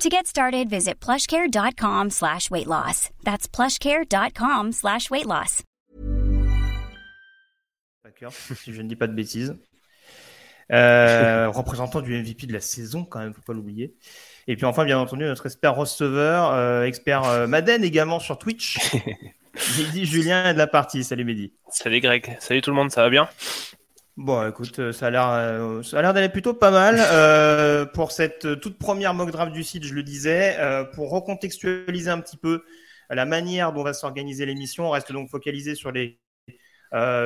To get started, visit plushcare.com slash weight loss. That's plushcare.com slash weight loss. D'accord, si je ne dis pas de bêtises. Euh, représentant du MVP de la saison, quand même, faut pas l'oublier. Et puis enfin, bien entendu, notre expert receveur, euh, expert euh, Madden également sur Twitch. Mehdi Julien est de la partie. Salut Mehdi. Salut Greg, salut tout le monde, ça va bien? Bon, écoute, euh, ça a l'air, euh, ça a l'air d'aller plutôt pas mal euh, pour cette toute première mock draft du site. Je le disais, euh, pour recontextualiser un petit peu la manière dont va s'organiser l'émission. On reste donc focalisé sur les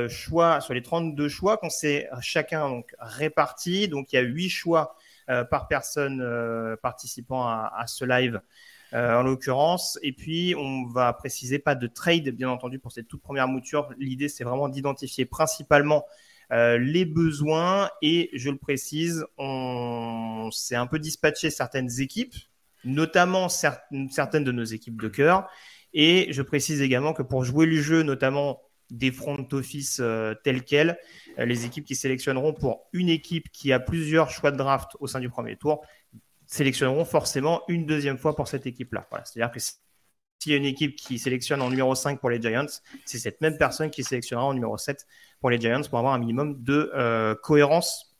choix, sur les 32 choix qu'on s'est chacun donc répartis. Donc il y a 8 choix par personne participant à, à ce live. euh, en l'occurrence, et puis on va préciser pas de trade, bien entendu, pour cette toute première mouture. L'idée, c'est vraiment d'identifier principalement euh, les besoins et je le précise, on s'est un peu dispatché certaines équipes, notamment cer- certaines de nos équipes de cœur. Et je précise également que pour jouer le jeu, notamment des front office euh, tels quels, euh, les équipes qui sélectionneront pour une équipe qui a plusieurs choix de draft au sein du premier tour sélectionneront forcément une deuxième fois pour cette équipe-là. C'est-à-dire que si- s'il y a une équipe qui sélectionne en numéro 5 pour les Giants, c'est cette même personne qui sélectionnera en numéro 7 pour les Giants pour avoir un minimum de euh, cohérence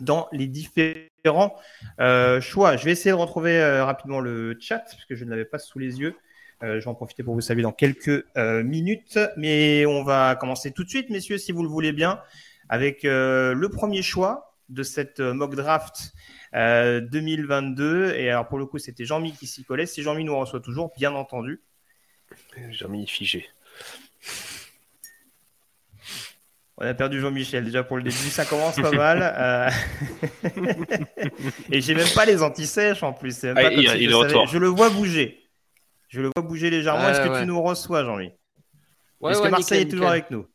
dans les différents euh, choix. Je vais essayer de retrouver euh, rapidement le chat parce que je ne l'avais pas sous les yeux. Je vais en profiter pour vous saluer dans quelques minutes, mais on va commencer tout de suite, messieurs, si vous le voulez bien, avec le premier choix de cette mock draft euh, 2022. Et alors pour le coup, c'était Jean-Mi qui s'y collait. Si Jean-Mi nous reçoit toujours, bien entendu. J'ai mis figé. On a perdu Jean-Michel déjà pour le début, ça commence pas mal. Euh, Et j'ai même pas les anti-sèches en plus. Même Ah, pas comme il- si il je savais. le vois bouger. Je le vois bouger légèrement. Ouais, Est-ce que ouais. tu nous reçois, Jean-Mi? Ouais, Est-ce ouais, que Marseille nickel, est toujours nickel. avec nous?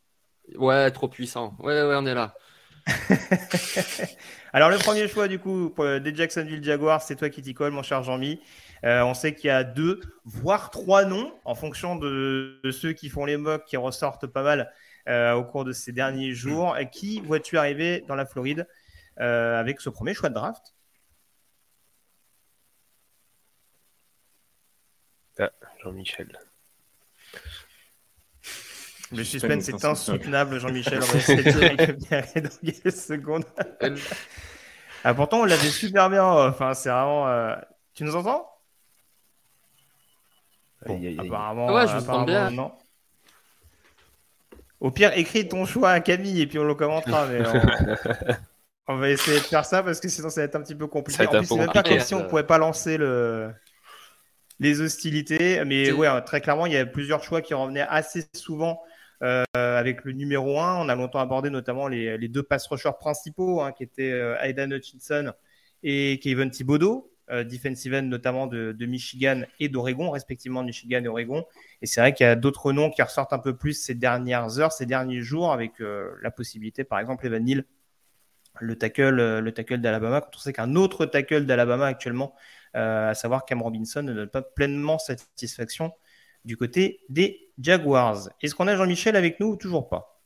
Ouais, trop puissant. Ouais, ouais, on est là. Alors le premier choix du coup pour, euh, des Jacksonville Jaguars, c'est toi qui t'y colle, mon cher Jean-Mi. Euh, on sait qu'il y a deux, voire trois noms en fonction de, de ceux qui font les mocks qui ressortent pas mal euh, au cours de ces derniers jours. Et qui vois-tu arriver dans la Floride euh, avec ce premier choix de draft? Ah, Jean-Michel. Le suspense est insoutenable, Jean-Michel. On va essayer de dans quelques secondes. Ah, pourtant, on l'avait super bien. Enfin, c'est vraiment. euh, Tu nous entends? Bon, Aïe, aïe, aïe. apparemment, Ouais, je vous entends bien. non. Au pire, écris ton choix à Camille et puis on le commentera. Mais on... on va essayer de faire ça parce que sinon ça va être un petit peu compliqué. En plus, c'est même pas comme si on pouvait pas lancer le... les hostilités. Mais ouais, très clairement, il y a plusieurs choix qui revenaient assez souvent euh, avec le numéro 1. On a longtemps abordé notamment les, les deux pass rushers principaux hein, qui étaient euh, Aidan Hutchinson et Kevin Thibodeau, euh, defensive end notamment de, Michigan et d'Oregon, respectivement Michigan et Oregon. Et c'est vrai qu'il y a d'autres noms qui ressortent un peu plus ces dernières heures, ces derniers jours, avec euh, la possibilité, par exemple, Evan Neal, le tackle, euh, le tackle d'Alabama, quand on sait qu'un autre tackle d'Alabama actuellement, à savoir Cam Robinson, ne donne pas pleinement satisfaction du côté des Jaguars. Est-ce qu'on a Jean-Michel avec nous ou toujours pas?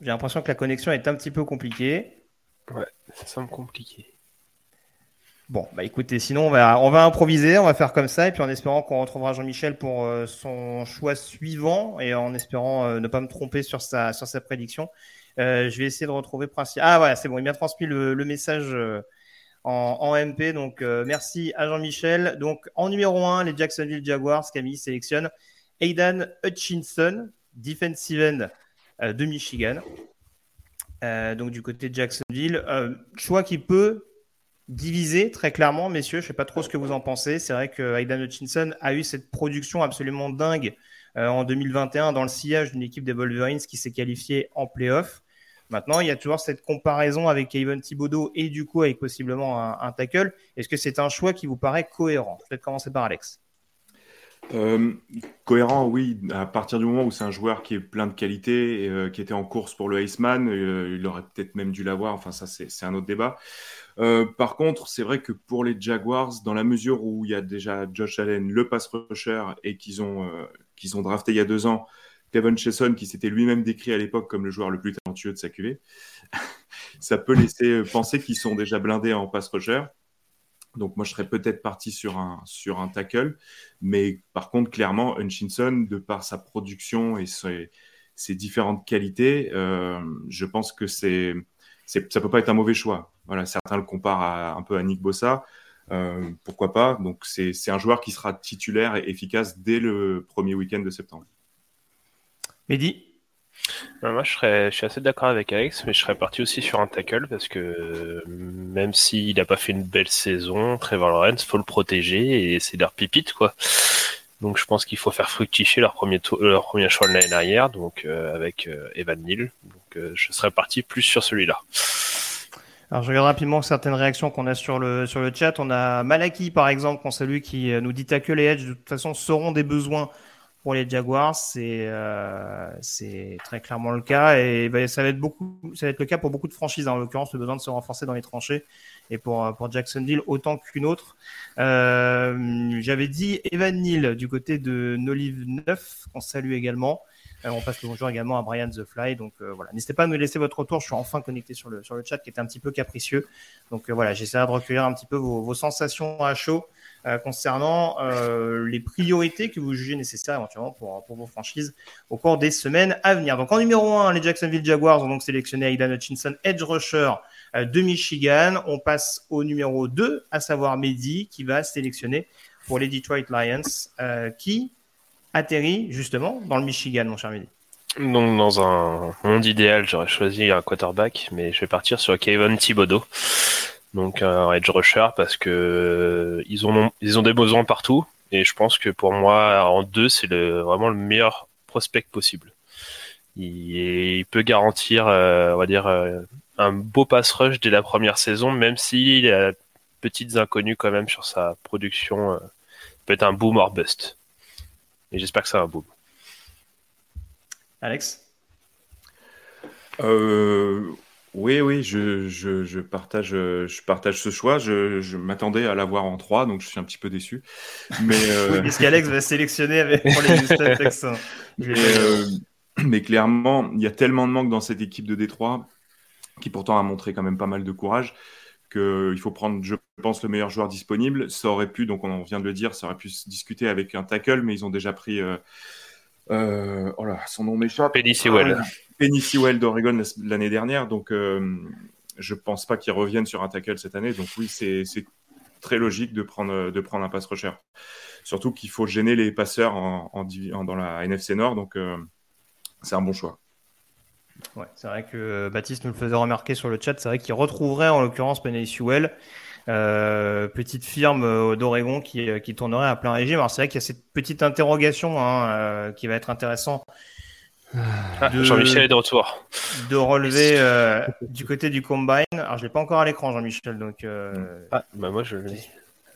J'ai l'impression que la connexion est un petit peu compliquée. Ça semble compliqué. Bon, bah écoutez, sinon on va, on va improviser, on va faire comme ça, et puis en espérant qu'on retrouvera Jean-Michel pour euh, son choix suivant, et en espérant euh, ne pas me tromper sur sa, sur sa prédiction, euh, je vais essayer de retrouver Principe. Ah voilà, c'est bon, il m'a transmis le, message en, en MP, donc merci à Jean-Michel. Donc en numéro 1, les Jacksonville Jaguars, Camille sélectionne Aidan Hutchinson, defensive end de Michigan. Euh, donc du côté de Jacksonville, euh, choix qui peut diviser très clairement, messieurs. Je ne sais pas trop ce que vous en pensez. C'est vrai que Aidan Hutchinson a eu cette production absolument dingue en 2021 dans le sillage d'une équipe des Wolverines qui s'est qualifiée en playoff. Maintenant, il y a toujours cette comparaison avec Kevin Thibodeau et du coup avec possiblement un tackle. Est-ce que c'est un choix qui vous paraît cohérent? Peut-être commencer par Alex. Euh, cohérent, oui, à partir du moment où c'est un joueur qui est plein de qualité, et, euh, qui était en course pour le Iceman, euh, il aurait peut-être même dû l'avoir, enfin ça c'est un autre débat. Euh, par contre, c'est vrai que pour les Jaguars, dans la mesure où il y a déjà Josh Allen, le pass rusher, et qu'ils ont, qu'ils ont drafté il y a deux ans, Kevin Chesson, qui s'était lui-même décrit à l'époque comme le joueur le plus talentueux de sa QV, ça peut laisser penser qu'ils sont déjà blindés en pass rusher. Donc moi, je serais peut-être parti sur un, sur un tackle. Mais par contre, clairement, Hutchinson, de par sa production et ses, ses différentes qualités, euh, je pense que c'est, c'est, ça peut pas être un mauvais choix. Voilà, certains le comparent un peu à Nick Bossa. Euh, pourquoi pas? Donc c'est, c'est un joueur qui sera titulaire et efficace dès le premier week-end de septembre. Mehdi? Moi, je, serais, je suis assez d'accord avec Alex, mais je serais parti aussi sur un tackle parce que même s'il n'a pas fait une belle saison, Trevor Lawrence, faut le protéger et c'est leur pipite, quoi. Donc, je pense qu'il faut faire fructifier leur premier, leur premier choix de l'année dernière, donc euh, avec euh, Evan Neal. Donc, euh, je serais parti plus sur celui-là. Alors, je regarde rapidement certaines réactions qu'on a sur le, sur le chat. On a Malaki, par exemple, qu'on salue, qui nous dit que les Edge, de toute façon, seront des besoins pour les Jaguars, c'est euh, très clairement le cas et ben, ça va être beaucoup, ça va être le cas pour beaucoup de franchises en l'occurrence le besoin de se renforcer dans les tranchées et pour pour Jacksonville autant qu'une autre. Euh, J'avais dit Evan Neal du côté de Nolive 9 qu'on salue également. Euh, on passe le bonjour également à Brian The Fly. Donc euh, voilà, n'hésitez pas à nous laisser votre retour. Je suis enfin connecté sur le sur le chat qui était un petit peu capricieux. Donc euh, voilà, j'essaierai de recueillir un petit peu vos, vos sensations à chaud. Euh, concernant euh, les priorités que vous jugez nécessaires éventuellement pour, pour vos franchises au cours des semaines à venir. Donc en numéro 1, les Jacksonville Jaguars ont donc sélectionné Aidan Hutchinson, edge rusher euh, de Michigan. On passe au numéro 2, à savoir Mehdi, qui va sélectionner pour les Detroit Lions, qui atterrit justement dans le Michigan, mon cher Mehdi. Donc, dans un monde idéal, j'aurais choisi un quarterback, mais je vais partir sur Kevin Thibodeau donc un edge rusher parce que ils ont ils ont des besoins partout et je pense que pour moi en deux c'est le, vraiment le meilleur prospect possible. Il, il peut garantir euh, on va dire euh, un beau pass rush dès la première saison même s'il a petites inconnues quand même sur sa production. Euh, peut être un boom or bust. Et j'espère que c'est un boom. Alex? Euh, oui, oui, je, je, je, partage, je partage ce choix. Je, je m'attendais à l'avoir en 3, donc je suis un petit peu déçu. Mais, euh... oui, qu'Alex va sélectionner avec, pour les Houston Texans. Mais, euh, mais, clairement, il y a tellement de manque dans cette équipe de Détroit, qui pourtant a montré quand même pas mal de courage, qu'il faut prendre, je pense, le meilleur joueur disponible. Ça aurait pu, donc on vient de le dire, ça aurait pu se discuter avec un tackle, mais ils ont déjà pris... Euh, euh, oh là, son nom m'échappe. Penny Sewell. Ah, Penny Sewell d'Oregon l'année dernière. Donc, euh, je pense pas qu'ils reviennent sur un tackle cette année. Donc, oui, c'est très logique de prendre, de prendre un pass rusher. Surtout qu'il faut gêner les passeurs en, en, dans la NFC Nord. Donc, euh, c'est un bon choix. Ouais, c'est vrai que Baptiste nous le faisait remarquer sur le chat. C'est vrai qu'il retrouverait en l'occurrence Penny Sewell. Euh, petite firme euh, d'Oregon qui, euh, qui, tournerait à plein régime. Alors c'est vrai qu'il y a cette petite interrogation hein, euh, qui va être intéressant. Ah, Jean-Michel est de retour. De relever euh, du côté du combine. Alors je l'ai pas encore à l'écran, Jean-Michel. Donc. Ah, bah moi je l'ai.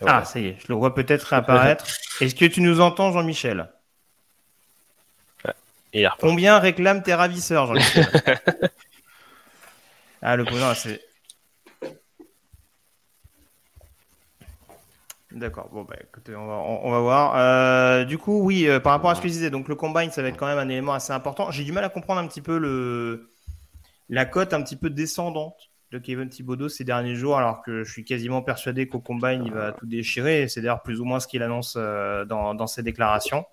Ah, ça y est, je le vois peut-être réapparaître. Est-ce que tu nous entends, Jean-Michel? Et Combien réclament tes ravisseurs, Jean-Michel? Ah, le bonheur, c'est D'accord. Bon, bah, écoutez, on va, on, va voir. Euh, du coup, oui, euh, par rapport à ce que je disais, donc le combine, ça va être quand même un élément assez important. J'ai du mal à comprendre un petit peu le, la cote un petit peu descendante de Kevin Thibodeau ces derniers jours, alors que je suis quasiment persuadé qu'au combine, il va tout déchirer. C'est d'ailleurs plus ou moins ce qu'il annonce euh, dans, dans, ses déclarations.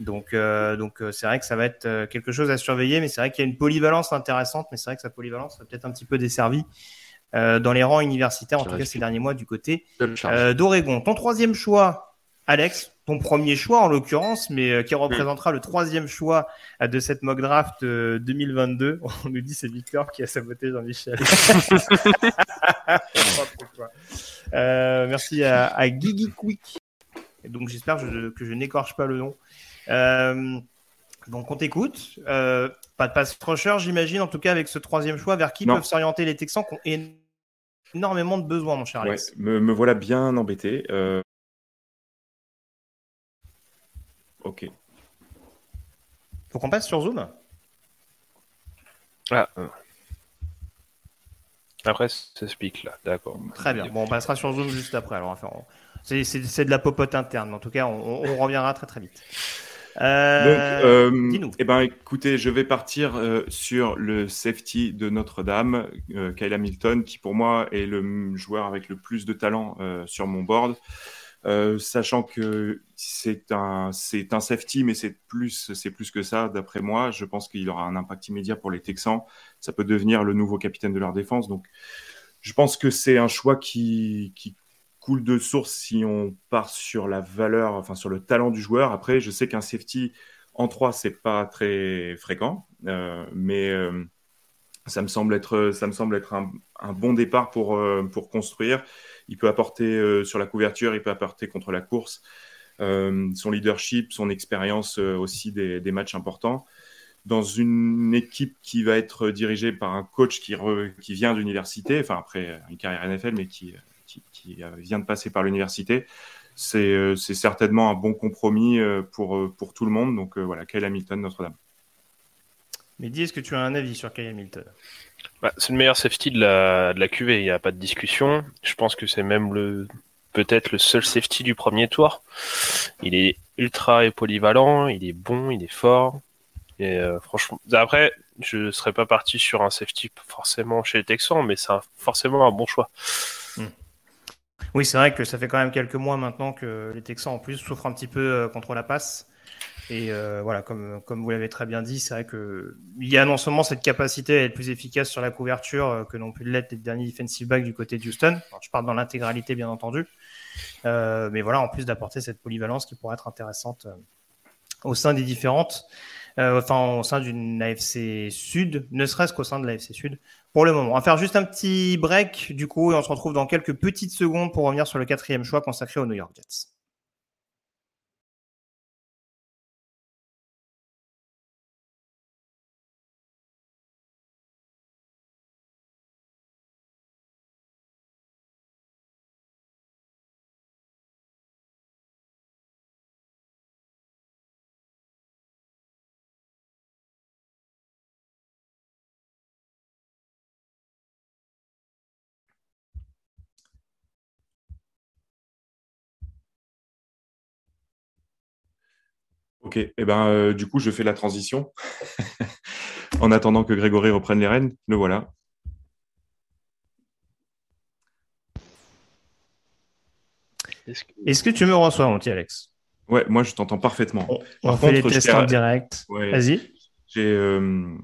Donc, donc c'est vrai que ça va être quelque chose à surveiller, mais c'est vrai qu'il y a une polyvalence intéressante, mais c'est vrai que sa polyvalence va peut-être un petit peu desservie dans les rangs universitaires, en tout cas ces derniers mois, du côté euh, d'Oregon. Ton troisième choix, Alex, ton premier choix en l'occurrence, mais euh, qui représentera le troisième choix euh, de cette mock draft 2022. On nous dit c'est Victor qui a saboté Jean-Michel. merci à, à Gigi Quick. donc j'espère que je, n'écorche pas le nom. donc on t'écoute. pas de passe crusher, j'imagine, en tout cas avec ce troisième choix, vers qui peuvent s'orienter les Texans qui ont énormément de besoins, mon cher Alex. me, me, voilà bien embêté. Ok. Faut qu'on passe sur Zoom? Ah. Euh. Après, ça explique là, d'accord. Très bien. Bon, on passera sur Zoom juste après. Alors, c'est de la popote interne. En tout cas, on, reviendra très très vite. Euh, Donc, euh. Eh ben, écoutez, je vais partir sur le safety de Notre-Dame, Kyle Hamilton, qui pour moi est le joueur avec le plus de talent sur mon board. Euh, sachant que c'est un, c'est un safety, mais c'est plus, c'est plus que ça, d'après moi. Je pense qu'il aura un impact immédiat pour les Texans. Ça peut devenir le nouveau capitaine de leur défense. Donc, je pense que c'est un choix qui, qui de source si on part sur la valeur, enfin sur le talent du joueur. Après, je sais qu'un safety en 3, c'est pas très fréquent, euh, mais euh, ça me semble être, ça me semble être un, bon départ pour, euh, pour construire. Il peut apporter sur la couverture, il peut apporter contre la course. Son leadership, son expérience aussi des, matchs importants. Dans une équipe qui va être dirigée par un coach qui, qui vient d'université, enfin après une carrière NFL, mais qui, qui, vient de passer par l'université, c'est certainement un bon compromis pour, pour tout le monde. Donc voilà, Kyle Hamilton, Notre-Dame. Mais dis, est-ce que tu as un avis sur Kyle Hamilton? Bah, c'est le meilleur safety de la, de la QV, il n'y a pas de discussion. Je pense que c'est même le peut-être le seul safety du premier tour. Il est ultra et polyvalent, il est bon, il est fort. Et euh, franchement, après, je ne serais pas parti sur un safety forcément chez les Texans, mais c'est forcément un bon choix. Oui, c'est vrai que ça fait quand même quelques mois maintenant que les Texans en plus souffrent un petit peu euh, contre la passe. Et euh, voilà, comme, vous l'avez très bien dit, c'est vrai qu'il y a non seulement cette capacité à être plus efficace sur la couverture euh, que n'ont pu l'être les derniers defensive backs du côté de Houston. je parle dans l'intégralité, bien entendu. Mais voilà, en plus d'apporter cette polyvalence qui pourrait être intéressante au sein des différentes, enfin au sein d'une AFC Sud, ne serait-ce qu'au sein de l'AFC Sud pour le moment. On va faire juste un petit break du coup et on se retrouve dans quelques petites secondes pour revenir sur le quatrième choix consacré aux New York Jets. Ok, et eh ben, euh, du coup, je fais la transition. en attendant que Grégory reprenne les rênes, le voilà. Est-ce que... tu me reçois, mon petit Alex? Ouais, moi je t'entends parfaitement. On, fait les tests en direct. Vas-y. Euh,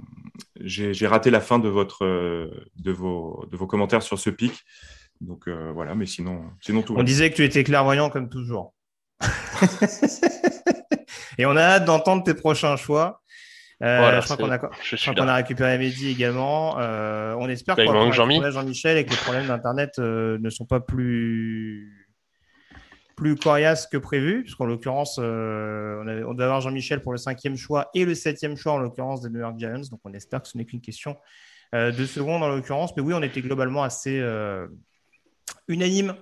j'ai raté la fin de, votre, euh, de, vos, de vos commentaires sur ce pic. Donc voilà, mais sinon, sinon tout On disait que tu étais clairvoyant comme toujours. Et on a hâte d'entendre tes prochains choix. Euh, je crois qu'on a, a, récupéré Mehdi également. Euh, on espère que Jean-Michel et que les problèmes d'Internet euh, ne sont pas plus, plus coriaces que prévu, puisqu'en l'occurrence, on, on, doit avoir Jean-Michel pour le cinquième choix et le septième choix, en l'occurrence des New York Giants. Donc on espère que ce n'est qu'une question de secondes, en l'occurrence. Mais oui, on était globalement assez unanime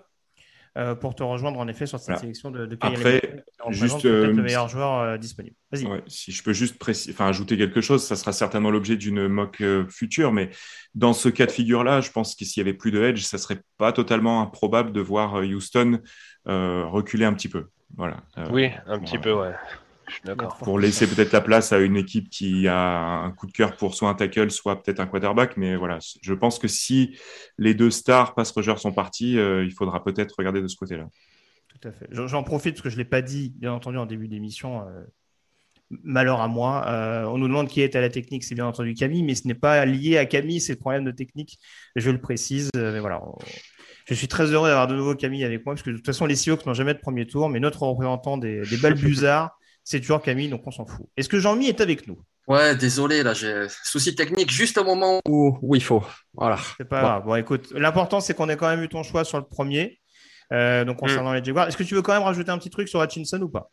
euh, pour te rejoindre en effet sur cette sélection de, de Après, juste le euh, meilleur joueur euh, disponible. Vas-y. si je peux juste enfin, ajouter quelque chose, ça sera certainement l'objet d'une mock future, mais dans ce cas de figure-là, je pense que s'il y avait plus de edge, ça serait pas totalement improbable de voir Houston reculer un petit peu. Voilà. oui, un petit peu, ouais. Pour laisser peut-être la place à une équipe qui a un coup de cœur pour soit un tackle, soit peut-être un quarterback. Mais voilà, je pense que si les deux stars pass rushers sont partis, euh, il faudra peut-être regarder de ce côté-là. Tout à fait. J'en profite parce que je ne l'ai pas dit, bien entendu, en début d'émission. Euh, malheur à moi. Euh, on nous demande qui est à la technique, c'est bien entendu Camille, mais ce n'est pas lié à Camille, c'est le problème de technique. Je le précise. mais voilà, Je suis très heureux d'avoir de nouveau Camille avec moi, parce que de toute façon, les Seahawks n'ont jamais de premier tour, mais notre représentant des, des Balbuzards, c'est toujours Camille, donc on s'en fout. Est-ce que Jean-Mi est avec nous? Ouais, désolé, là, j'ai souci technique juste au moment où, où il faut. Voilà. C'est pas Bon. grave. Bon, écoute, l'important, c'est qu'on ait quand même eu ton choix sur le premier. Euh, donc, concernant les Jaguars. Est-ce que tu veux quand même rajouter un petit truc sur Hutchinson ou pas?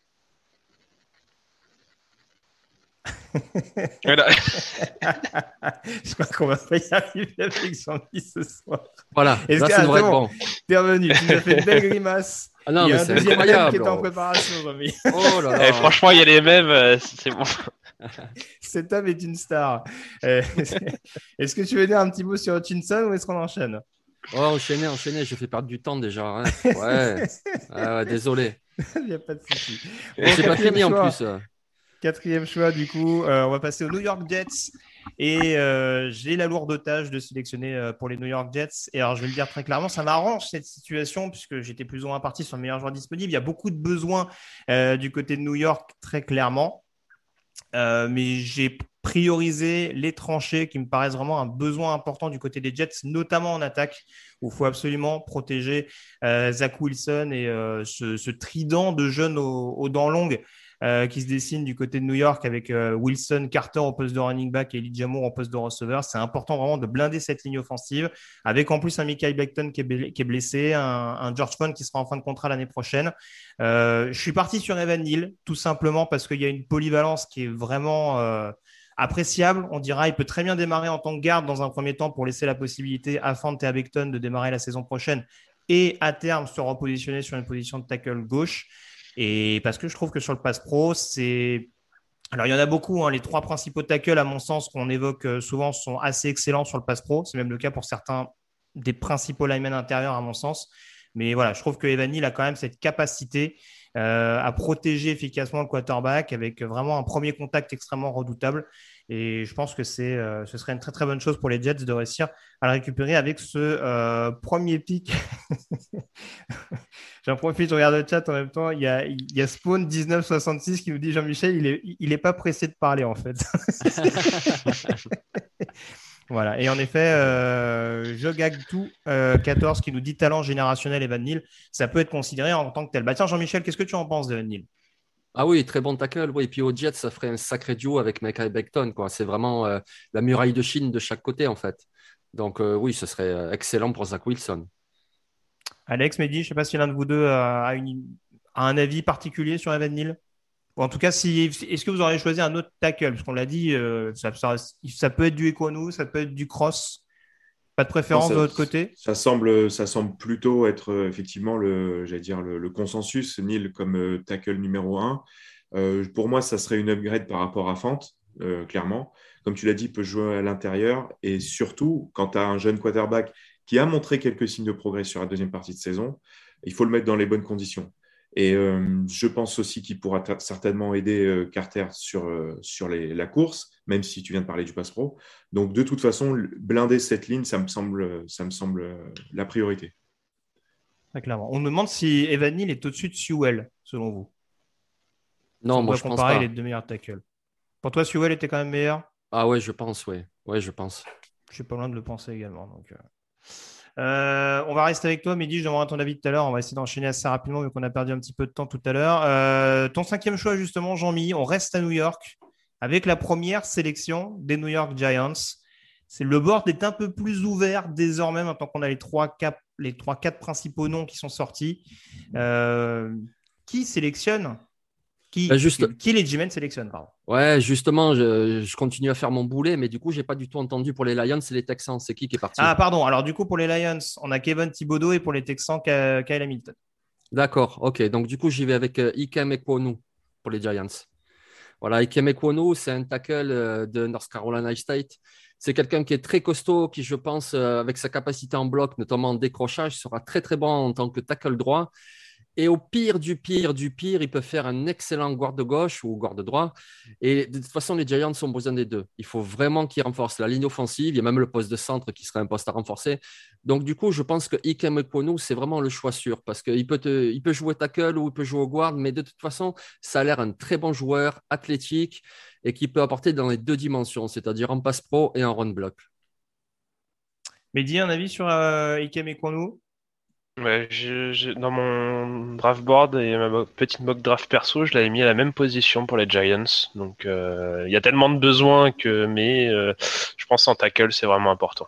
Voilà. Je crois qu'on va pas y arriver avec Jean-Mi ce soir. Voilà, Est-ce là, c'est bon. bon. T'es revenu, tu nous as fait une belle grimace. Ah non, Il y mais un c'est deuxième incroyable. qui est en préparation, Jean-Mi. Oh là là. Eh, franchement, il y a les mêmes, euh, c'est bon. Cet homme est une star. Euh, Est-ce que tu veux dire un petit mot sur Hutchinson ou est-ce qu'on enchaîne? Oh, enchaînez, enchaînez, j'ai fait perdre du temps déjà. hein. Ouais. Ah ouais, désolé. Il n'y a pas de souci. Bon, c'est pas quatrième fini en choix. plus. euh. Quatrième choix, du coup, euh, on va passer aux New York Jets. Et euh, j'ai la lourde tâche de sélectionner euh, pour les New York Jets. Et alors, je vais le dire très clairement, ça m'arrange cette situation puisque j'étais plus ou moins parti sur le meilleur joueur disponible. Il y a beaucoup de besoins euh, du côté de New York, très clairement. Mais j'ai priorisé les tranchées qui me paraissent vraiment un besoin important du côté des Jets, notamment en attaque, où il faut absolument protéger Zach Wilson et ce, trident de jeunes aux dents longues euh, qui se dessine du côté de New York avec euh, Wilson, Carter au poste de running back et Elijah Moore au poste de receveur. C'est important vraiment de blinder cette ligne offensive avec en plus un Michael Beckton qui est, blessé, un, George Font qui sera en fin de contrat l'année prochaine. Euh, je suis parti sur Evan Neal tout simplement parce qu'il y a une polyvalence qui est vraiment appréciable. On dira, il peut très bien démarrer en tant que garde dans un premier temps pour laisser la possibilité à Fant et à Beckton de démarrer la saison prochaine et à terme se repositionner sur une position de tackle gauche. Et parce que je trouve que sur le pass pro, c'est. Alors, il y en a beaucoup. hein. Les trois principaux tackles, à mon sens, qu'on évoque euh, souvent, sont assez excellents sur le pass pro. C'est même le cas pour certains des principaux linemen intérieurs, à mon sens. Mais voilà, je trouve que Evan a quand même cette capacité euh, à protéger efficacement le quarterback avec vraiment un premier contact extrêmement redoutable. Et je pense que euh, ce serait une très très bonne chose pour les Jets de réussir à le récupérer avec ce euh, premier pick. J'en profite, je regarde le chat en même temps. Il y a, y a Spawn 1966 qui nous dit Jean-Michel, il est, il est pas pressé de parler en fait. voilà. Et en effet, euh, Jogagtou euh, 14 qui nous dit talent générationnel Evan Neal, ça peut être considéré en tant que tel. Bah tiens, Jean-Michel, qu'est-ce que tu en penses d'Evan Neal? Ah oui, très bon tackle. Oui, et puis au Jets, ça ferait un sacré duo avec Michael Beckton. C'est vraiment euh, la muraille de Chine de chaque côté, en fait. Donc euh, oui, ce serait euh, excellent pour Zach Wilson. Alex, Mehdi, je ne sais pas si l'un de vous deux a, un avis particulier sur Evan Neal. Ou en tout cas, si, est-ce que vous auriez choisi un autre tackle? Parce qu'on l'a dit, ça, peut être du Equanu, ça peut être du cross. Pas de préférence ça- de votre côté? Ça semble, ça semble plutôt être euh, effectivement le, j'allais dire le, le consensus, Neil comme euh, tackle numéro un. Euh, pour moi, ça serait une upgrade par rapport à Fant, euh, clairement. Comme tu l'as dit, il peut jouer à l'intérieur. Et surtout, quand tu as un jeune quarterback qui a montré quelques signes de progrès sur la deuxième partie de saison, il faut le mettre dans les bonnes conditions. Et euh, je pense aussi qu'il pourra certainement aider euh, Carter sur, euh, sur les- la course, même si tu viens de parler du pass pro. Donc, de toute façon, blinder cette ligne, ça me semble, ça me semble euh, la priorité. Très clairement. On me demande si Evan Neal est au-dessus de Sewell, selon vous. Non, On moi je pense comparer pas. les deux meilleurs tackles. Pour toi, Sewell était quand même meilleur? Ah ouais, je pense, ouais. Ouais, je pense. Je suis pas loin de le penser également. Donc, euh. On va rester avec toi, Mehdi. Je demanderai ton avis tout à l'heure. On va essayer d'enchaîner assez rapidement vu qu'on a perdu un petit peu de temps tout à l'heure. Euh, ton cinquième choix, justement, Jean-Mi. On reste à New York avec la première sélection des New York Giants. C'est le board est un peu plus ouvert désormais maintenant qu'on a les trois cap, les trois quatre principaux noms qui sont sortis. Euh, qui sélectionne? Qui, Bah, juste- qui les G-Men sélectionnent pardon? Ouais, justement, je, je continue à faire mon boulet, mais du coup, j'ai pas du tout entendu pour les Lions et les Texans. C'est qui qui est parti? Ah, pardon. Alors, du coup, pour les Lions, on a Kevin Thibodeau et pour les Texans, Kyle Hamilton. D'accord, ok. Donc, du coup, j'y vais avec euh, Ikem Ekwonu pour les Giants. Voilà, Ikem Ekwonu, c'est un tackle euh, de North Carolina State. C'est quelqu'un qui est très costaud, qui, je pense, euh, avec sa capacité en bloc, notamment en décrochage, sera très, très bon en tant que tackle droit. Et au pire du pire du pire, il peut faire un excellent garde gauche ou garde droit. Et de toute façon, les Giants ont besoin des deux. Il faut vraiment qu'ils renforcent la ligne offensive. Il y a même le poste de centre qui serait un poste à renforcer. Donc, du coup, je pense que Ikem Ekwonu, c'est vraiment le choix sûr parce qu'il peut, peut jouer tackle ou il peut jouer au guard, mais de toute façon, ça a l'air un très bon joueur, athlétique et qui peut apporter dans les deux dimensions, c'est-à-dire en passe pro et en run block. Mehdi, un avis sur euh, Ikem Ekwonu Ouais, dans mon draft board et ma petite mock draft perso, je l'avais mis à la même position pour les Giants. Donc euh, il y a tellement de besoins que, mais euh, je pense en tackle c'est vraiment important.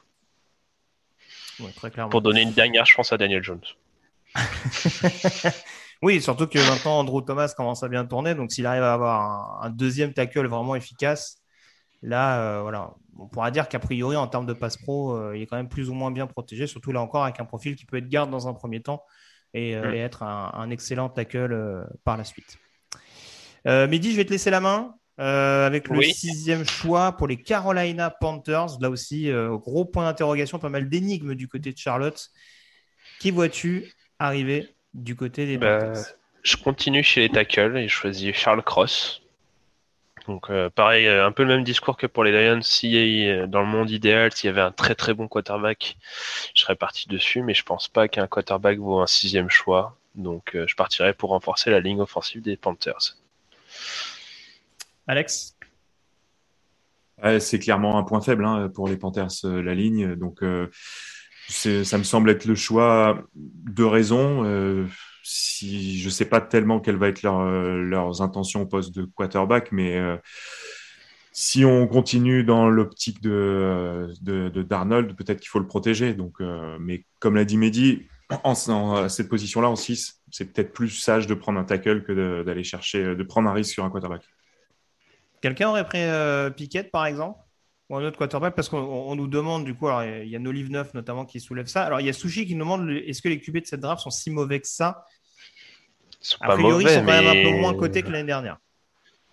Pour donner une dernière chance à Daniel Jones. oui, surtout que maintenant Andrew Thomas commence à bien tourner, donc s'il arrive à avoir un, deuxième tackle vraiment efficace, là, euh, voilà, on pourra dire qu'a priori, en termes de passe pro, euh, il est quand même plus ou moins bien protégé, surtout là encore avec un profil qui peut être garde dans un premier temps et, euh, être un, excellent tackle par la suite. Midi, je vais te laisser la main avec le sixième choix pour les Carolina Panthers. Là aussi, gros point d'interrogation, pas mal d'énigmes du côté de Charlotte. Qui vois-tu arriver du côté des bah, Panthers? Je continue chez les tackles et je choisis Charles Cross. Donc euh, pareil, euh, un peu le même discours que pour les Lions. Si euh, dans le monde idéal, s'il y avait un très très bon quarterback, je serais parti dessus, mais je pense pas qu'un quarterback vaut un sixième choix. Donc je partirais pour renforcer la ligne offensive des Panthers. Alex? C'est clairement un point faible hein, pour les Panthers, la ligne. Donc ça me semble être le choix de raison si je sais pas tellement quelles vont être euh, leurs intentions au poste de quarterback, mais euh, si on continue dans l'optique de, de, Darnold, peut-être qu'il faut le protéger. Donc, euh, mais comme l'a dit Mehdi, en, cette position-là, en 6, c'est peut-être plus sage de prendre un tackle que d'aller chercher, de prendre un risque sur un quarterback. Quelqu'un aurait pris Piquet, par exemple? Ou un autre quarterback parce qu'on nous demande du coup, alors il y a Nolive 9 notamment qui soulève ça. Alors il y a Sushi qui nous demande est-ce que les QB de cette draft sont si mauvais que ça? Ils sont a priori, ils sont quand même un peu moins cotés que l'année dernière,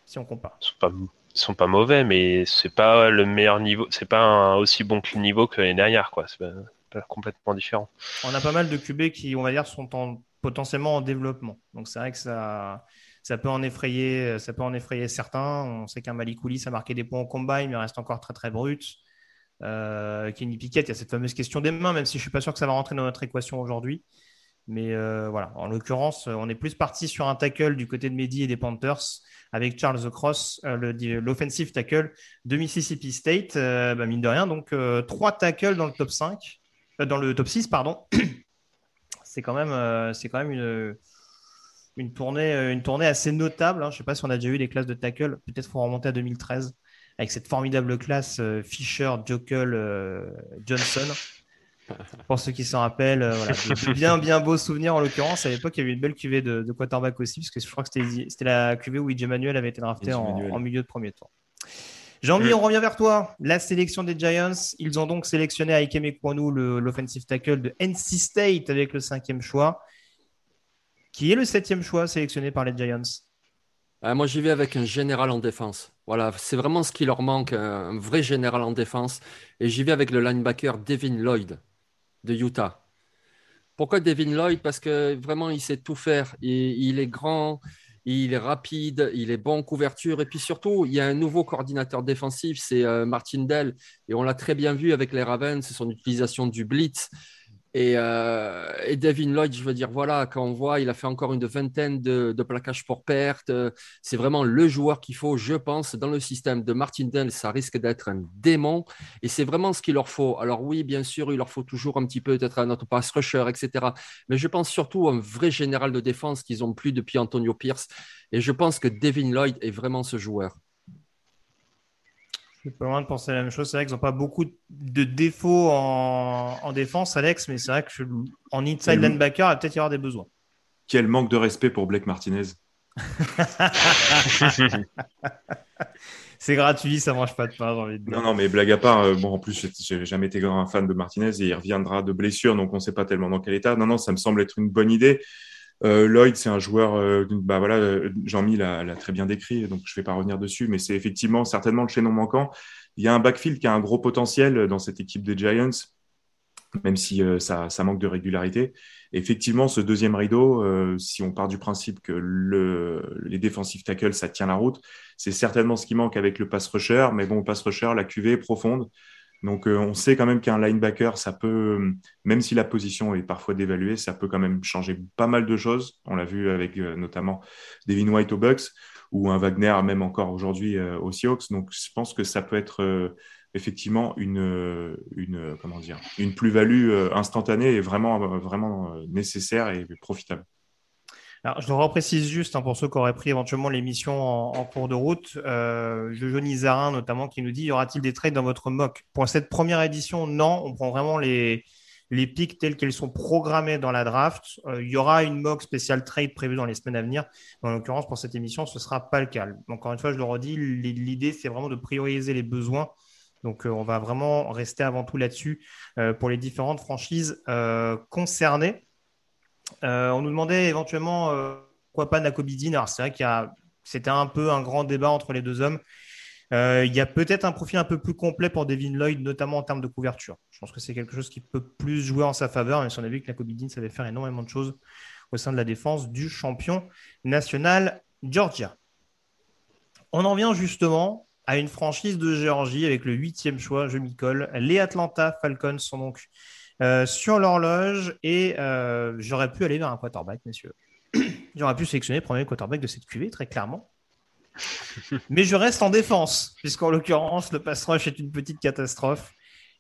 si on compare. Ils sont pas, sont pas mauvais, mais c'est pas le meilleur niveau, c'est pas un aussi bon niveau que l'année dernière, quoi. C'est pas, complètement différent. On a pas mal de QB qui, on va dire, sont en, potentiellement en développement. Donc c'est vrai que ça ça peut en effrayer, ça peut en effrayer certains. On sait qu'un Malikouli, a marqué des points au combat, mais reste encore très très brut. Euh, Kenny Pickett, il y a cette fameuse question des mains, même si je suis pas sûr que ça va rentrer dans notre équation aujourd'hui. Mais euh, voilà, en l'occurrence, on est plus parti sur un tackle du côté de Mehdi et des Panthers avec Charles Cross, euh, l'offensive tackle de Mississippi State. Bah, mine de rien, donc trois tackles dans le top 5, dans le top 6, pardon. c'est quand même, c'est quand même une, une tournée, euh, une tournée assez notable. Hein. Je ne sais pas si on a déjà eu des classes de tackle. Peut-être faut remonter à 2013 avec cette formidable classe euh, Fisher, Jokel, euh, Johnson. Pour ceux qui s'en rappellent, bien bien beaux souvenirs en l'occurrence. À l'époque, il y avait une belle cuvée de, quarterback aussi, parce que je crois que c'était la cuvée où Manuel avait été drafté en, milieu de premier tour. Jean-Mi, on revient vers toi. La sélection des Giants, ils ont donc sélectionné Aikeme Kwanu, l'offensive tackle de NC State avec le cinquième choix qui est le septième choix sélectionné par les Giants euh, Moi, j'y vais avec un général en défense. Voilà, c'est vraiment ce qui leur manque, un vrai général en défense. Et j'y vais avec le linebacker Devin Lloyd de Utah. Pourquoi Devin Lloyd? Parce que vraiment, il sait tout faire. il est grand, il est rapide, il est bon en couverture. Et puis surtout, il y a un nouveau coordinateur défensif, c'est euh, Martin Dell. Et on l'a très bien vu avec les Ravens, c'est son utilisation du blitz. Euh, et, Devin Lloyd, je veux dire, voilà, quand on voit, il a fait encore une vingtaine de, plaquages pour perte. C'est vraiment le joueur qu'il faut, je pense, dans le système de Martindale. Ça risque d'être un démon et c'est vraiment ce qu'il leur faut. Alors, oui, bien sûr, il leur faut toujours un petit peu peut-être un autre pass rusher, etc. Mais je pense surtout à un vrai général de défense qu'ils ont plus depuis Antonio Pierce. Et je pense que Devin Lloyd est vraiment ce joueur. Je suis pas loin de penser la même chose. C'est vrai qu'ils n'ont pas beaucoup de défauts en, défense, Alex, mais c'est vrai qu'en inside linebacker, il va peut-être y avoir des besoins. Quel manque de respect pour Blake Martinez. c'est gratuit, ça mange pas de pain, j'ai envie de dire. Non, non, mais blague à part, euh, bon, en plus, j'ai jamais été un fan de Martinez et il reviendra de blessure, donc on ne sait pas tellement dans quel état. Non, non, ça me semble être une bonne idée. Euh, Lloyd, c'est un joueur, euh, bah voilà, euh, Jean-Mi l'a très bien décrit, donc je ne vais pas revenir dessus, mais c'est effectivement certainement le chaînon manquant. Il y a un backfield qui a un gros potentiel dans cette équipe des Giants, même si ça, manque de régularité. effectivement, ce deuxième rideau, si on part du principe que les défensifs tackles, ça tient la route, c'est certainement ce qui manque avec le pass rusher, mais bon, le pass rusher, la QV est profonde. Donc, euh, on sait quand même qu'un linebacker, ça peut, même si la position est parfois dévaluée, ça peut quand même changer pas mal de choses. On l'a vu avec euh, notamment Devin White aux Bucks ou un Wagner même encore aujourd'hui euh, aux Seahawks. Donc, je pense que ça peut être effectivement une, une, comment dire, une plus-value instantanée et vraiment, vraiment nécessaire et profitable. Je le reprécise juste hein, pour ceux qui auraient pris éventuellement l'émission en, cours de route. Euh, Jojo Zarin notamment qui nous dit y aura-t-il des trades dans votre mock? Pour cette première édition, non. On prend vraiment les, pics tels qu'elles sont programmées dans la draft. Euh, il y aura une mock spéciale trade prévue dans les semaines à venir. En l'occurrence, pour cette émission, ce ne sera pas le cas. Encore une fois, je le redis, l'idée, c'est vraiment de prioriser les besoins. Donc, euh, on va vraiment rester avant tout là-dessus euh, pour les différentes franchises concernées. Euh, on nous demandait éventuellement euh, pourquoi pas Nakobidin. Alors, c'est vrai qu'il y a, c'était un peu un grand débat entre les deux hommes. Euh, il y a peut-être un profil un peu plus complet pour Devin Lloyd, notamment en termes de couverture. Je pense que c'est quelque chose qui peut plus jouer en sa faveur, même si on a vu que Nakobidin savait faire énormément de choses au sein de la défense du champion national Georgia. On en vient justement à une franchise de Géorgie avec le huitième choix, je m'y colle. Les Atlanta Falcons sont donc euh, sur l'horloge et euh, j'aurais pu aller vers un quarterback, messieurs. j'aurais pu sélectionner le premier quarterback de cette QV, très clairement. Mais je reste en défense, puisqu'en l'occurrence, le pass rush est une petite catastrophe.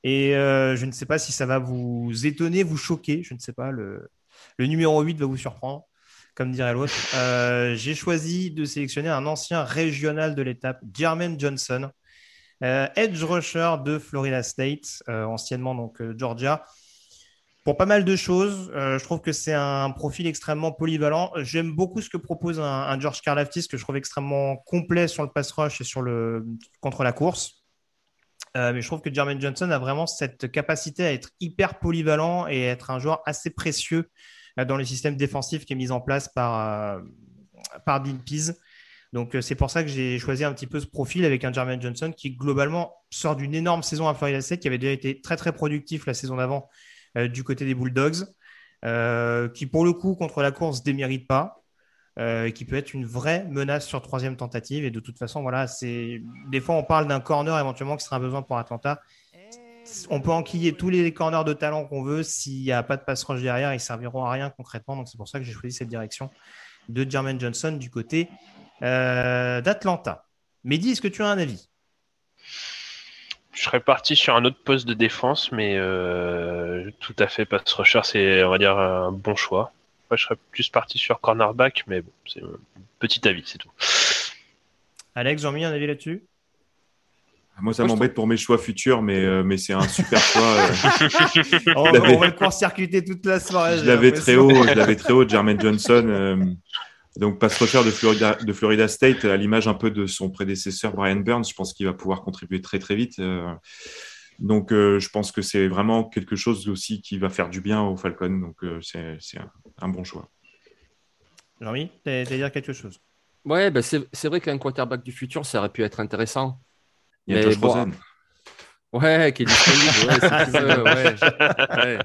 Et euh, je ne sais pas si ça va vous étonner, vous choquer. Je ne sais pas, le, le numéro 8 va vous surprendre, comme dirait l'autre. J'ai choisi de sélectionner un ancien régional de l'étape, Jermaine Johnson, edge rusher de Florida State, anciennement donc Georgia pour pas mal de choses. Euh, je trouve que c'est un profil extrêmement polyvalent. J'aime beaucoup ce que propose un, George Karlaftis, que je trouve extrêmement complet sur le pass rush et sur le, contre la course. Euh, mais je trouve que Jermaine Johnson a vraiment cette capacité à être hyper polyvalent et être un joueur assez précieux euh, dans le système défensif qui est mis en place par, par Dean Pease. Donc c'est pour ça que j'ai choisi un petit peu ce profil avec un Jermaine Johnson qui globalement sort d'une énorme saison à Florida State, qui avait déjà été très très productif la saison d'avant du côté des Bulldogs, euh, qui pour le coup contre la course démérite pas, euh, qui peut être une vraie menace sur troisième tentative. Et de toute façon, voilà, c'est des fois on parle d'un corner éventuellement qui sera un besoin pour Atlanta. On peut enquiller tous les corners de talent qu'on veut. S'il n'y a pas de pass rush derrière, ils serviront à rien concrètement. Donc c'est pour ça que j'ai choisi cette direction de Jermaine Johnson du côté d'Atlanta. Mehdi, est-ce que tu as un avis? Je serais parti sur un autre poste de défense, mais euh, tout à fait pass rusher, c'est on va dire un bon choix. Moi, je serais plus parti sur cornerback, mais bon, c'est un petit avis, c'est tout. Alex, Jean-Mi, un avis là-dessus? Moi, ça m'embête pour mes choix futurs, mais, euh, mais c'est un super choix. Euh. on, va le court-circuiter toute la soirée. Je l'avais très haut, je l'avais très haut, Jermaine Johnson. Donc, pass rusher de Florida, de Florida State, à l'image un peu de son prédécesseur Brian Burns, je pense qu'il va pouvoir contribuer très très vite. Euh. donc, euh, je pense que c'est vraiment quelque chose aussi qui va faire du bien aux Falcons. Donc, euh, c'est un, bon choix. Jean-Mi, tu à dire quelque chose? Ouais, ben c'est vrai qu'un quarterback du futur, ça aurait pu être intéressant. Il y a Josh Rosen. Ouais, qui est disponible. ouais,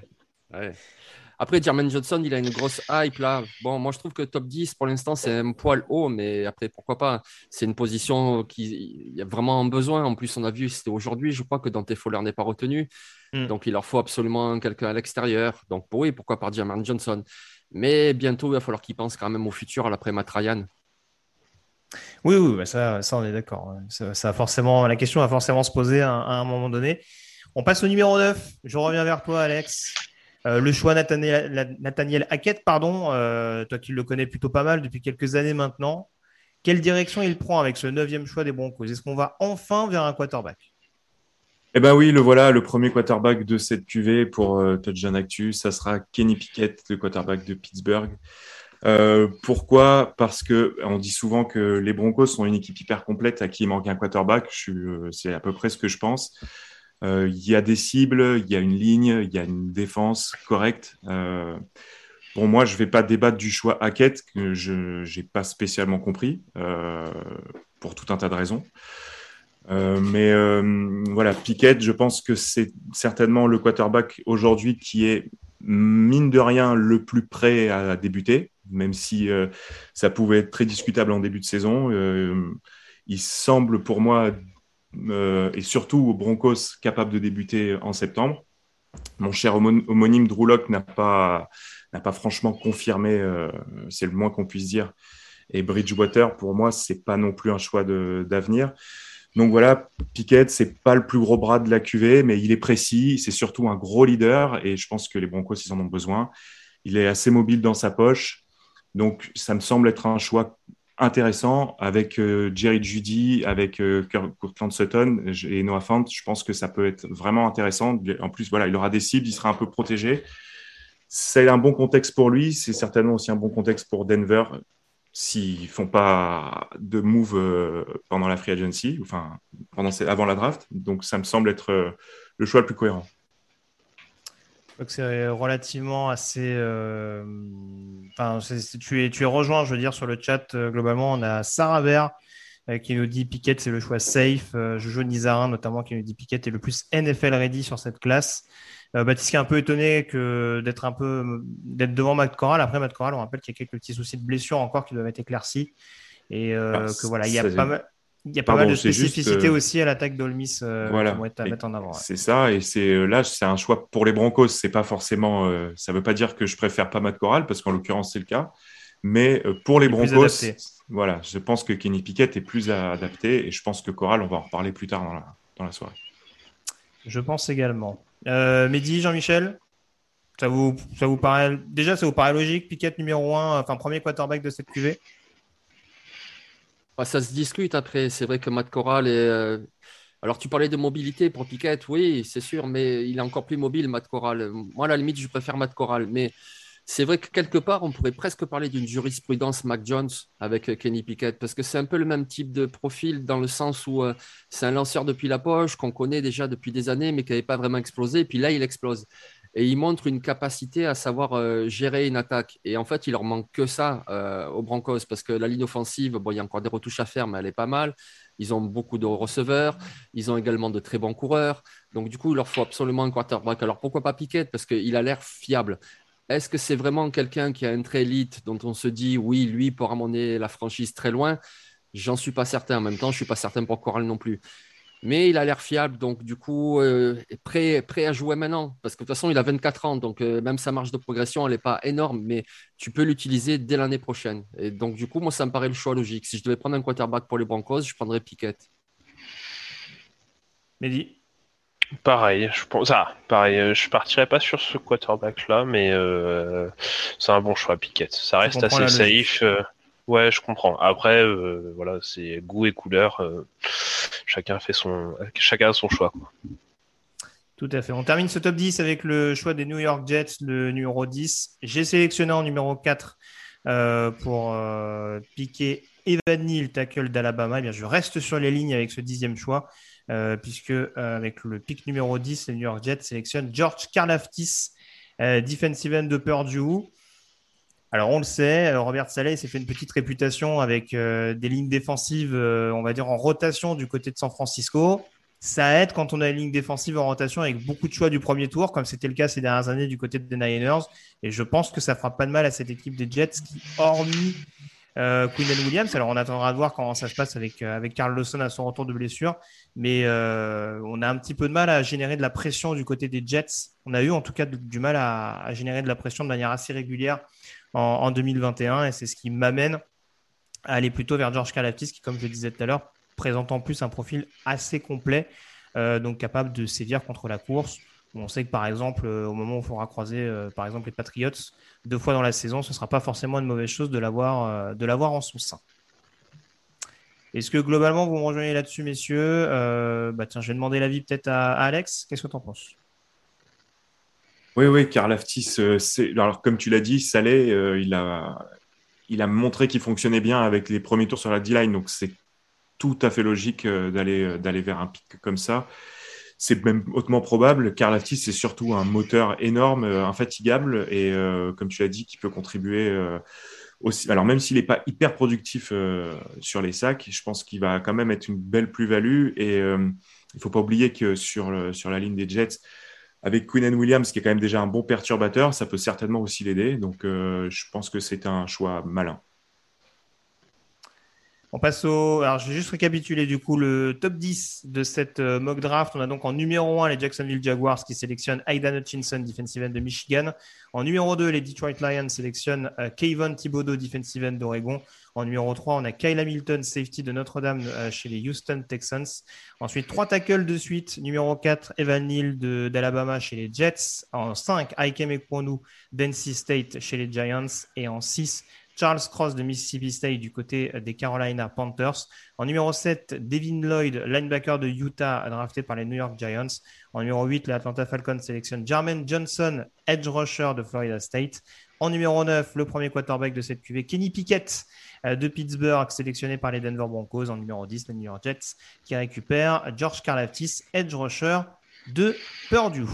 ouais. Après, Jermaine Johnson, il a une grosse hype là. Bon, moi, je trouve que top 10, pour l'instant, c'est un poil haut, mais après, pourquoi pas? C'est une position qui y a vraiment un besoin. En plus, on a vu, c'était aujourd'hui, je crois que Dante Fowler n'est pas retenu. Hmm. Donc, il leur faut absolument quelqu'un à l'extérieur. Donc, oui, pourquoi pas Jermaine Johnson? Mais bientôt, il va falloir qu'il pense quand même au futur, à l'après Matt Ryan. Oui, oui, bah ça, ça, on est d'accord. Ça, forcément, la question va forcément se poser à, à, un moment donné. On passe au numéro 9. Je reviens vers toi, Alex. Euh, le choix Nathaniel, Hackett, pardon, euh, toi qui le connais plutôt pas mal depuis quelques années maintenant, quelle direction il prend avec ce neuvième choix des Broncos? Est-ce qu'on va enfin vers un quarterback? Eh ben oui, le voilà, le premier quarterback de cette QV pour euh, Touchdown Actu, ça sera Kenny Pickett, le quarterback de Pittsburgh. pourquoi? Parce que on dit souvent que les Broncos sont une équipe hyper complète à qui il manque un quarterback. c'est à peu près ce que je pense. Euh, il y a des cibles, il y a une ligne, il y a une défense correcte. Euh, pour moi, je ne vais pas débattre du choix Hackett, que je n'ai pas spécialement compris, euh, pour tout un tas de raisons. mais voilà, Pickett, je pense que c'est certainement le quarterback aujourd'hui qui est, mine de rien, le plus prêt à débuter, même si ça pouvait être très discutable en début de saison. il semble pour moi euh, et surtout aux Broncos capables de débuter en septembre. Mon cher homonyme Drew n'a pas, n'a pas franchement confirmé, euh, c'est le moins qu'on puisse dire. Et Bridgewater, pour moi, c'est pas non plus un choix d'avenir. Donc voilà, Pickett, c'est pas le plus gros bras de la QV, mais il est précis. C'est surtout un gros leader et je pense que les Broncos, ils en ont besoin. Il est assez mobile dans sa poche. Donc ça me semble être un choix intéressant avec euh, Jerry Judy, avec euh, Kirkland Sutton et Noah Fant. Je pense que ça peut être vraiment intéressant. En plus, voilà, il aura des cibles, il sera un peu protégé. C'est un bon contexte pour lui. C'est certainement aussi un bon contexte pour Denver s'ils font pas de move euh, pendant la free agency, enfin pendant avant la draft. Donc ça me semble être euh, le choix le plus cohérent. Donc c'est relativement assez. Euh, enfin, tu es tu es rejoint, je veux dire, sur le chat globalement. On a Sarah Ver qui nous dit Piquet c'est le choix safe. Jojo Nizarin notamment qui nous dit Piquet est le plus NFL ready sur cette classe. Euh, Baptiste qui est un peu étonné que d'être un peu d'être devant Matt Corral. Après Matt Corral, on rappelle qu'il y a quelques petits soucis de blessure encore qui doivent être éclaircis et euh, ah, que voilà, il y a pas mal. Il y a pas mal de spécificités euh, aussi à l'attaque d'Olmis voilà. qui vont être à mettre en avant. C'est ça, et c'est là, c'est un choix pour les Broncos. C'est pas forcément, ça veut pas dire que je préfère pas Matt Corral parce qu'en l'occurrence c'est le cas, mais pour les Broncos, voilà, je pense que Kenny Pickett est plus adapté et je pense que Corral, on va en reparler plus tard dans la, dans la soirée. Je pense également. Euh, Mehdi, Jean-Michel, ça vous, ça vous paraît déjà ça vous paraît logique Piquet numéro 1, enfin premier quarterback de cette QV bah, Ça se discute après. C'est vrai que Matt Corral est. Euh, alors tu parlais de mobilité pour Piquet, oui, c'est sûr, mais il est encore plus mobile, Matt Corral. Moi, à la limite, je préfère Matt Corral, mais c'est vrai que quelque part, on pourrait presque parler d'une jurisprudence Mac Jones avec euh, Kenny Pickett, parce que c'est un peu le même type de profil dans le sens où euh, c'est un lanceur depuis la poche qu'on connaît déjà depuis des années, mais qui n'avait pas vraiment explosé. Et puis là, il explose. Et il montre une capacité à savoir euh, gérer une attaque. Et en fait, il leur manque que ça aux Broncos, parce que la ligne offensive, bon, il y a encore des retouches à faire, mais elle est pas mal. Ils ont beaucoup de receveurs. Ils ont également de très bons coureurs. Donc, du coup, il leur faut absolument un quarterback. Alors, pourquoi pas Pickett Parce qu'il a l'air fiable. Est-ce que c'est vraiment quelqu'un qui a un trait élite dont on se dit oui, lui pourra amener la franchise très loin? J'en suis pas certain. En même temps, je suis pas certain pour Coral non plus. Mais il a l'air fiable, donc du coup, euh, prêt, prêt à jouer maintenant. Parce que de toute façon, il a 24 ans, donc euh, même sa marge de progression, elle n'est pas énorme, mais tu peux l'utiliser dès l'année prochaine. Et donc du coup, moi, ça me paraît le choix logique. Si je devais prendre un quarterback pour les Broncos, je prendrais Piquet. Mehdi? Pareil, je pense. Ah, pareil, euh, je partirais pas sur ce quarterback là, mais euh, c'est un bon choix, Piquet. Ça reste assez safe. Euh, ouais, je comprends. Après, voilà, c'est goût et couleur. chacun fait son, chacun a son choix. Tout à fait. On termine ce top 10 avec le choix des New York Jets, le numéro 10. J'ai sélectionné en numéro 4 pour piquer Evan Neal, tackle d'Alabama. Eh bien, je reste sur les lignes avec ce dixième choix. Euh, puisque euh, avec le pic numéro 10, les New York Jets sélectionnent George Karlaftis, euh, defensive end de Purdue. Alors on le sait, Robert Saleh s'est fait une petite réputation avec des lignes défensives, on va dire en rotation du côté de San Francisco. Ça aide quand on a une ligne défensive en rotation avec beaucoup de choix du premier tour, comme c'était le cas ces dernières années du côté des Niners. Et je pense que ça fera pas de mal à cette équipe des Jets qui, hormis euh, Williams. Alors, on attendra de voir comment ça se passe avec, euh, avec Carl Lawson à son retour de blessure. Mais euh, on a un petit peu de mal à générer de la pression du côté des Jets. On a eu en tout cas du, mal à, générer de la pression de manière assez régulière en, 2021. Et c'est ce qui m'amène à aller plutôt vers George Kalaftis, qui, comme je le disais tout à l'heure, présente en plus un profil assez complet, euh, donc capable de sévir contre la course. On sait que par exemple, euh, au moment où il faudra croiser euh, par exemple les Patriots deux fois dans la saison, ce ne sera pas forcément une mauvaise chose de l'avoir en son sein. Est-ce que globalement vous me rejoignez là-dessus, messieurs? Bah tiens, Je vais demander l'avis peut-être à, Alex. Qu'est-ce que tu en penses? Oui, oui, Karl Aftis, alors comme tu l'as dit, Salé, il, a, il a montré qu'il fonctionnait bien avec les premiers tours sur la D-line, donc c'est tout à fait logique d'aller d'aller vers un pic comme ça c'est même hautement probable. Karlaftis, c'est surtout un moteur énorme, euh, infatigable, et euh, comme tu l'as dit, qui peut contribuer euh, aussi. Alors, même s'il n'est pas hyper productif sur les sacs, je pense qu'il va quand même être une belle plus-value. Et il ne faut pas oublier que sur, sur la ligne des Jets, avec Quinn Williams, qui est quand même déjà un bon perturbateur, ça peut certainement aussi l'aider. Donc, je pense que c'est un choix malin. On passe au. Alors, je vais juste récapituler du coup le top 10 de cette euh, mock draft. On a donc en numéro 1 les Jacksonville Jaguars qui sélectionnent Aidan Hutchinson, defensive end de Michigan. En numéro 2, les Detroit Lions sélectionnent euh, Kayvon Thibodeau, defensive end d'Oregon. En numéro 3, on a Kyle Hamilton, safety de Notre-Dame euh, chez les Houston Texans. Ensuite, trois tackles de suite. Numéro 4, Evan Neal d'Alabama chez les Jets. En 5, Aikem Ekwonu d'NC State chez les Giants. Et en 6, Charles Cross de Mississippi State du côté des Carolina Panthers. En numéro 7, Devin Lloyd, linebacker de Utah, drafté par les New York Giants. En numéro 8, les Atlanta Falcons sélectionnent Jermaine Johnson, edge rusher de Florida State. En numéro 9, le premier quarterback de cette QV, Kenny Pickett euh, de Pittsburgh, sélectionné par les Denver Broncos. En numéro 10, les New York Jets, qui récupère George Karlaftis, edge rusher de Purdue.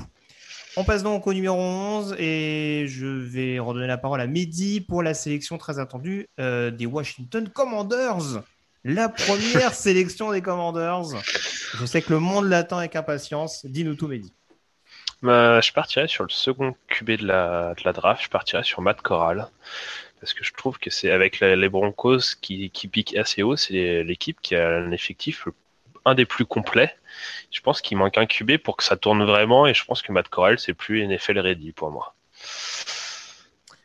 On passe donc au numéro 11 et je vais redonner la parole à Mehdi pour la sélection très attendue euh, des Washington Commanders. La première sélection des Commanders. Je sais que le monde l'attend avec impatience. Dis-nous tout, Mehdi. Bah, je partirais sur le second QB de la, de la draft. Je partirais sur Matt Corral. Parce que je trouve que c'est avec les Broncos qui, qui piquent assez haut, c'est l'équipe qui a un effectif un des plus complets je pense qu'il manque un QB pour que ça tourne vraiment et je pense que Matt Corral, c'est plus NFL ready pour moi.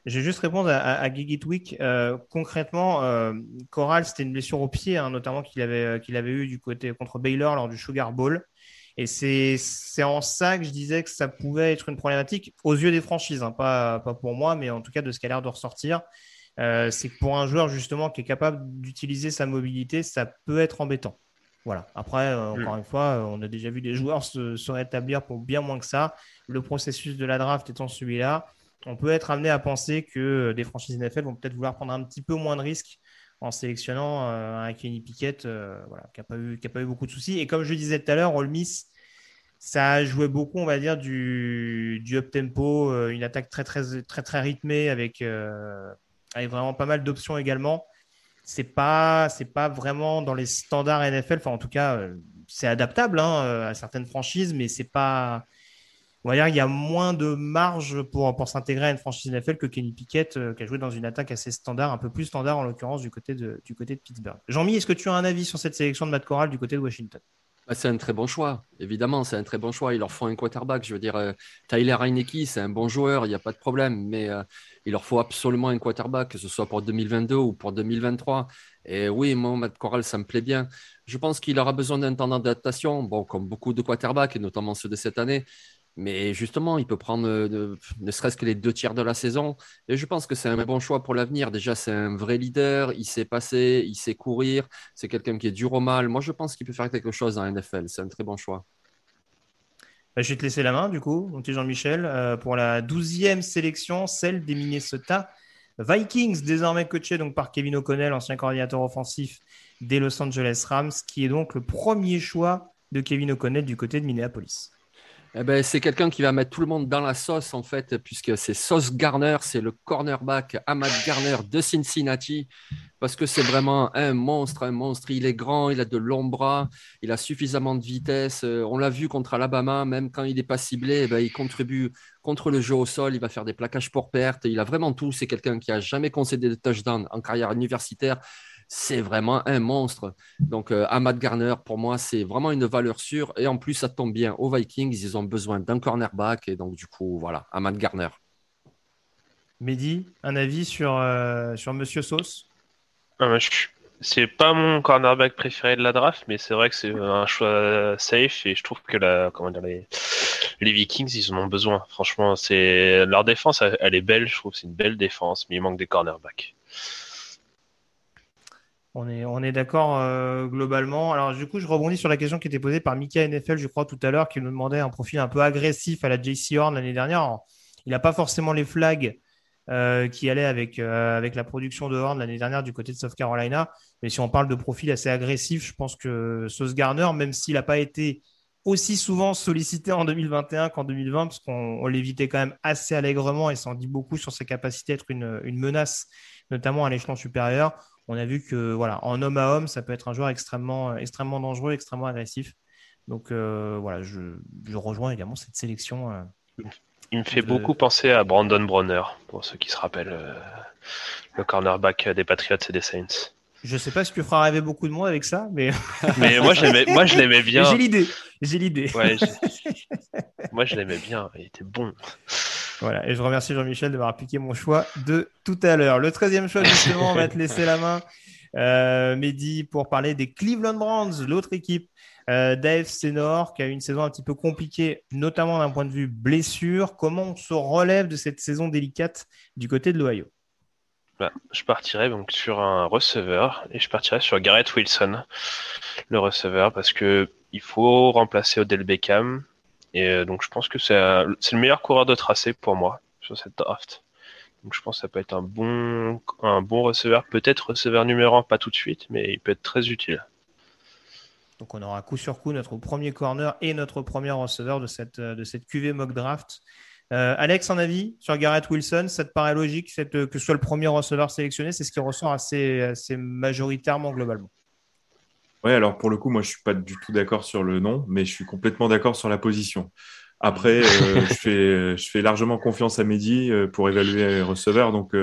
Je vais juste répondre à, à, euh, concrètement, euh, Corral, c'était une blessure au pied, hein, notamment qu'il avait, euh, qu'il avait eu du côté contre Baylor lors du Sugar Bowl. Et c'est en ça que je disais que ça pouvait être une problématique aux yeux des franchises, hein, pas, pas pour moi, mais en tout cas de ce qui a l'air de ressortir. c'est que pour un joueur justement qui est capable d'utiliser sa mobilité, ça peut être embêtant. Voilà. Après, euh, mm. encore une fois, euh, on a déjà vu des joueurs se, rétablir pour bien moins que ça. Le processus de la draft étant celui-là, on peut être amené à penser que euh, des franchises NFL vont peut-être vouloir prendre un petit peu moins de risques en sélectionnant un Kenny Pickett voilà, qui n'a pas, eu, pas eu beaucoup de soucis. Et comme je disais tout à l'heure, Ole Miss, ça a joué beaucoup, on va dire, du, du up-tempo, une attaque très, très, très, très rythmée avec, avec vraiment pas mal d'options également c'est pas pas vraiment dans les standards NFL. Enfin, en tout cas, euh, c'est adaptable hein, euh, à certaines franchises, mais c'est pas. On va dire qu'il y a moins de marge pour, pour s'intégrer à une franchise NFL que Kenny Pickett, euh, qui a joué dans une attaque assez standard, un peu plus standard en l'occurrence du côté de, du côté de Pittsburgh. Jean-Mi, est-ce que tu as un avis sur cette sélection de Matt Corral du côté de Washington? Bah, c'est un très bon choix, évidemment, c'est un très bon choix. Ils leur font un quarterback. Je veux dire, Tyler Heineke, c'est un bon joueur, il n'y a pas de problème, mais il leur faut absolument un quarterback, que ce soit pour 2022 ou pour 2023. Et oui, moi, Matt Corral, ça me plaît bien. Je pense qu'il aura besoin d'un temps d'adaptation, bon, comme beaucoup de quarterbacks, et notamment ceux de cette année. Mais justement, il peut prendre euh, ne serait-ce que les deux tiers de la saison. Et je pense que c'est un bon choix pour l'avenir. Déjà, c'est un vrai leader. Il sait passer, il sait courir. C'est quelqu'un qui est dur au mal. Moi, je pense qu'il peut faire quelque chose dans la NFL. C'est un très bon choix. Bah, je vais te laisser la main, du coup, mon petit Jean-Michel, euh, pour la douzième sélection, celle des Minnesota Vikings, désormais coaché donc, par Kevin O'Connell, ancien coordinateur offensif des Los Angeles Rams, qui est donc le premier choix de Kevin O'Connell du côté de Minneapolis. Eh ben, c'est quelqu'un qui va mettre tout le monde dans la sauce, en fait, puisque c'est Sauce Garner, c'est le cornerback Ahmad Garner de Cincinnati, parce que c'est vraiment un monstre, un monstre. Il est grand, il a de longs bras, il a suffisamment de vitesse. Euh, on l'a vu contre Alabama, même quand il n'est pas ciblé, eh ben, il contribue contre le jeu au sol, il va faire des plaquages pour perte. Il a vraiment tout. C'est quelqu'un qui a jamais concédé de touchdown en carrière universitaire c'est vraiment un monstre. Donc, euh, Ahmad Garner, pour moi, c'est vraiment une valeur sûre. Et en plus, ça tombe bien. Aux Vikings, ils ont besoin d'un cornerback. Et donc, du coup, voilà, Ahmad Garner. Mehdi, un avis sur, euh, sur Monsieur Sauce? Ah, C'est pas mon cornerback préféré de la draft, mais c'est vrai que c'est un choix safe. Et je trouve que la, comment dire, les, les Vikings, ils en ont besoin. Franchement, c'est leur défense, elle est belle. Je trouve c'est une belle défense, mais il manque des cornerbacks. On est, d'accord euh, globalement. Alors, du coup, je rebondis sur la question qui était posée par Mika NFL, je crois, tout à l'heure, qui nous demandait un profil un peu agressif à la JC Horn l'année dernière. il n'a pas forcément les flags euh, qui allaient avec, euh, avec la production de Horn l'année dernière du côté de South Carolina. Mais si on parle de profil assez agressif, je pense que Sauce Garner, même s'il n'a pas été aussi souvent sollicité en 2021 qu'en 2020, parce qu'on l'évitait quand même assez allègrement et ça en dit beaucoup sur ses capacités à être une menace, notamment à l'échelon supérieur on a vu que voilà, en homme à homme, ça peut être un joueur extrêmement, extrêmement dangereux, extrêmement agressif. Donc euh, voilà, je, rejoins également cette sélection. Euh, il me fait beaucoup penser à Brandon Bronner, pour ceux qui se rappellent, euh, le cornerback des Patriots et des Saints. Je sais pas si tu feras rêver beaucoup de monde avec ça, mais. mais moi, je moi, je l'aimais bien. J'ai l'idée. J'ai l'idée. moi, je l'aimais bien. Il était bon. Voilà, et je remercie Jean-Michel d'avoir appliqué mon choix de tout à l'heure. Le 13e choix, justement, on va te laisser la main Euh, Mehdi, pour parler des Cleveland Browns, l'autre équipe euh, d'AFC qui a eu une saison un petit peu compliquée, notamment d'un point de vue blessure. Comment on se relève de cette saison délicate du côté de l'Ohio? Bah, je partirais donc sur un receveur et je partirais sur Garrett Wilson, le receveur, parce que il faut remplacer Odell Beckham. Et euh, donc je pense que c'est le meilleur coureur de tracé pour moi sur cette draft. Donc je pense que ça peut être un bon, un bon receveur, peut-être receveur numéro 1, pas tout de suite, mais il peut être très utile. Donc on aura coup sur coup notre premier corner et notre premier receveur de cette, de cette QV mock draft. Euh, Alex, en avis sur Garrett Wilson, ça te paraît logique que ce soit le premier receveur sélectionné? C'est ce qui ressort assez majoritairement globalement. Alors pour le coup, moi je suis pas du tout d'accord sur le nom, mais je suis complètement d'accord sur la position. Après, euh, je, fais, je fais largement confiance à Mehdi euh, pour évaluer les receveurs. Donc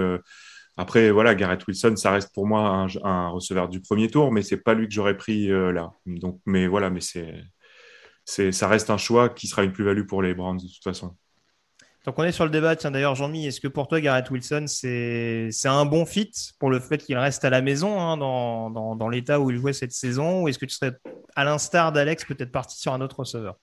après, voilà, Garrett Wilson, ça reste pour moi un, un receveur du premier tour, mais c'est pas lui que j'aurais pris là. Donc, mais voilà, mais c'est, c'est, ça reste un choix qui sera une plus-value pour les Browns de toute façon. Donc on est sur le débat, tiens d'ailleurs Jean-Mi, est-ce que pour toi Garrett Wilson c'est un bon fit pour le fait qu'il reste à la maison hein, dans, dans, l'état où il jouait cette saison ou est-ce que tu serais à l'instar d'Alex peut-être parti sur un autre receveur?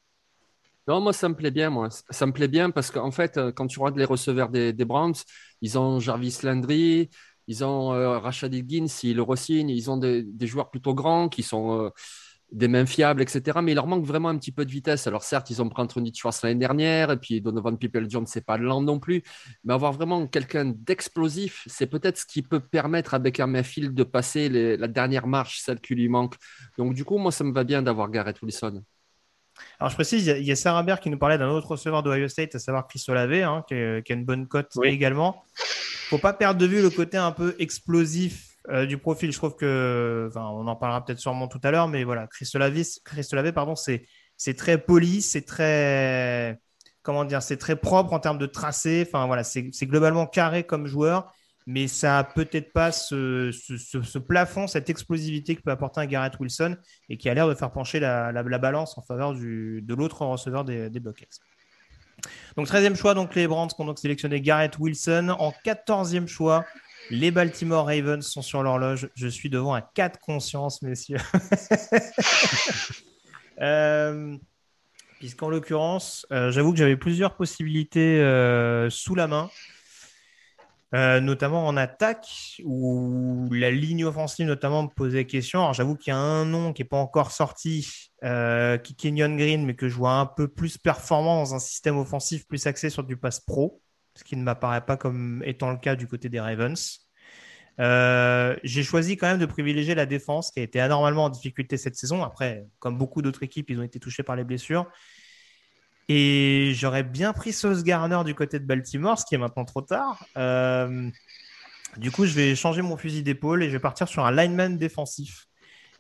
Non, moi, ça me plaît bien, moi. Ça me plaît bien parce qu'en fait, euh, quand tu regardes les receveurs des, des Browns, ils ont Jarvis Landry, ils ont euh, Rashad Higgins, ils le re ils ont des, des, joueurs plutôt grands qui sont, euh, des mains fiables, etc. Mais il leur manque vraiment un petit peu de vitesse. Alors certes, ils ont pris Anthony Schwartz l'année dernière, et puis Donovan People-Jones, c'est pas lent non plus. Mais avoir vraiment quelqu'un d'explosif, c'est peut-être ce qui peut permettre à Baker Mayfield de passer la dernière marche, celle qui lui manque. Donc du coup, moi, ça me va bien d'avoir Garrett Wilson. Alors je précise, il y a, Sarah Baird qui nous parlait d'un autre receveur de Ohio State, à savoir Chris Olave, hein, qui, a une bonne cote également. Faut pas perdre de vue le côté un peu explosif euh, du profil, je trouve que, on en parlera peut-être sûrement tout à l'heure, mais voilà, Christolavé, pardon, c'est, c'est très poli, c'est très, comment dire, c'est très propre en termes de tracé. Enfin voilà, c'est, globalement carré comme joueur, mais ça a peut-être pas ce, ce, plafond, cette explosivité que peut apporter un Garrett Wilson et qui a l'air de faire pencher la, la, balance en faveur du, de l'autre receveur des, des Buckets. Donc 13e choix, donc les Brands qui ont donc sélectionné Garrett Wilson. En 14e choix, les Baltimore Ravens sont sur l'horloge. Je suis devant un cas de conscience, messieurs. euh, Puisqu'en l'occurrence, euh, j'avoue que j'avais plusieurs possibilités euh, sous la main. Euh, notamment en attaque, où la ligne offensive notamment me posait question. Alors j'avoue qu'il y a un nom qui n'est pas encore sorti, qui est Kenyon Green, mais que je vois un peu plus performant dans un système offensif plus axé sur du pass pro ce qui ne m'apparaît pas comme étant le cas du côté des Ravens. Euh, j'ai choisi quand même de privilégier la défense qui a été anormalement en difficulté cette saison. Après, comme beaucoup d'autres équipes, ils ont été touchés par les blessures. Et j'aurais bien pris Sauce Garner du côté de Baltimore, ce qui est maintenant trop tard. Euh, du coup, je vais changer mon fusil d'épaule et je vais partir sur un lineman défensif.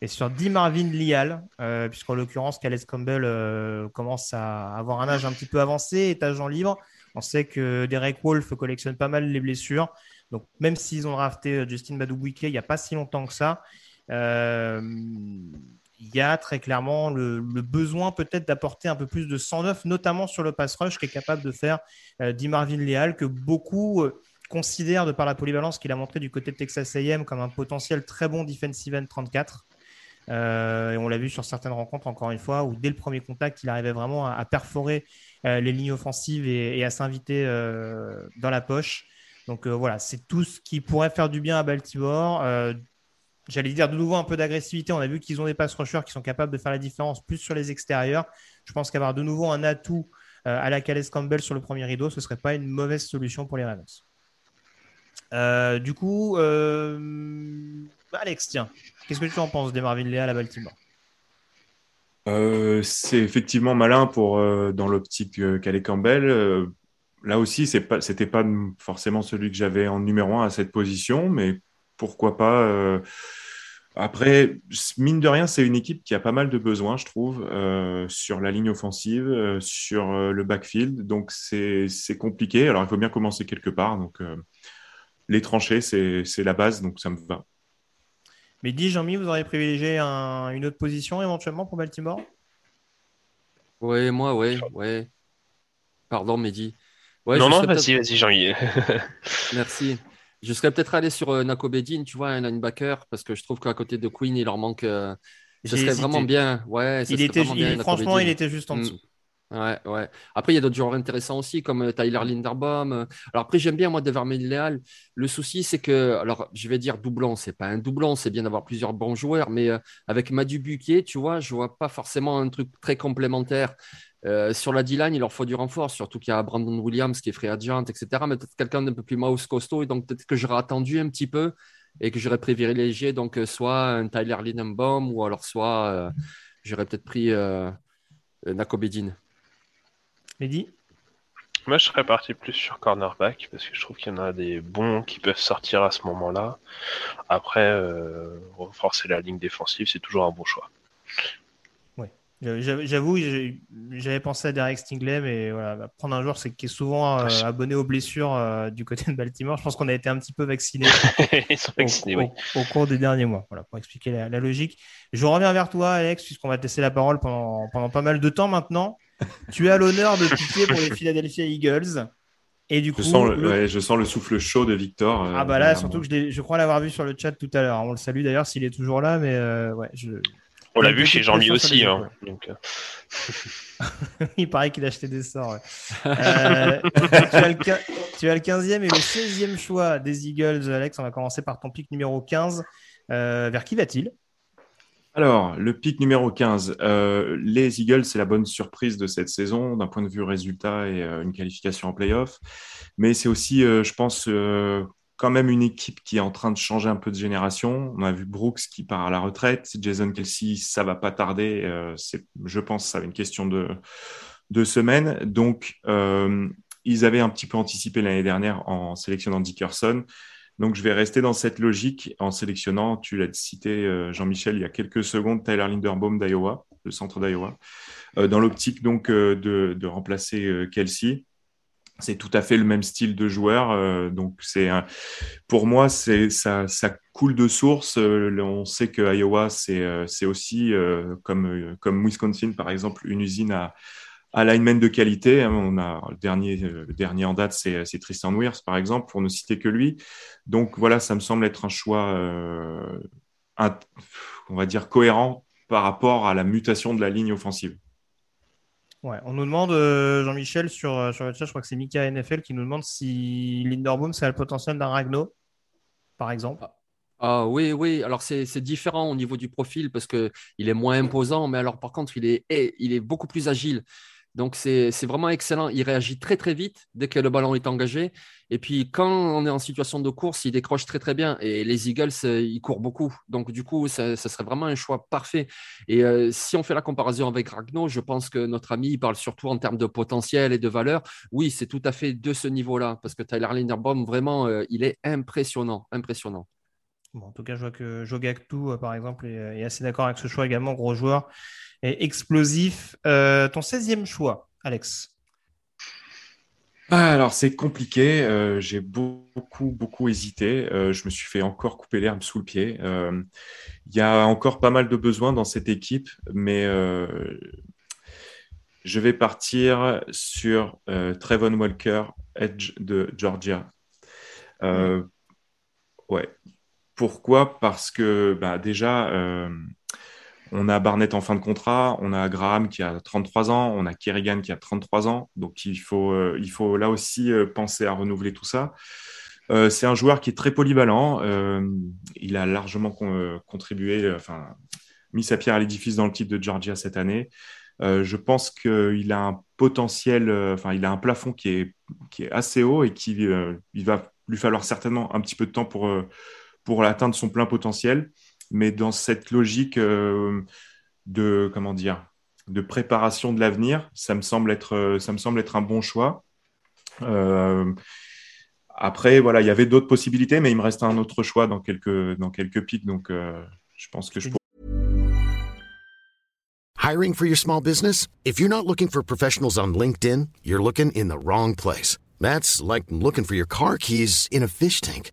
Et sur D. Marvin Lial, euh, puisqu'en l'occurrence, Calais Campbell commence à avoir un âge un petit peu avancé, est agent libre. On sait que Derek Wolf collectionne pas mal les blessures. Donc, même s'ils ont drafté euh, Justin Badoubuike il n'y a pas si longtemps que ça, euh, il y a très clairement le, besoin peut-être d'apporter un peu plus de 109, notamment sur le pass rush, qui est capable de faire euh, Marvin Leal, que beaucoup euh, considèrent, de par la polyvalence qu'il a montré du côté de Texas AM, comme un potentiel très bon defensive end 34. Et on l'a vu sur certaines rencontres, encore une fois, où dès le premier contact, il arrivait vraiment à perforer euh, les lignes offensives et, à s'inviter euh, dans la poche. Donc euh, voilà, c'est tout ce qui pourrait faire du bien à Baltimore. J'allais dire de nouveau un peu d'agressivité. On a vu qu'ils ont des pass rushers qui sont capables de faire la différence plus sur les extérieurs. Je pense qu'avoir de nouveau un atout à la Calais Campbell sur le premier rideau, ce ne serait pas une mauvaise solution pour les Ravens. du coup, Alex, tiens, qu'est-ce que tu en penses des Marvin Léal à Baltimore? Euh, c'est effectivement malin pour euh, dans l'optique euh, Calais Campbell. là aussi, c'est pas, c'était pas forcément celui que j'avais en numéro un à cette position, mais pourquoi pas. Après, mine de rien, c'est une équipe qui a pas mal de besoins, je trouve, sur la ligne offensive, sur le backfield. Donc, c'est compliqué. Alors, il faut bien commencer quelque part. Donc, les tranchées, c'est la base. Donc, ça me va. Mais dis, Jean-Mi, vous auriez privilégié une autre position éventuellement pour Baltimore? Oui, moi, oui, ouais. Pardon, Mehdi. non, non, vas-y, vas-y, Jean-Mi. Merci. Je serais peut-être allé sur euh, Nako Bedin, tu vois, un linebacker, parce que je trouve qu'à côté de Queen, il leur manque. Euh, ce serait vraiment bien. Ouais, il était, franchement, il était juste en mm. dessous. Ouais, ouais. Après, il y a d'autres joueurs intéressants aussi, comme euh, Tyler Linderbaum. Alors après, j'aime bien, moi, Devermel Leal. Le souci, c'est que, alors, je vais dire doublon, c'est pas un doublon, c'est bien d'avoir plusieurs bons joueurs, mais avec Madu Buquier, tu vois, je vois pas forcément un truc très complémentaire. Euh, sur la D-line, il leur faut du renfort, surtout qu'il y a Brandon Williams qui est free agent, etc. Mais peut-être quelqu'un d'un peu plus mouse costaud, et donc peut-être que j'aurais attendu un petit peu et que j'aurais privilégié donc euh, soit un Tyler Lindenbaum ou alors soit euh, j'aurais peut-être pris euh, Nako Bedin. Mehdi Moi, je serais parti plus sur cornerback parce que je trouve qu'il y en a des bons qui peuvent sortir à ce moment-là. Après, renforcer la ligne défensive, c'est toujours un bon choix. J'avoue, j'avais pensé à Derek Stingley, mais voilà, bah, prendre un joueur c'est qui est souvent euh, abonné aux blessures euh, du côté de Baltimore. Je pense qu'on a été un petit peu vaccinés, au, cours des derniers mois. Voilà, pour expliquer la, logique. Je reviens vers toi, Alex, puisqu'on va te laisser la parole pendant, pendant pas mal de temps maintenant. Tu as l'honneur de piquer pour les Philadelphia Eagles. Et du coup, je sens le, je sens le souffle chaud de Victor. Euh, ah bah là, surtout que je, je crois l'avoir vu sur le chat tout à l'heure. On le salue d'ailleurs s'il est toujours là, mais ouais, je, on l'a vu chez Jean-Mi aussi. Hein, donc... Euh. Il paraît qu'il a acheté des sorts. Euh, tu, as le, 15e et le 16e choix des Eagles, Alex. On va commencer par ton pic numéro 15. Euh, vers qui va-t-il? Alors, le pic numéro 15, les Eagles, c'est la bonne surprise de cette saison d'un point de vue résultat et une qualification en playoff. Mais c'est aussi, je pense, quand même une équipe qui est en train de changer un peu de génération. On a vu Brooks qui part à la retraite. Jason Kelsey, ça va pas tarder. Euh, je pense ça va une question de, de semaines. Donc, euh, ils avaient un petit peu anticipé l'année dernière en sélectionnant Dickerson. Donc, je vais rester dans cette logique en sélectionnant, tu l'as cité, euh, Jean-Michel, il y a quelques secondes, Tyler Linderbaum d'Iowa, le centre d'Iowa, dans l'optique donc de, de, remplacer Kelsey c'est tout à fait le même style de joueur. Euh, donc c'est pour moi c'est ça, ça, coule de source. Euh, on sait que Iowa c'est euh, c'est aussi comme comme Wisconsin par exemple une usine à à lineman de qualité. Hein. On a le dernier le dernier en date c'est Tristan Weirs par exemple pour ne citer que lui. Donc voilà ça me semble être un choix on va dire cohérent par rapport à la mutation de la ligne offensive. Ouais, on nous demande, euh, Jean-Michel, sur, euh, sur le chat, je crois que c'est Mika NFL qui nous demande si Linderbaum, a le potentiel d'un Ragno, par exemple. Ah, ah oui, oui. Alors c'est différent au niveau du profil parce qu'il est moins imposant, mais alors par contre, il est, il est beaucoup plus agile. Donc c'est vraiment excellent. Il réagit très très vite dès que le ballon est engagé. Et puis quand on est en situation de course, il décroche très très bien. Et les Eagles, euh, ils courent beaucoup. Donc du coup, ça, serait vraiment un choix parfait. Et euh, si on fait la comparaison avec Ragno, je pense que notre ami parle surtout en termes de potentiel et de valeur. Oui, c'est tout à fait de ce niveau-là. Parce que Tyler Linderbaum, vraiment, euh, il est impressionnant. Impressionnant. Bon, en tout cas, je vois que Jogactu, par exemple, est assez d'accord avec ce choix également, gros joueur explosif. Euh, ton 16e choix, Alex ah, alors c'est compliqué, euh, j'ai beaucoup beaucoup hésité, euh, je me suis fait encore couper l'herbe sous le pied. Il y a encore pas mal de besoins dans cette équipe, mais je vais partir sur Trevon Walker, Edge de Georgia. Ouais. Pourquoi? Parce que bah, déjà on a Barnett en fin de contrat, on a Graham qui a 33 ans, on a Kerrigan qui a 33 ans. Donc il faut, euh, il faut là aussi euh, penser à renouveler tout ça. Euh, c'est un joueur qui est très polyvalent. il a largement contribué, enfin, mis sa pierre à l'édifice dans le titre de Georgia cette année. je pense qu'il a un potentiel, enfin, il a un plafond qui est, qui est assez haut et qui il va lui falloir certainement un petit peu de temps pour, pour atteindre son plein potentiel mais dans cette logique euh, de comment dire de préparation de l'avenir, ça me semble être euh, ça me semble être un bon choix. Euh, après, voilà, il y avait d'autres possibilités, mais il me reste un autre choix dans quelques dans pics, donc je pense que je. Hiring for your small business? If you're not looking for professionals on LinkedIn, you're looking in the wrong place. That's like looking for your car keys in a fish tank.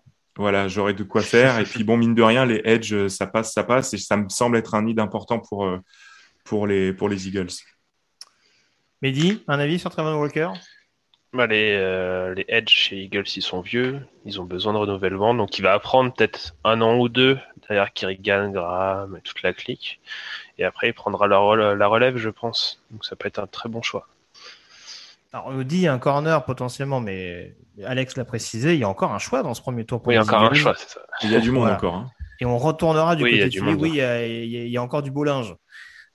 Voilà, j'aurais de quoi faire. Et puis, bon, mine de rien, les edge, euh, ça passe, ça passe. Et ça me semble être un nid important pour, euh, pour, les, pour les Eagles. Mehdi, un avis sur Trevor Walker? Bah, les, euh, les Edge chez Eagles, ils sont vieux, ils ont besoin de renouvellement, donc il va apprendre peut-être un an ou deux derrière Kerrigan, Graham et toute la clique. Et après, il prendra la relève, je pense. Donc ça peut être un très bon choix. Alors, on nous dit un corner potentiellement, mais Alex l'a précisé, il y a encore un choix dans ce premier tour. Pour Oui, les encore un choix, c'est ça. Il y a du monde Voilà. encore. hein. Et on retournera du Oui, il y côté a du monde. Oui, il y, a, il y a- il y a encore du beau linge,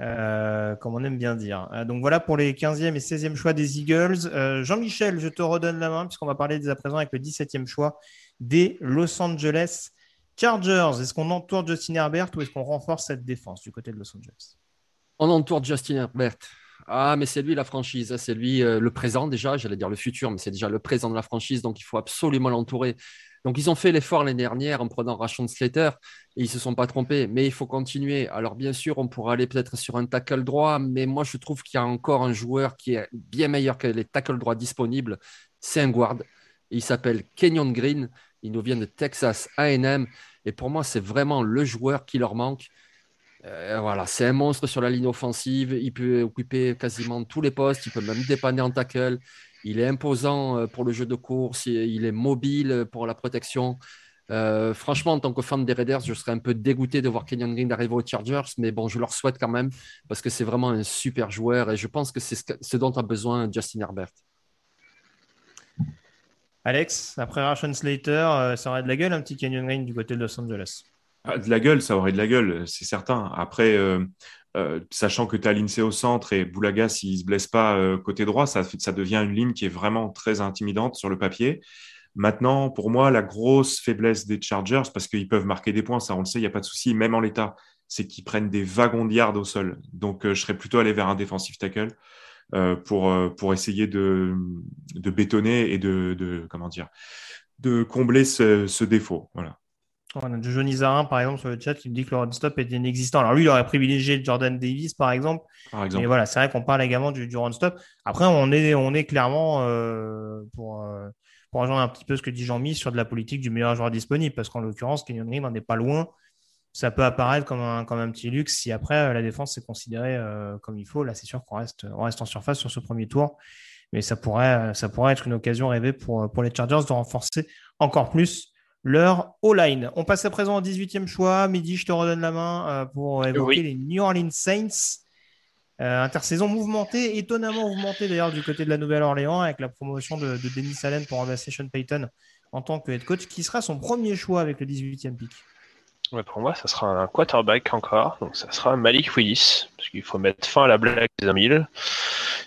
euh, comme on aime bien dire. Euh, donc voilà pour les 15e et 16e choix des Eagles. Euh, Jean-Michel, je te redonne la main puisqu'on va parler dès à présent avec le 17e choix des Los Angeles Chargers. Est-ce qu'on entoure Justin Herbert ou est-ce qu'on renforce cette défense du côté de Los Angeles? On entoure Justin Herbert. Ah, mais c'est lui la franchise, hein, c'est lui euh, le présent déjà, j'allais dire le futur, mais c'est déjà le présent de la franchise, donc il faut absolument l'entourer. Donc ils ont fait l'effort l'année dernière en prenant Rashon Slater et ils se sont pas trompés, mais il faut continuer. Alors bien sûr, on pourra aller peut-être sur un tackle droit, mais moi je trouve qu'il y a encore un joueur qui est bien meilleur que les tackles droits disponibles, c'est un guard. Il s'appelle Kenyon Green, il nous vient de Texas A&M et pour moi c'est vraiment le joueur qui leur manque. Euh, voilà, c'est un monstre sur la ligne offensive. Il peut occuper quasiment tous les postes. Il peut même dépanner en tackle. Il est imposant euh, pour le jeu de course. Il est mobile pour la protection. Euh, franchement, en tant que fan des Raiders, je serais un peu dégoûté de voir Kenyon Green arriver aux Chargers, mais bon, je leur souhaite quand même parce que c'est vraiment un super joueur et je pense que c'est ce, dont a besoin Justin Herbert. Alex, après Rashon Slater, ça aurait de la gueule un petit Canyon Green du côté de Los Angeles. Ah, de la gueule, ça aurait de la gueule, c'est certain. Après, euh, euh, sachant que tu as au centre et Boulaga, s'il ne se blesse pas euh, côté droit, ça, devient une ligne qui est vraiment très intimidante sur le papier. Maintenant, pour moi, la grosse faiblesse des Chargers, parce qu'ils peuvent marquer des points, ça on le sait, il n'y a pas de souci, même en l'état, c'est qu'ils prennent des wagons de yards au sol. Donc, je serais plutôt allé vers un defensive tackle pour, essayer de, bétonner et de, de, de combler ce, ce défaut. Voilà. On a Johnny Zarin, par exemple, sur le chat, qui me dit que le run stop est inexistant. Alors lui, il aurait privilégié Jordan Davis, par exemple. Par exemple. Mais voilà, c'est vrai qu'on parle également du, du run stop. Après, on est, on est clairement, euh, pour, euh, pour rejoindre un petit peu ce que dit Jean-Mi, sur de la politique du meilleur joueur disponible. Parce qu'en l'occurrence, Kenyon Green n'en est pas loin. Ça peut apparaître comme un, comme un petit luxe si après, euh, la défense est considérée euh, comme il faut. Là, c'est sûr qu'on reste, on reste en surface sur ce premier tour. Mais ça pourrait, ça pourrait être une occasion rêvée pour, pour les Chargers de renforcer encore plus leur O-line. On passe à présent au 18e choix. Midi, je te redonne la main euh, pour évoquer Oui. les New Orleans Saints. Euh, intersaison mouvementée, étonnamment mouvementée d'ailleurs du côté de la Nouvelle-Orléans avec la promotion de, de Dennis Allen pour remplacer Sean Payton en tant que head coach, qui sera son premier choix avec le 18e pick. Ouais, pour moi, ça sera un quarterback encore. Donc, ça sera Malik Willis. Parce qu'il faut mettre fin à la blague des 1000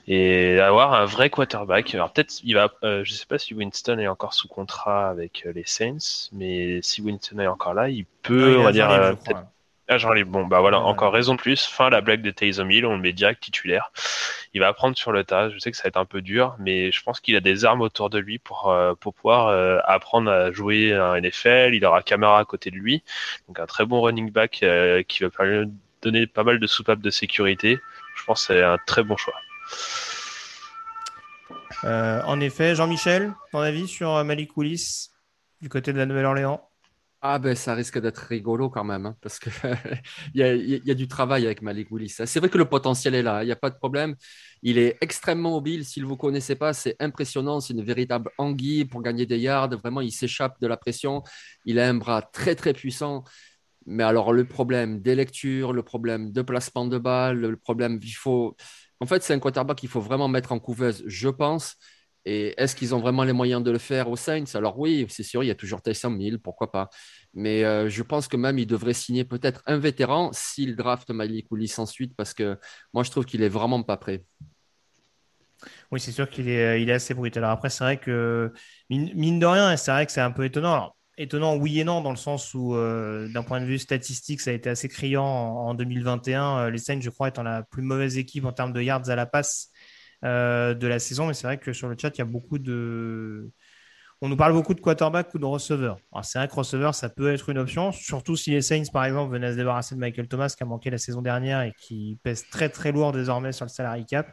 et avoir un vrai quarterback. Alors, peut-être, il va, euh, je sais pas si Winston est encore sous contrat avec euh, les Saints, mais si Winston est encore là, il peut, Ah, il on va dire, euh, peut-être ah, Jean Livre. Bon, bah voilà, encore raison de plus. Fin à la blague de Taysom Hill, on le met direct titulaire. Il va apprendre sur le tas. Je sais que ça va être un peu dur, mais je pense qu'il a des armes autour de lui pour, euh, pour pouvoir euh, apprendre à jouer à NFL. Il aura Camara à côté de lui. Donc un très bon running back euh, qui va donner pas mal de soupapes de sécurité. Je pense que c'est un très bon choix. En effet, Jean-Michel, ton avis sur Malik Willis du côté de la Nouvelle-Orléans? Ah ben ça risque d'être rigolo quand même, hein, parce que il y a, du travail avec Malik Willis. C'est vrai que le potentiel est là, il n'y a pas de problème. Il est extrêmement mobile, si vous ne connaissez pas, c'est impressionnant, c'est une véritable anguille pour gagner des yards. Vraiment, il s'échappe de la pression. Il a un bras très très puissant. Mais alors le problème des lectures, le problème de placement de balles, le problème, il faut... En fait, c'est un quarterback qu'il faut vraiment mettre en couveuse, je pense. Et est-ce qu'ils ont vraiment les moyens de le faire aux Saints? Alors oui, c'est sûr, il y a toujours Tyson Mill, pourquoi pas. Mais euh, je pense que même il devrait signer peut-être un vétéran s'il draft Malik Willis ensuite, parce que moi je trouve qu'il est vraiment pas prêt. Oui, c'est sûr qu'il est, il est assez brutal. Alors après, c'est vrai que, mine, de rien, c'est vrai que c'est un peu étonnant. étonnant, oui et non, dans le sens où, euh, d'un point de vue statistique, ça a été assez criant en, 2021. Euh, les Saints, je crois, étant la plus mauvaise équipe en termes de yards à la passe euh, de la saison. Mais c'est vrai que sur le chat, il y a beaucoup de. On nous parle beaucoup de quarterback ou de receveur. C'est vrai que receveur, ça peut être une option, surtout si les Saints, par exemple, venaient à se débarrasser de Michael Thomas, qui a manqué la saison dernière et qui pèse très très lourd désormais sur le salary cap.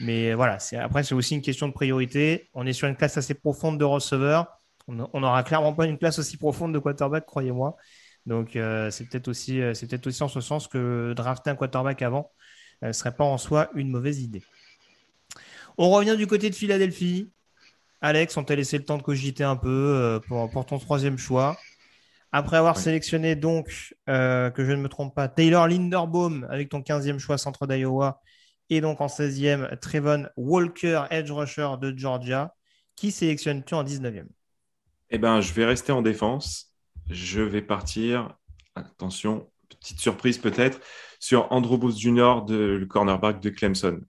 Mais voilà, après, c'est aussi une question de priorité. On est sur une classe assez profonde de receveurs. On n'aura clairement pas une classe aussi profonde de quarterback, croyez-moi. Donc, euh, c'est peut-être aussi, euh, peut aussi en ce sens que drafter un quarterback avant ne serait pas en soi une mauvaise idée. On revient du côté de Philadelphie. Alex, on t'a laissé le temps de cogiter un peu pour, ton troisième choix. Après avoir sélectionné donc, que je ne me trompe pas, Taylor Linderbaum avec ton 15e choix centre d'Iowa et donc en 16e, Trevon Walker, edge rusher de Georgia. Qui sélectionnes-tu en 19e Eh bien, je vais rester en défense. Je vais partir, attention, petite surprise peut-être, sur Andrew Booth Jr., de, le cornerback de Clemson.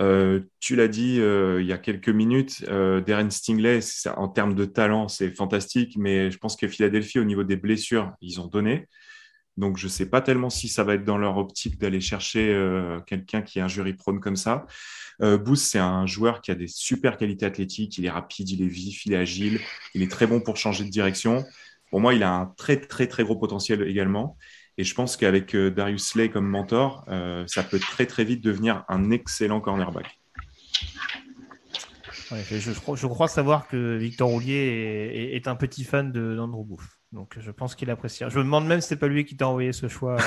Euh, tu l'as dit euh, il y a quelques minutes, euh, Darren Stingley, en termes de talent, c'est fantastique, mais je pense que Philadelphie, au niveau des blessures, ils ont donné. Donc, je ne sais pas tellement si ça va être dans leur optique d'aller chercher quelqu'un qui est un jury prône comme ça. Euh, c'est un joueur qui a des super qualités athlétiques. Il est rapide, il est vif, il est agile. Il est très bon pour changer de direction. Pour moi, il a un très, très, très gros potentiel également. Et je pense qu'avec euh, Darius Slay comme mentor, euh, ça peut très, très vite devenir un excellent cornerback. je, je, crois savoir que Victor Roulier est, est un petit fan d'Andrew Booth. Donc je pense qu'il apprécie. Je me demande même si c'est pas lui qui t'a envoyé ce choix.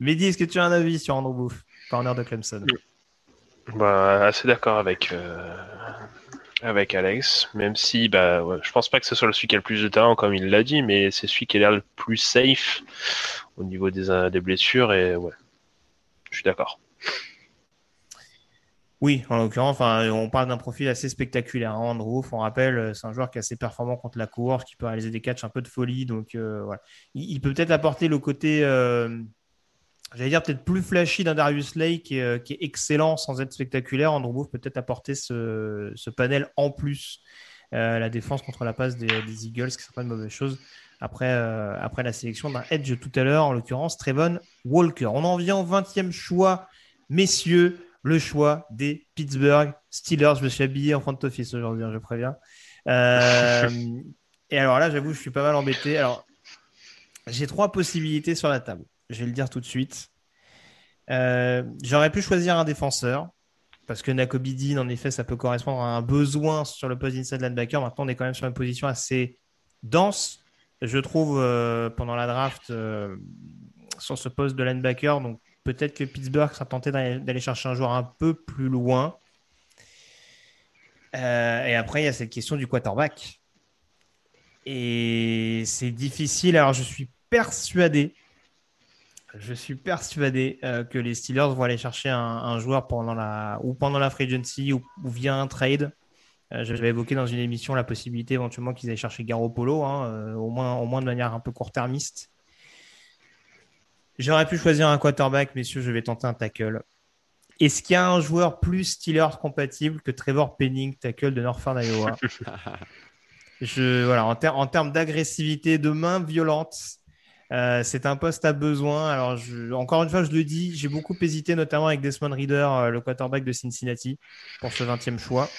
Mehdi, est-ce que tu as un avis sur Andrew Booth, corner de Clemson? Bah, Assez d'accord avec, euh, avec Alex, même si bah, je pense pas que ce soit celui qui a le plus de talent, comme il l'a dit, mais c'est celui qui a l'air le plus safe au niveau des, euh, blessures, et ouais, je suis d'accord. Oui, en l'occurrence, on parle d'un profil assez spectaculaire. Hein, Andrew, on rappelle, euh, c'est un joueur qui est assez performant contre la course, qui peut réaliser des catchs un peu de folie. Donc, euh, voilà. il, peut peut-être apporter le côté, j'allais dire, peut-être plus flashy d'un Darius Lake qui est, excellent sans être spectaculaire. Andrew peut peut-être apporter ce, panel en plus. la défense contre la passe des, Eagles, qui ne serait pas une mauvaise chose. Après, après la sélection d'un Edge tout à l'heure, en l'occurrence, Trevon Walker. On en vient au 20e choix, messieurs le choix des Pittsburgh Steelers. Je me suis habillé en front office aujourd'hui, hein, je préviens. Euh, et alors là, j'avoue, je suis pas mal embêté. Alors, j'ai trois possibilités sur la table. Je vais le dire tout de suite. Euh, j'aurais pu choisir un défenseur parce que Nakobe Dean, en effet, ça peut correspondre à un besoin sur le poste d'inside linebacker. Maintenant, on est quand même sur une position assez dense, je trouve, euh, pendant la draft sur ce poste de linebacker. Donc, Peut-être que Pittsburgh sera tenté d'aller chercher un joueur un peu plus loin. Euh, et après, il y a cette question du quarterback. Et c'est difficile. Alors, je suis persuadé, je suis persuadé euh, que les Steelers vont aller chercher un, joueur pendant la, ou pendant la free agency ou, via un trade. Euh, j'avais évoqué dans une émission la possibilité éventuellement qu'ils aillent chercher Garoppolo, hein, au, moins, au moins de manière un peu court-termiste. J'aurais pu choisir un quarterback, messieurs, je vais tenter un tackle. Est-ce qu'il y a un joueur plus Steelers compatible que Trevor Penning, tackle de Northern Iowa? Je, voilà, en, termes d'agressivité, de main violente, euh, c'est un poste à besoin. Alors, encore une fois, je le dis, j'ai beaucoup hésité, notamment avec Desmond Reader, euh, le quarterback de Cincinnati, pour ce 20e choix.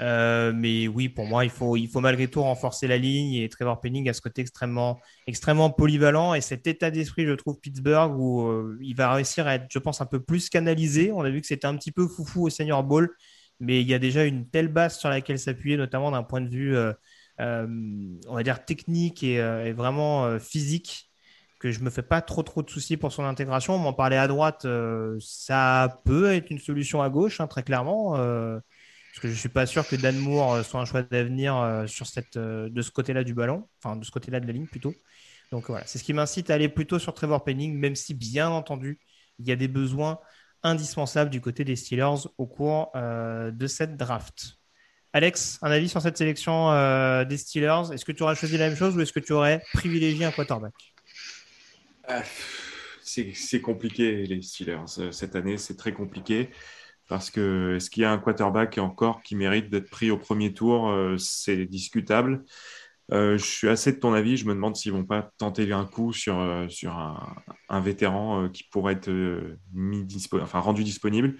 Euh, mais oui, pour moi, il faut, il faut malgré tout renforcer la ligne et Trevor Penning a ce côté extrêmement, extrêmement polyvalent et cet état d'esprit, je trouve, Pittsburgh, où il va réussir à être, je pense, un peu plus canalisé. On a vu que c'était un petit peu foufou au Senior Bowl, mais il y a déjà une telle base sur laquelle s'appuyer, notamment d'un point de vue, on va dire, technique et, vraiment physique, que je me fais pas trop trop de soucis pour son intégration. On m'en parlait à droite, ça peut être une solution à gauche, hein, très clairement. Parce que je suis pas sûr que Dan Moore euh, soit un choix d'avenir euh, sur cette, euh, de ce côté-là du ballon, enfin de ce côté-là de la ligne plutôt. Donc voilà, c'est ce qui m'incite à aller plutôt sur Trevor Penning, même si bien entendu, il y a des besoins indispensable du côté des Steelers au cours de cette draft. Alex, un avis sur cette sélection des Steelers? Est-ce que tu aurais choisi la même chose ou est-ce que tu aurais privilégié un quarterback? C'est compliqué, les Steelers. Cette année, c'est très compliqué parce que est-ce qu'il y a un quarterback encore qui mérite d'être pris au premier tour? C'est discutable. Euh, je suis assez de ton avis. Je me demande s'ils vont pas tenter un coup sur, euh, sur un, vétéran euh, qui pourrait être mis enfin, rendu disponible.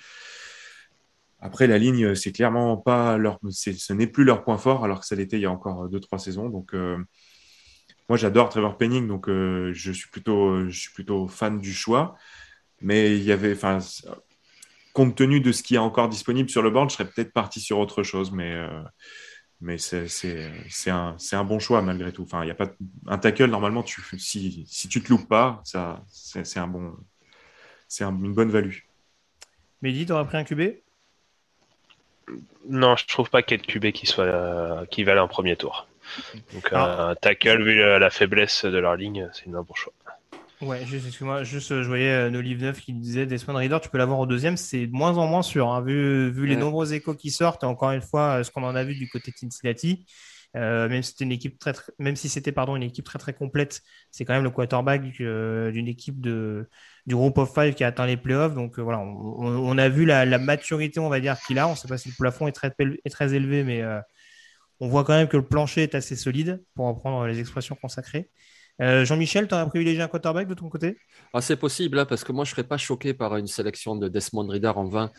Après, la ligne, c'est clairement pas leur, ce n'est plus leur point fort, alors que ça l'était il y a encore deux trois saisons. Donc, moi, j'adore Trevor Penning, donc je suis plutôt, je suis plutôt fan du choix. Mais il y avait, enfin, compte tenu de ce qui est encore disponible sur le board, je serais peut-être parti sur autre chose, mais mais c'est un, un, bon choix malgré tout. Enfin, il y a pas un tackle normalement. Si, si tu te loupes pas, ça c'est un bon, c'est une bonne value. Mehdi, tu aurais pris un QB Non, je trouve pas qu'il y ait de QB qui soit qui valait un premier tour. Donc un tackle vu la faiblesse de leur ligne, c'est un bon choix. Ouais, juste, excuse-moi, juste, je voyais euh, Nolive 9 qui disait Desmond Reader, tu peux l'avoir au deuxième, c'est de moins en moins sûr, hein, vu, vu les nombreux échos qui sortent, encore une fois, euh, ce qu'on en a vu du côté de Cincinnati. Euh, même si c'était une équipe très, même si c'était pardon une équipe très très complète, c'est quand même le quarterback d'une équipe de du groupe of five qui a atteint les playoffs. Donc voilà, on, a vu la, maturité, on va dire qu'il a. On ne sait pas si le plafond est très élevé, mais on voit quand même que le plancher est assez solide pour reprendre les expressions consacrées. Euh, Jean-Michel, tu aurais privilégié un quarterback de ton côté? Ah, C'est possible, hein, parce que moi, je ne serais pas choqué par une sélection de Desmond Reader en 20.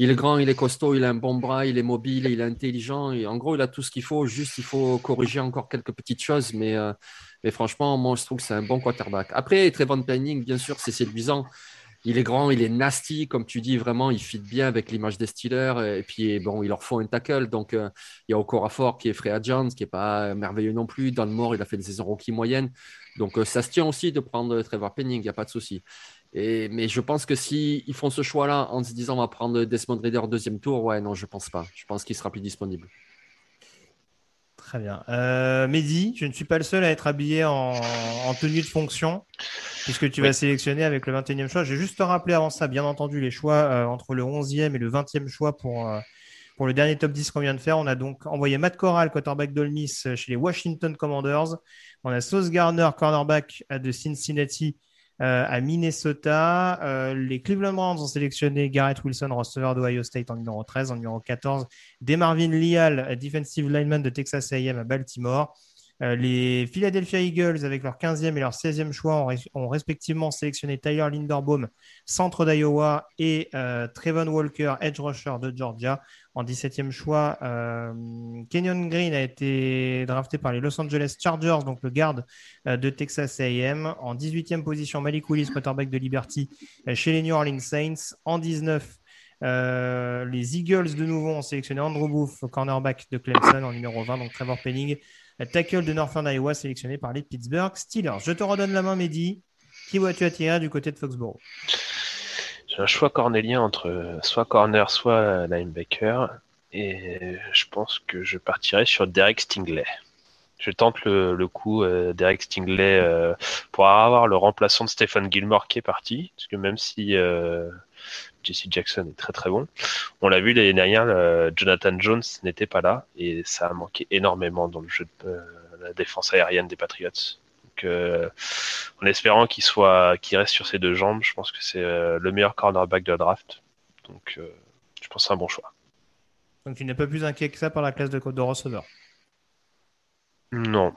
Il est grand, il est costaud, il a un bon bras, il est mobile, il est intelligent. En gros, il a tout ce qu'il faut. Juste, il faut corriger encore quelques petites choses. Mais, euh, franchement, moi, je trouve que c'est un bon quarterback. Après, Trevon Penning, bien sûr, c'est séduisant. Il est grand, il est nasty, comme tu dis, vraiment, il fit bien avec l'image des Steelers. Et puis, bon, il leur faut un tackle. Donc, euh, il y a Okorafor qui est free agent, qui n'est pas merveilleux non plus. Dans le il a fait des saisons rookie moyennes. Donc, euh, ça se tient aussi de prendre Trevor Penning, il n'y a pas de souci. Et, mais je pense que s'ils ils font ce choix-là en se disant on va prendre Desmond Reader au deuxième tour, ouais, non, je pense pas. Je pense qu'il sera plus disponible. Très bien. Euh, Mehdi, je ne suis pas le seul à être habillé en, tenue de fonction, puisque tu vas sélectionner avec le 21e choix. Je vais juste te rappeler avant ça, bien entendu, les choix euh, entre le 11e et le 20e choix pour, euh, pour le dernier top 10 qu'on vient de faire. On a donc envoyé Matt Corral, quarterback d'Olmis, chez les Washington Commanders. On a Sauce Garner, cornerback de Cincinnati, euh, à Minnesota. Euh, les Cleveland Browns ont sélectionné Garrett Wilson, receveur d'Ohio State en numéro 13, en numéro 14. Demarvin Leal, defensive lineman de Texas A&M à Baltimore. Euh, les Philadelphia Eagles, avec leur 15e et leur 16e choix, ont, respectivement sélectionné Tyler Linderbaum, centre d'Iowa, et Trevon Walker, edge rusher de Georgia. En 17e choix, euh, Kenyon Green a été drafté par les Los Angeles Chargers, donc le garde euh, de Texas AM. En 18e position, Malik Willis, quarterback de Liberty, euh, chez les New Orleans Saints. En 19, les Eagles de nouveau ont sélectionné Andrew Booth, cornerback de Clemson en numéro 20, donc Trevor Penning, tackle de Northern Iowa sélectionné par les Pittsburgh Steelers. Je te redonne la main, Mehdi. Qui vois-tu attirer du côté de Foxborough? Un choix cornélien entre soit corner, soit linebacker. Et je pense que je partirai sur Derek Stingley. Je tente le, coup euh, Derek Stingley euh, pour avoir le remplaçant de Stephen Gilmore qui est parti. Parce que même si euh, Jesse Jackson est très très bon, on l'a vu l'année dernière, Jonathan Jones n'était pas là et ça a manqué énormément dans le jeu de la défense aérienne des Patriots. Euh, en espérant qu'il soit, qu'il reste sur ses deux jambes, je pense que c'est euh, le meilleur cornerback de la draft. Donc, euh, je pense que c'est un bon choix. Donc, tu n'es pas plus inquiet que ça par la classe de, de receveur Non.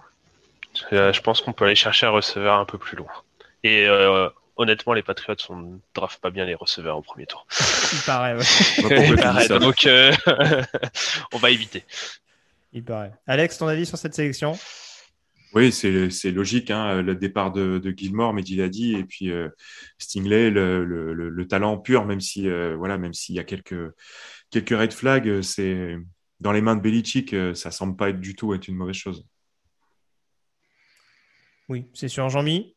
je pense qu'on peut aller chercher un receveur un peu plus loin. Et honnêtement, les Patriots ne draftent pas bien les receveurs au premier tour. Il paraît, donc, on va éviter. Il paraît. Alex, ton avis sur cette sélection? Oui, c'est logique. Hein, le départ de, de Gilmore, mais il a dit, et puis euh, Stingley, le, talent pur, même si euh, voilà, même s'il y a quelques quelques red flags, c'est dans les mains de Belichick, euh, ça semble pas être du tout être une mauvaise chose. Oui, c'est sûr, Jean-Mi?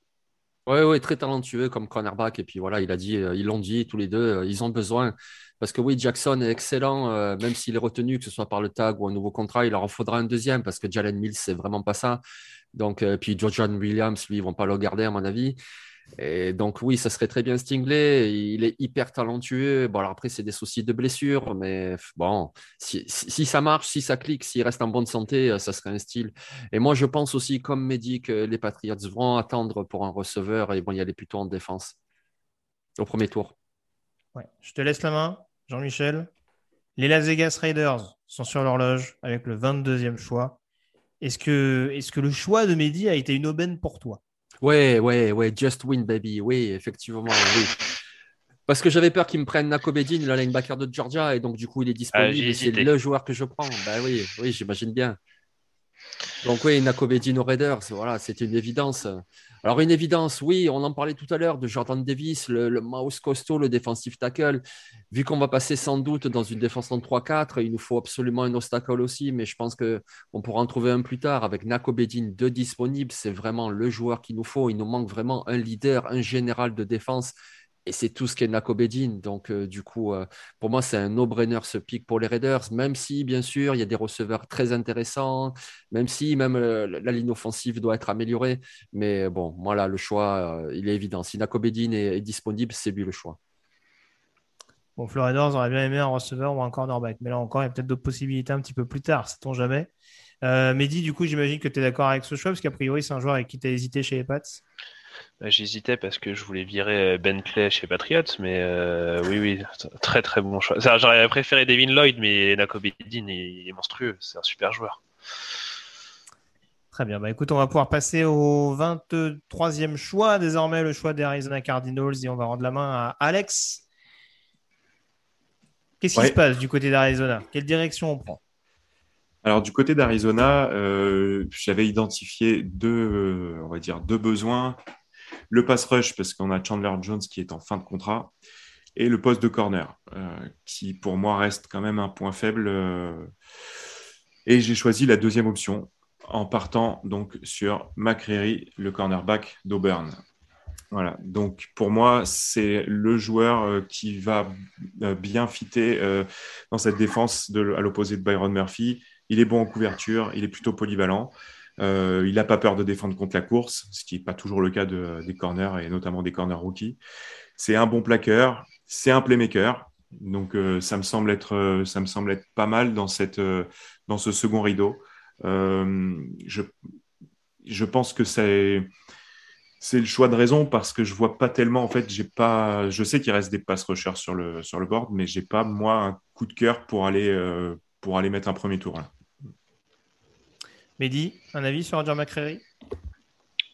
Oui, oui, très talentueux comme cornerback. Et puis voilà, il a dit, ils l'ont dit tous les deux, ils ont besoin. Parce que oui, Jackson est excellent, même s'il est retenu, que ce soit par le tag ou un nouveau contrat, il leur en faudra un deuxième parce que Jalen Mills, c'est vraiment pas ça. Donc, euh, puis Georgian Williams, lui, ils vont pas le garder, à mon avis. Et donc, oui, ça serait très bien Stingley. Il est hyper talentueux. Bon, alors après, c'est des soucis de blessure, mais bon, si, ça marche, si ça clique, s'il reste en bonne santé, euh, ça serait un style. Et moi, je pense aussi, comme Mehdi, que les Patriots vont attendre pour un receveur et vont y aller plutôt en défense au premier tour. Je te laisse la main, Jean-Michel. Les Las Vegas Raiders sont sur l'horloge avec le 22e choix. Est-ce que, que le choix de Mehdi a été une aubaine pour toi? Ouais, ouais, ouais, just win, baby. Oui, effectivement, oui. Parce que j'avais peur qu'il me prenne Nako Bedin, le linebacker de Georgia, et donc du coup, il est ah, disponible. c'est le joueur que je prends. Bah oui, oui, j'imagine bien. Donc oui, Nako Bedin aux Raiders, voilà, c'était une évidence. Alors, une évidence, oui, on en parlait tout à l'heure de Jordan Davis, le, mouse costaud, le défensif tackle. Vu qu'on va passer sans doute dans une défense en 3-4, il nous faut absolument un obstacle aussi, mais je pense qu'on pourra en trouver un plus tard avec Nako Bedin, deux disponibles. C'est vraiment le joueur qu'il nous faut. Il nous manque vraiment un leader, un général de défense et c'est tout ce qu'est Nakobedin. Donc, euh, du coup, euh, pour moi, c'est un no-brainer ce pic pour les Raiders, même si, bien sûr, il y a des receveurs très intéressants, même si même euh, la ligne offensive doit être améliorée. Mais bon, voilà, le choix, il est évident. Si Nakobedin est, disponible, c'est lui le choix. Bon, Raiders aurait bien aimé un receveur ou un cornerback. Mais là encore, il y a peut-être d'autres possibilités un petit peu plus tard, sait-on jamais. Mehdi, du coup, j'imagine que tu es d'accord avec ce choix, parce qu'a priori, c'est un joueur avec qui tu as hésité chez les Pats. Bah, j'hésitais parce que je voulais virer euh, Ben Clay chez Patriots, mais euh, oui, oui, très très bon choix. J'aurais préféré Devin Lloyd, mais Nakobedin est, est monstrueux, c'est un super joueur. Très bien, bah écoute, on va pouvoir passer au 23e choix, désormais le choix des Arizona Cardinals, et on va rendre la main à Alex. Qu'est-ce qui se passe du côté d'Arizona? Quelle direction on prend? Alors du côté d'Arizona, euh, j'avais identifié deux, on va dire deux besoins le pass rush, parce qu'on a Chandler Jones qui est en fin de contrat, et le poste de corner, euh, qui pour moi reste quand même un point faible. Euh, et j'ai choisi la deuxième option en partant donc sur McCreary, le cornerback d'Auburn. Voilà, donc pour moi, c'est le joueur euh, qui va bien fitter dans cette défense à l'opposé de Byron Murphy. Il est bon en couverture, il est plutôt polyvalent. Euh, il n'a pas peur de défendre contre la course, ce qui n'est pas toujours le cas des corners et notamment des corners rookies. C'est un bon plaqueur, c'est un playmaker. Donc euh, ça, me semble être, euh, ça me semble être pas mal dans, cette, dans ce second rideau. je, je pense que c'est c'est le choix de raison parce que je vois pas tellement en fait j'ai pas je sais qu'il reste des pass rushers sur le sur le board mais j'ai pas moi un coup de cœur pour aller pour aller mettre un premier tour là. Mehdi, un avis sur Roger McCreary?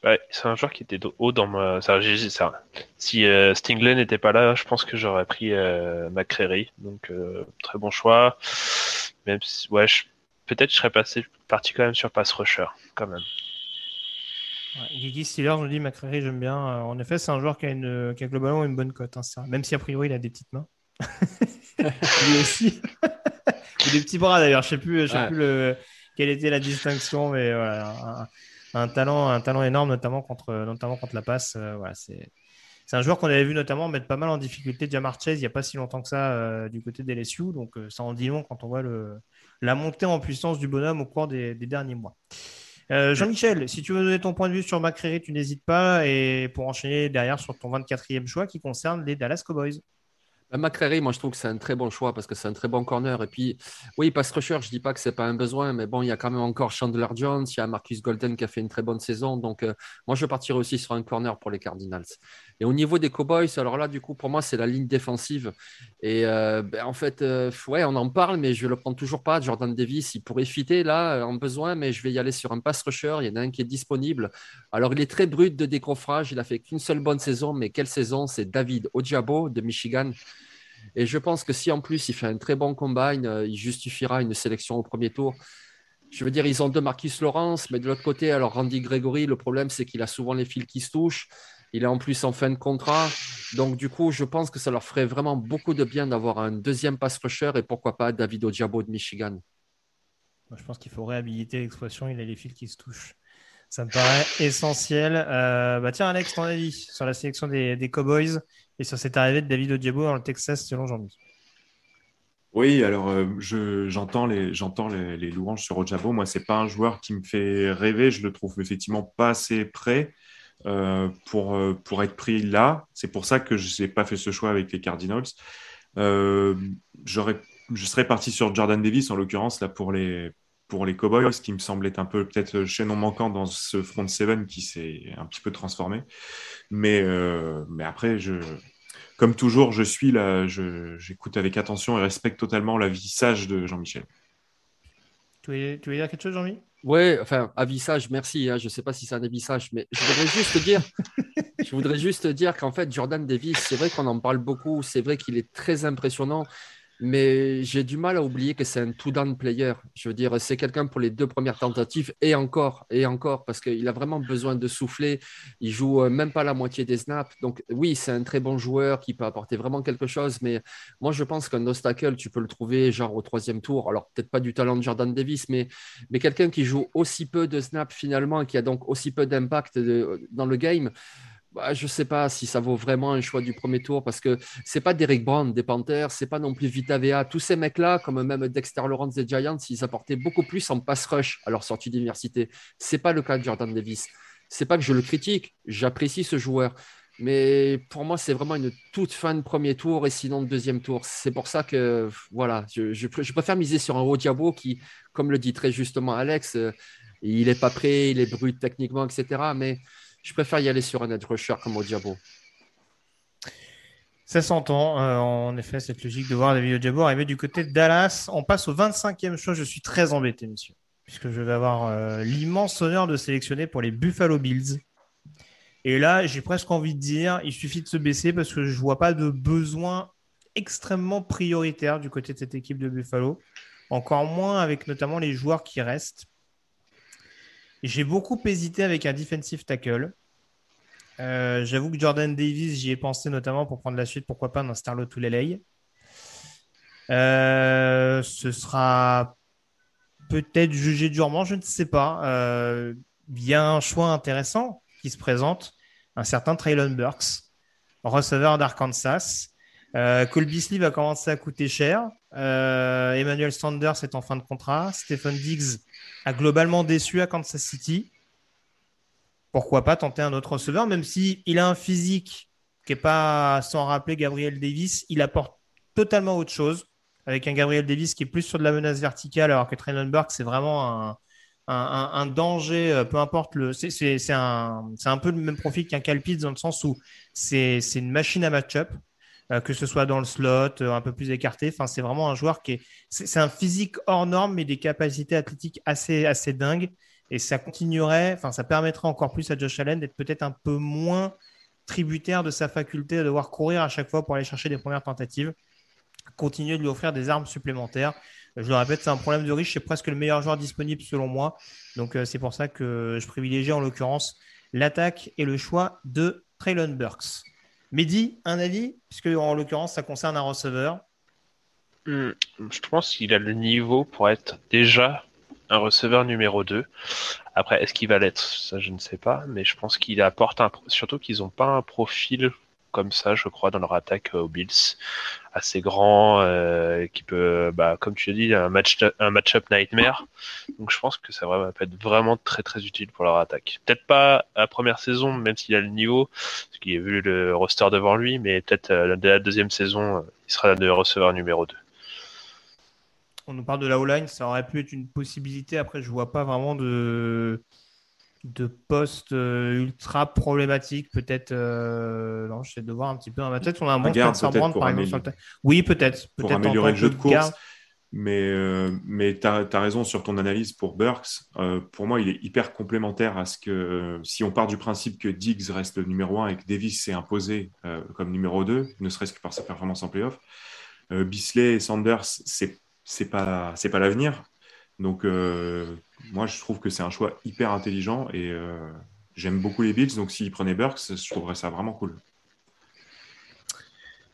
Ouais, c'est un joueur qui était haut dans ma. Ça, ça. Si euh, Stingley n'était pas là, je pense que j'aurais pris euh, McCreary. Donc, euh, très bon choix. Même si, ouais, peut-être je serais passé, parti quand même sur Pass Rusher, quand même. Ouais, Steelers nous dit McCreary, j'aime bien. en effet, c'est un joueur qui a, une, qui a globalement une bonne cote. Hein, même si a priori il a des petites mains. Lui aussi. il a des petits bras d'ailleurs. Je sais plus, je sais plus le quelle était la distinction, mais voilà, un, talent, un talent énorme, notamment contre, notamment contre la passe. Euh, voilà, c'est, c'est un joueur qu'on avait vu notamment mettre pas mal en difficulté Jamar Chase il n'y a pas si longtemps que ça euh, du côté des LSU. Donc euh, ça en dit long quand on voit le, la montée en puissance du bonhomme au cours des, derniers mois. Jean-Michel, si tu veux donner ton point de vue sur McCreary, tu n'hésites pas. Et pour enchaîner derrière sur ton 24e choix qui concerne les Dallas Cowboys. Ben, McCreary, moi je trouve que c'est un très bon choix parce que c'est un très bon corner. Et puis, oui, pass rusher, je ne dis pas que ce n'est pas un besoin, mais bon, il y a quand même encore Chandler Jones, il y a Marcus Golden qui a fait une très bonne saison. Donc, euh, moi je partirai aussi sur un corner pour les Cardinals. Et au niveau des Cowboys, alors là, du coup, pour moi, c'est la ligne défensive. Et euh, ben, en fait, euh, ouais, on en parle, mais je ne le prends toujours pas. Jordan Davis, il pourrait fitter là en besoin, mais je vais y aller sur un pass rusher. Il y en a un qui est disponible. Alors, il est très brut de décoffrage. Il a fait qu'une seule bonne saison, mais quelle saison? C'est David Ojabo de Michigan. Et je pense que si en plus il fait un très bon combine, euh, il justifiera une sélection au premier tour. Je veux dire, ils ont deux Marcus Lawrence, mais de l'autre côté, alors Randy Gregory, le problème c'est qu'il a souvent les fils qui se touchent. Il est en plus en fin de contrat. Donc, du coup, je pense que ça leur ferait vraiment beaucoup de bien d'avoir un deuxième pass rusher et pourquoi pas David Odiabo de Michigan. je pense qu'il faut réhabiliter l'expression il a les fils qui se touchent. Ça me paraît essentiel. Euh, bah tiens, Alex, ton avis sur la sélection des, Cowboys et sur cette arrivée de David Odiabo dans le Texas selon Jean-Michel oui, alors euh, j'entends les, les, louanges sur Odiabo. Moi, c'est pas un joueur qui me fait rêver. Je le trouve effectivement pas assez prêt. Euh, pour, euh, pour être pris là. C'est pour ça que je n'ai pas fait ce choix avec les Cardinals. Euh, je serais parti sur Jordan Davis, en l'occurrence, là, pour les, pour les Cowboys, ce qui me semblait un peu peut-être chaînon manquant dans ce front seven qui s'est un petit peu transformé. Mais, mais après, je, comme toujours, je suis là, j'écoute avec attention et respecte totalement la vie sage de Jean-Michel. Tu veux, tu veux dire quelque chose, Jean-Mi? Oui, enfin, avissage, merci. Hein, je ne sais pas si c'est un avissage, mais je voudrais juste dire, je voudrais juste dire qu'en fait, Jordan Davis, c'est vrai qu'on en parle beaucoup, c'est vrai qu'il est très impressionnant, mais j'ai du mal à oublier que c'est un two-down player. Je veux dire, c'est quelqu'un pour les deux premières tentatives et encore, et encore, parce qu'il a vraiment besoin de souffler. Il joue euh, même pas la moitié des snaps. Donc, oui, c'est un très bon joueur qui peut apporter vraiment quelque chose, mais moi, je pense qu'un obstacle, tu peux le trouver genre au troisième tour. Alors, peut-être pas du talent de Jordan Davis, mais, mais quelqu'un qui joue aussi peu de snaps finalement, et qui a donc aussi peu d'impact dans le game bah, je ne sais pas si ça vaut vraiment un choix du premier tour parce que c'est pas Derek Brown des Panthers, c'est pas non plus Vita Vea. Tous ces mecs-là, comme même Dexter Lawrence des Giants, ils apportaient beaucoup plus en pass rush à leur sortie d'université. C'est pas le cas de Jordan Davis. C'est pas que je le critique, j'apprécie ce joueur. Mais pour moi, c'est vraiment une toute fin de premier tour et sinon de deuxième tour. C'est pour ça que, voilà, je, préfère miser sur un Diabo qui, comme le dit très justement Alex, euh, il n'est pas prêt, il est brut techniquement, etc. Mais je préfère y aller sur un edge rusher comme au Diabo. Ça s'entend, euh, en effet, cette logique de voir David Ojabo arriver du côté de Dallas. On passe au 25e choix. Je suis très embêté, monsieur, puisque je vais avoir euh, l'immense honneur de sélectionner pour les Buffalo Bills. Et là, j'ai presque envie de dire, il suffit de se baisser parce que je ne vois pas de besoin extrêmement prioritaire du côté de cette équipe de Buffalo. Encore moins avec notamment les joueurs qui restent. J'ai beaucoup hésité avec un defensive tackle. Euh, j'avoue que Jordan Davis, j'y ai pensé notamment pour prendre la suite, pourquoi pas, dans Starlot LA. Euh, ce sera peut-être jugé durement, je ne sais pas. Euh, il y a un choix intéressant qui se présente, un certain Traylon Burks, receveur d'Arkansas. Cole Beasley va commencer à coûter cher. Emmanuel Sanders est en fin de contrat. Stephen Diggs globalement déçu à Kansas City. Pourquoi pas tenter un autre receveur, même si il a un physique qui n'est pas sans rappeler Gabriel Davis, il apporte totalement autre chose. Avec un Gabriel Davis qui est plus sur de la menace verticale, alors que Traylon Burke, c'est vraiment un, danger, euh, peu importe le. C'est un, un, peu le même profil qu'un Calpitz dans le sens où c'est une machine à match-up. Euh, que ce soit dans le slot, euh, un peu plus écarté. Enfin, c'est vraiment un joueur qui est. C'est un physique hors norme, mais des capacités athlétiques assez, assez dingues. Et ça continuerait, enfin, ça permettrait encore plus à Josh Allen d'être peut-être un peu moins tributaire de sa faculté à devoir courir à chaque fois pour aller chercher des premières tentatives. Continuer de lui offrir des armes supplémentaires. Je le répète, c'est un problème de riche. C'est presque le meilleur joueur disponible selon moi. Donc, euh, c'est pour ça que je privilégie en l'occurrence l'attaque et le choix de Traylon Burks. Mehdi, un avis Puisque en l'occurrence, ça concerne un receveur. Hmm, je pense qu'il a le niveau pour être déjà un receveur numéro 2. Après, est-ce qu'il va l'être? Ça, je ne sais pas. Mais je pense qu'il apporte un. Surtout qu'ils n'ont pas un profil comme ça, je crois, dans leur attaque aux Bills. Assez grand, euh, qui peut, bah, comme tu as dit, un match match-up nightmare. Donc je pense que ça va être vraiment très très utile pour leur attaque. Peut-être pas la première saison, même s'il a le niveau, parce qu'il a vu le roster devant lui, mais peut-être euh, dès la deuxième saison, euh, il sera le receveur numéro 2 on nous parle de la O-line, ça aurait pu être une possibilité. Après, je vois pas vraiment de, de postes euh, ultra problématiques, peut-être. Euh, non, j'essaie de voir un petit peu ma tête. On a un bon Spencer Brand, par exemple. Oui, peut-être. Peut pour améliorer le jeu de course. Mais, euh, mais tu as, raison sur ton analyse pour Burks. pour moi, il est hyper complémentaire à ce que, si on part du principe que Diggs reste le numéro 1 et que Davis s'est imposé comme numéro 2, ne serait-ce que par sa performance en playoff, Bisley et Sanders, c'est pas c'est pas l'avenir. Donc moi, je trouve que c'est un choix hyper intelligent et euh, j'aime beaucoup les Bills. Donc, s'ils prenaient Burks, je trouverais ça vraiment cool.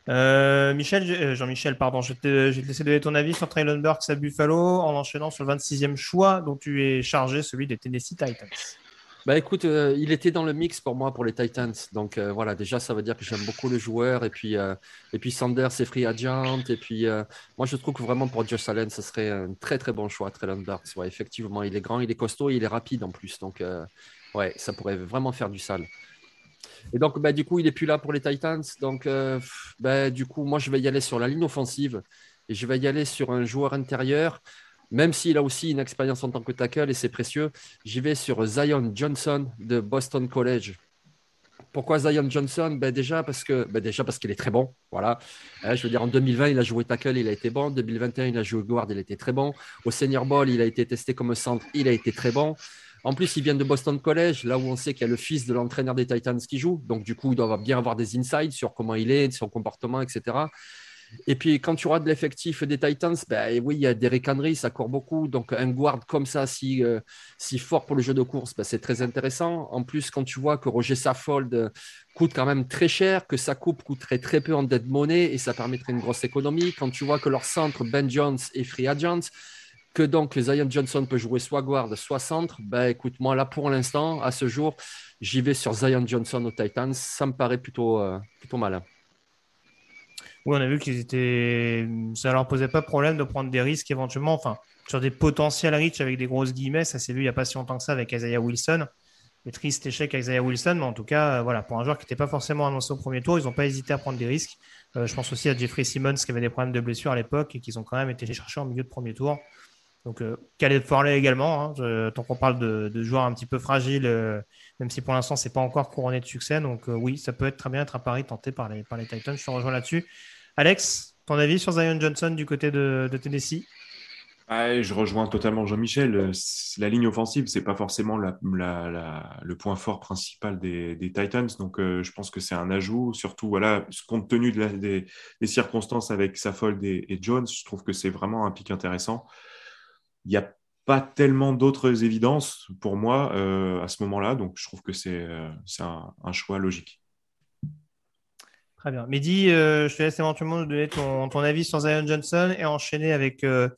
Euh, Michel, euh, Jean-Michel, pardon, je, vais te laisser donner ton avis sur Traylon Burks à Buffalo en enchaînant sur le 26e choix dont tu es chargé, celui des Tennessee Titans. Bah écoute, euh, il était dans le mix pour moi pour les Titans. Donc euh, voilà, déjà ça veut dire que j'aime beaucoup le joueur. Et puis, euh, et puis Sanders, c'est free agent. Et puis moi je trouve que vraiment pour Josh Allen, ce serait un très très bon choix, Traylon Burks. effectivement, il est grand, il est costaud, il est rapide en plus. Donc ouais, ça pourrait vraiment faire du sale. Et donc, bah, du coup, il n'est plus là pour les Titans. Donc, bah, du coup, moi, je vais y aller sur la ligne offensive et je vais y aller sur un joueur intérieur. Même s'il a aussi une expérience en tant que tackle et c'est précieux, j'y vais sur Zion Johnson de Boston College. Pourquoi Zion Johnson? Ben déjà parce ben qu'il est très bon. Voilà. Euh, je veux dire en 2020 il a joué tackle, il a été bon. En 2021 il a joué guard, il a été très bon. Au Senior Bowl il a été testé comme centre, il a été très bon. En plus, il vient de Boston College, là où on sait qu'il y a le fils de l'entraîneur des Titans qui joue. Donc, du coup, il doit bien avoir des insights sur comment il est, son comportement, etc. Et puis, quand tu de l'effectif des Titans, ben, oui, il y a Derrick Henry, ça court beaucoup. Donc, un guard comme ça, si, euh, si fort pour le jeu de course, ben, c'est très intéressant. En plus, quand tu vois que Roger Saffold euh, coûte quand même très cher, que sa coupe coûterait très peu en dead money et ça permettrait une grosse économie. Quand tu vois que leur centre, Ben Jones et Free Agent, que donc Zion Johnson peut jouer soit guard, soit centre, ben, écoute, moi, là, pour l'instant, à ce jour, j'y vais sur Zion Johnson aux Titans. Ça me paraît plutôt, euh, plutôt malin. Oui, on a vu qu'ils étaient. Ça leur posait pas de problème de prendre des risques éventuellement, enfin, sur des potentiels riches avec des grosses guillemets. Ça s'est vu il n'y a pas si longtemps que ça avec Isaiah Wilson. Le triste échec avec Isaiah Wilson, mais en tout cas, euh, voilà, pour un joueur qui n'était pas forcément annoncé au premier tour, ils n'ont pas hésité à prendre des risques. Euh, je pense aussi à Jeffrey Simmons qui avait des problèmes de blessure à l'époque et qu'ils ont quand même été chercher en milieu de premier tour. Donc, euh, Caleb Farley également, hein, tant qu'on parle de, joueurs un petit peu fragiles, même si pour l'instant, c'est pas encore couronné de succès. Donc, oui, ça peut être très bien être un pari tenté par les, par les Titans. Je te rejoins là-dessus. Alex, ton avis sur Zion Johnson du côté de, Tennessee? Je rejoins totalement Jean-Michel. Euh, la ligne offensive, c'est pas forcément le point fort principal des, Titans. Donc, euh, je pense que c'est un ajout. Surtout, voilà, compte tenu des, circonstances avec Saffold et, Jones, je trouve que c'est vraiment un pic intéressant. Il n'y a pas tellement d'autres évidences pour moi euh, à ce moment-là. Donc, je trouve que c'est un choix logique. Très bien. Mehdi, euh, je te laisse éventuellement nous donner ton, avis sur Zion Johnson et enchaîner avec euh,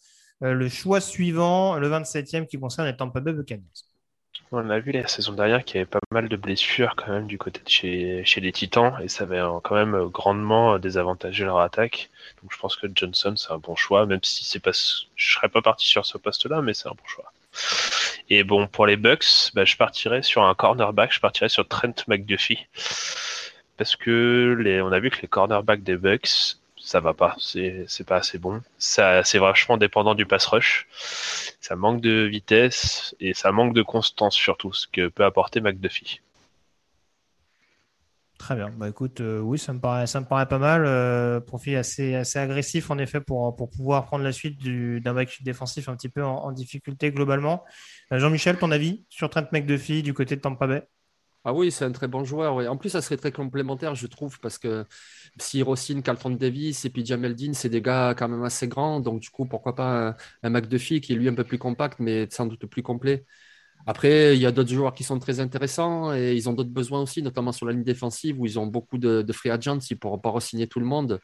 euh, le choix suivant, le 27e, qui concerne les Tampa Bay Buccaneers. On a vu la saison dernière qu'il y avait pas mal de blessures quand même du côté de chez, les Titans et ça avait quand même grandement désavantagé leur attaque. Donc je pense que Johnson c'est un bon choix, même si c'est pas, je serais pas parti sur ce poste-là, mais c'est un bon choix. Et bon pour les Bucks, bah, je partirais sur un cornerback, je partirais sur Trent McDuffie parce que on a vu que les cornerbacks des Bucks, ça va pas, c'est, pas assez bon. C'est vachement dépendant du pass rush. Ça manque de vitesse et ça manque de constance surtout, ce que peut apporter McDuffie. Très bien. Bah écoute, euh, oui, ça me paraît, pas mal. Euh, profil assez, agressif en effet pour, pouvoir prendre la suite d'un backfield défensif un petit peu en, difficulté globalement. Euh, Jean-Michel, ton avis sur Trent McDuffie du côté de Tampa Bay? Ah oui, c'est un très bon joueur. En plus, ça serait très complémentaire, je trouve, parce que si Rossine, Carlton Davis et puis Jamel Dean, c'est des gars quand même assez grands. Donc, du coup, pourquoi pas un, un McDuffie qui est lui un peu plus compact, mais sans doute plus complet. Après, il y a d'autres joueurs qui sont très intéressants et ils ont d'autres besoins aussi, notamment sur la ligne défensive où ils ont beaucoup de, free agents. Ils ne pourront pas re-signer tout le monde.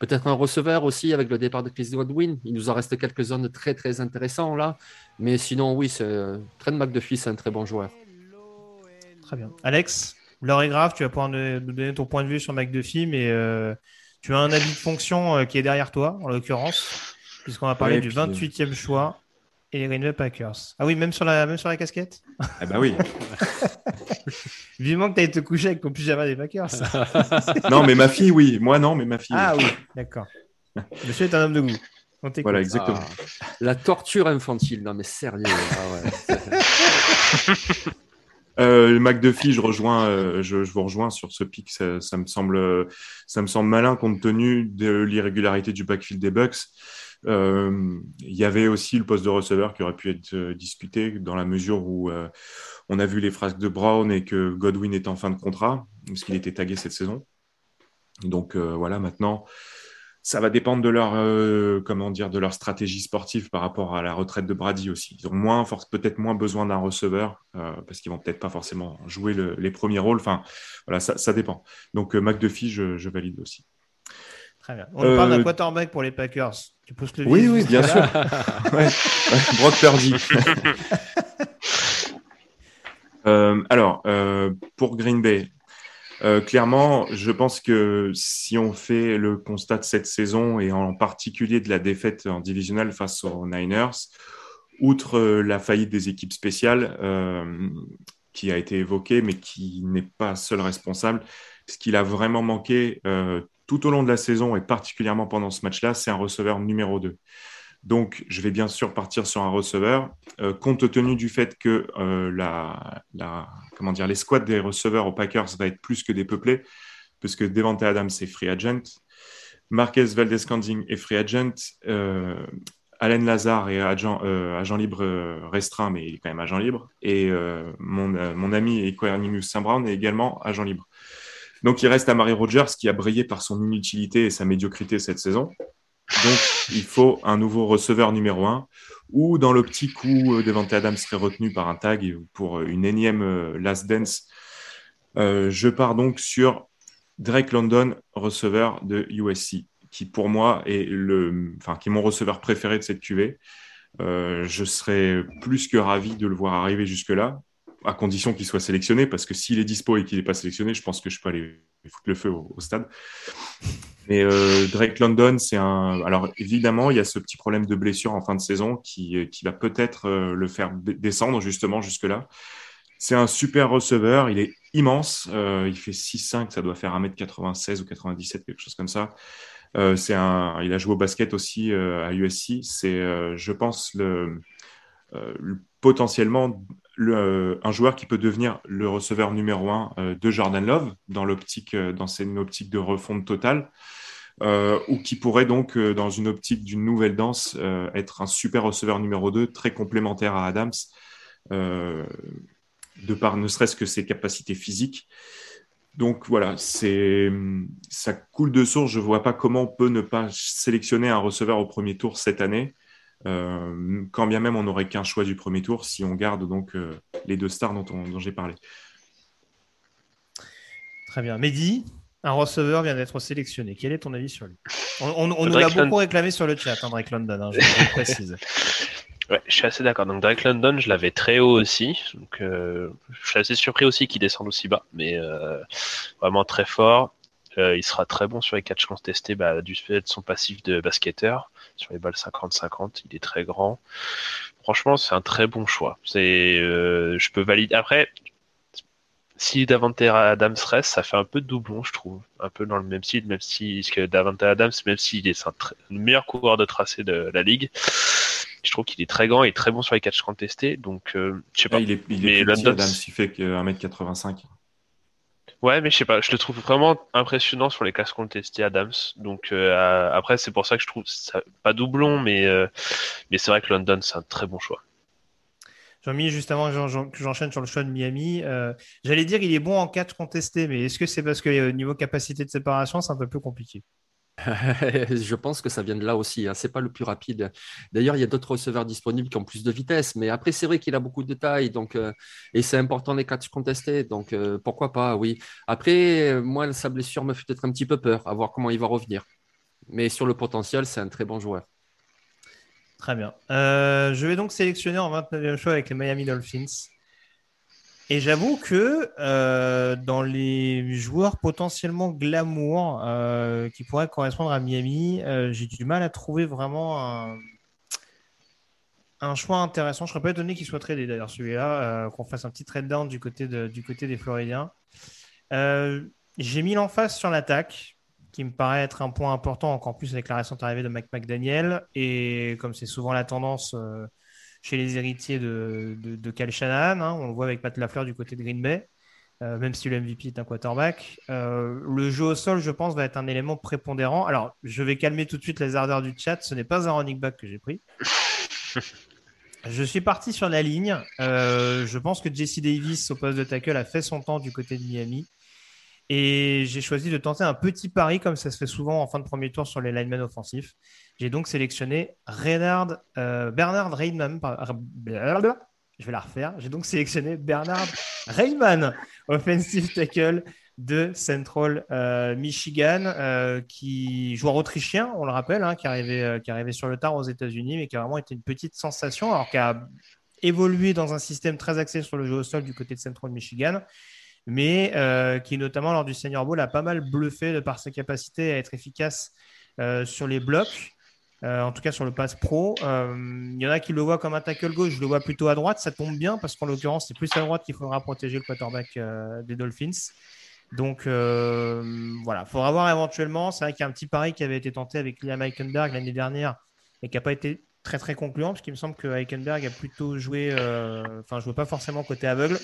Peut-être un receveur aussi avec le départ de Chris Godwin. Il nous en reste quelques zones très très intéressantes là. Mais sinon, oui, Trent McDuffie, c'est un très bon joueur. Très bien. Alex, l'heure est grave, tu vas pouvoir nous donner ton point de vue sur McDuffie, mais euh, tu as un avis de fonction euh, qui est derrière toi, en l'occurrence, puisqu'on va parler du 28e choix et les Green Bay Packers. Ah oui, même sur la, même sur la casquette? Ah bah oui. Vivement que tu ailles te coucher avec ton pyjama des Packers. non, mais ma fille, oui. Moi, non, mais ma fille. Ah oui, d'accord. Monsieur est un homme de goût. Voilà, exactement. Ah, la torture infantile, non mais sérieux. Ah ouais. Euh, McDuffie, je rejoins, euh, je, vous rejoins sur ce pic. Ça, me semble, ça me semble malin compte tenu de l'irrégularité du backfield des Bucks. Euh, il y avait aussi le poste de receveur qui aurait pu être euh, discuté dans la mesure où on a vu les frasques de Brown et que Godwin est en fin de contrat parce qu'il était tagué cette saison. Donc voilà, maintenant ça va dépendre de leur, euh, comment dire, de leur stratégie sportive par rapport à la retraite de Brady aussi. Ils ont moins, peut-être moins besoin d'un receveur euh, parce qu'ils vont peut-être pas forcément jouer les premiers rôles. Enfin, voilà, ça, dépend. Donc, euh, McDuffie, je, je, valide aussi. Très bien. On parle d'un quarterback pour les Packers. Tu pousses le Oui, oui, bien sûr. ouais. Brock Purdy. alors, pour Green Bay, euh, clairement, je pense que si on fait le constat de cette saison et en particulier de la défaite en divisionnel face aux Niners, outre euh, la faillite des équipes spéciales, euh, qui a été évoqué, mais qui n'est pas seul responsable. Ce qu'il a vraiment manqué tout au long de la saison et particulièrement pendant ce match-là, c'est un receveur numéro 2. Donc, je vais bien sûr partir sur un receveur, compte tenu du fait que la, comment dire, les squads des receveurs aux Packers va être plus que dépeuplés, puisque Devante Adams est free agent, Marquez Valdez-Canding est free agent, euh, Alain Lazare est agent, euh, libre euh, restreint, mais il est quand même agent libre, et mon, mon, ami Equanimus Saint-Brown est également agent libre. Donc il reste à Marie Rogers qui a brillé par son inutilité et sa médiocrité cette saison. Donc il faut un nouveau receveur numéro un, ou dans l'optique où Devante Adams serait retenu par un tag pour une énième last dance. je pars donc sur Drake London, receveur de USC, qui pour moi est le, qui est mon receveur préféré de cette QV. Euh, je serais plus que ravi de le voir arriver jusque-là, à condition qu'il soit sélectionné, parce que s'il est dispo et qu'il n'est pas sélectionné, je pense que je peux aller foutre le feu au, stade. Mais euh, Drake London, c'est un. Alors évidemment, il y a ce petit problème de blessure en fin de saison qui, qui va peut-être euh, le faire descendre justement jusque-là. C'est un super receveur, il est immense, euh, il fait 6'5, ça doit faire 1m96 ou 97, quelque chose comme ça. Euh, c'est un, il a joué au basket aussi euh, à USC. C'est, je pense, le, potentiellement un joueur qui peut devenir le receveur numéro un de Jordan Love dans l'optique, une optique de refonte totale. ou qui pourrait donc, dans une optique d'une nouvelle danse, être un super receveur numéro 2, très complémentaire à Adams de par ne serait-ce que ses capacités physiques. Donc voilà, c'est ça coule de source. Je ne vois pas comment on peut ne pas sélectionner un receveur au premier tour cette année, euh, quand bien même on n'aurait qu'un choix du premier tour si on garde donc euh, les deux stars dont, dont j'ai parlé. Très bien. Mehdi, un receveur vient d'être sélectionné. Quel est ton avis sur lui? On, nous l'a beaucoup réclamé sur le chat, hein, Drake London, hein, je précise. Ouais, je suis assez d'accord. Donc Drake London, je l'avais très haut aussi. Donc euh, je suis assez surpris aussi qu'il descende aussi bas, mais euh, vraiment très fort. Euh, il sera très bon sur les catchs contestés bah, du fait de son passif de basketteur sur les balles 50-50. Il est très grand. Franchement, c'est un très bon choix. C'est, je peux valider. Après, si Davante Adams reste, ça fait un peu de doublon, je trouve. Un peu dans le même style, même si que Davante Adams, même s'il est le meilleur coureur de tracé de la ligue, je trouve qu'il est très grand et très bon sur les catchs contestés. Donc, euh, je sais pas. il est, il est mais London, Adams, il fait que 1m85. Ouais, mais je sais pas, je le trouve vraiment impressionnant sur les catchs contestés Adams. Donc euh, après, c'est pour ça que je trouve ça pas doublon, mais euh, mais c'est vrai que London c'est un très bon choix. Jean-Mi, juste avant que j'enchaîne sur le choix de Miami, j'allais dire il est bon en catch contesté, mais est-ce que c'est parce que niveau capacité de séparation, c'est un peu plus compliqué? je pense que ça vient de là aussi. Hein. Ce n'est pas le plus rapide. D'ailleurs, il y a d'autres receveurs disponibles qui ont plus de vitesse. Mais après, c'est vrai qu'il a beaucoup de taille. Donc, euh, et c'est important les catchs contestés. Donc, euh, pourquoi pas, oui. Après, moi, sa blessure me fait peut-être un petit peu peur, à voir comment il va revenir. Mais sur le potentiel, c'est un très bon joueur. Très bien. Euh, je vais donc sélectionner en 29e choix avec les Miami Dolphins. Et j'avoue que euh, dans les joueurs potentiellement glamour euh, qui pourraient correspondre à Miami, euh, j'ai du mal à trouver vraiment un, choix intéressant. Je serais pas étonné qu'il soit tradé d'ailleurs celui-là, qu'on fasse un petit trade down du côté, des Floridiens. j'ai mis l'emphase sur l'attaque, qui me paraît être un point important, encore plus avec la récente arrivée de Mike McDaniel. Et comme c'est souvent la tendance chez les héritiers de, de, de Cal Shanahan. Hein. On le voit avec Pat Lafleur du côté de Green Bay, euh, même si le MVP est un quarterback. Euh, le jeu au sol, je pense, va être un élément prépondérant. Alors, je vais calmer tout de suite les ardeurs du chat. Ce n'est pas un running back que j'ai pris. Je suis parti sur la ligne. Euh, je pense que Jesse Davis, au poste de tackle, a fait son temps du côté de Miami. Et j'ai choisi de tenter un petit pari, comme ça se fait souvent en fin de premier tour sur les linemen offensifs. J'ai donc sélectionné Bernard Reynman. Je vais la refaire. J'ai donc sélectionné Bernard Reynman, offensive tackle de Central euh, Michigan, euh, qui joueur autrichien, on le rappelle, hein, qui, arrivait, euh, qui arrivait sur le tard aux États-Unis, mais qui a vraiment été une petite sensation, alors qu'il a évolué dans un système très axé sur le jeu au sol du côté de Central Michigan mais qui notamment lors du Senior Bowl a pas mal bluffé de par sa capacité à être efficace sur les blocs Euh, en tout cas sur le pass pro. Il y en a qui le voient comme un tackle gauche, je le vois plutôt à droite. Ça tombe bien parce qu'en l'occurrence, c'est plus à droite qu'il faudra protéger le quarterback des Dolphins. Donc voilà, il faudra voir éventuellement. C'est vrai qu'il y a un petit pari qui avait été tenté avec Liam Eikenberg l'année dernière et qui n'a pas été très très concluant parce qu'il me semble que Eikenberg a plutôt joué, enfin, ne veux pas forcément côté aveugle.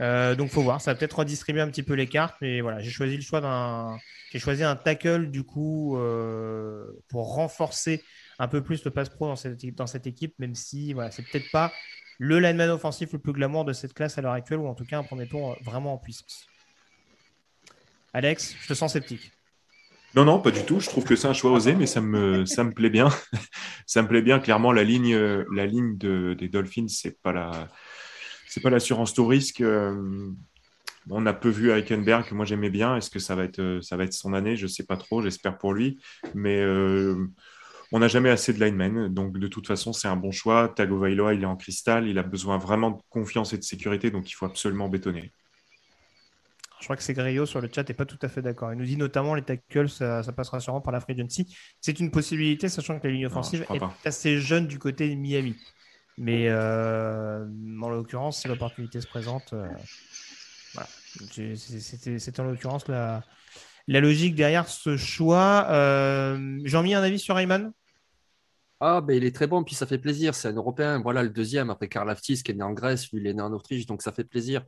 Euh, donc faut voir, ça va peut-être redistribuer un petit peu les cartes, mais voilà, j'ai choisi le choix d'un, j'ai choisi un tackle du coup euh, pour renforcer un peu plus le pass pro dans cette, dans cette équipe, même si voilà, c'est peut-être pas le lineman offensif le plus glamour de cette classe à l'heure actuelle, ou en tout cas un premier tour vraiment en puissance. Alex, je te sens sceptique. Non, non, pas du tout. Je trouve que c'est un choix osé, mais ça me, ça me plaît bien. ça me plaît bien. Clairement, la ligne, la ligne de, des Dolphins, c'est pas la, c'est pas l'assurance tout risque. Euh, on a peu vu Eichenberg, que moi j'aimais bien. Est-ce que ça va être, euh, ça va être son année? Je sais pas trop. J'espère pour lui, mais euh, on n'a jamais assez de linemen. Donc de toute façon, c'est un bon choix. Tagovailoa, il est en cristal. Il a besoin vraiment de confiance et de sécurité, donc il faut absolument bétonner. Je crois que c'est sur le chat n'est pas tout à fait d'accord. Il nous dit notamment les tackles, ça, passera sûrement par la free agency. C'est une possibilité, sachant que la ligne offensive est assez jeune du côté de Miami. Mais euh, en l'occurrence, si l'opportunité se présente, euh. C'était en l'occurrence la, logique derrière ce choix. Euh, mis un avis sur Ayman ah, ben il est très bon, puis ça fait plaisir. C'est un Européen. Voilà le deuxième après Karl Aftis qui est né en Grèce, lui il est né en Autriche, donc ça fait plaisir.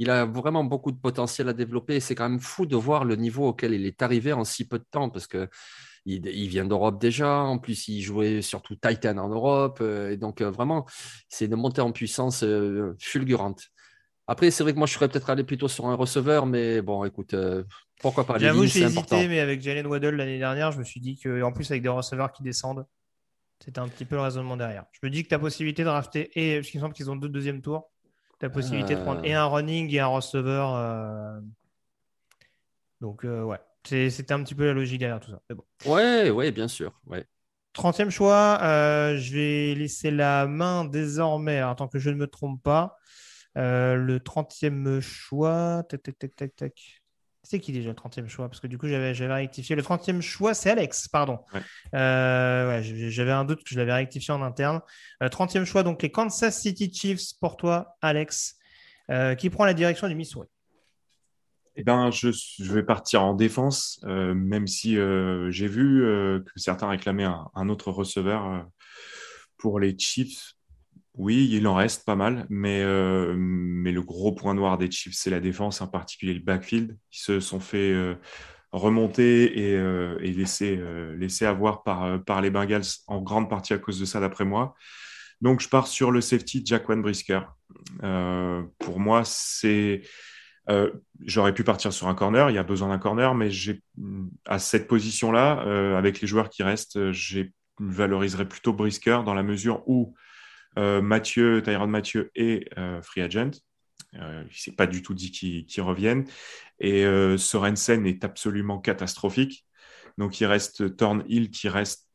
Il a vraiment beaucoup de potentiel à développer. C'est quand même fou de voir le niveau auquel il est arrivé en si peu de temps parce que il, vient d'Europe déjà. En plus, il jouait surtout Titan en Europe. Euh, et donc, euh, vraiment, c'est une montée en puissance euh, fulgurante. Après, c'est vrai que moi, je serais peut-être allé plutôt sur un receveur, mais bon, écoute, pourquoi pas J'avoue, j'ai hésité, mais avec Jalen Waddle l'année dernière, je me suis dit qu'en plus, avec des receveurs qui descendent, c'était un petit peu le raisonnement derrière. Je me dis que tu as possibilité de rafter, et parce qu'il semble qu'ils ont deux deuxièmes tours, tu as possibilité de prendre et un running et un receveur. Donc, ouais. C'était un petit peu la logique derrière tout ça. Mais bon. Ouais, ouais, bien sûr. Ouais. 30e choix, euh, je vais laisser la main désormais, alors, tant que je ne me trompe pas. Euh, le 30e choix, tac, tac, tac, tac, tac. C'est qui déjà le 30e choix? Parce que du coup, j'avais rectifié. Le 30e choix, c'est Alex, pardon. Euh, j'avais un doute que je l'avais rectifié en interne. 30e choix, donc les Kansas City Chiefs pour toi, Alex, qui prend la direction du Missouri. Eh ben, je, vais partir en défense, euh, même si euh, j'ai vu euh, que certains réclamaient un, autre receveur pour les Chiefs. Oui, il en reste pas mal, mais, mais le gros point noir des Chiefs, c'est la défense, en particulier le backfield. Ils se sont fait remonter et, et laisser, laisser, avoir par, par les Bengals en grande partie à cause de ça, d'après moi. Donc, je pars sur le safety Jaquan Brisker. pour moi, c'est euh, j'aurais pu partir sur un corner, il y a besoin d'un corner, mais à cette position-là, euh, avec les joueurs qui restent, je valoriserais plutôt Brisker dans la mesure où euh, Mathieu, Tyrone Mathieu est free agent. il ne s'est pas du tout dit qu'ils reviennent. Et Sorensen est absolument catastrophique. Donc il reste Thorn Hill qui reste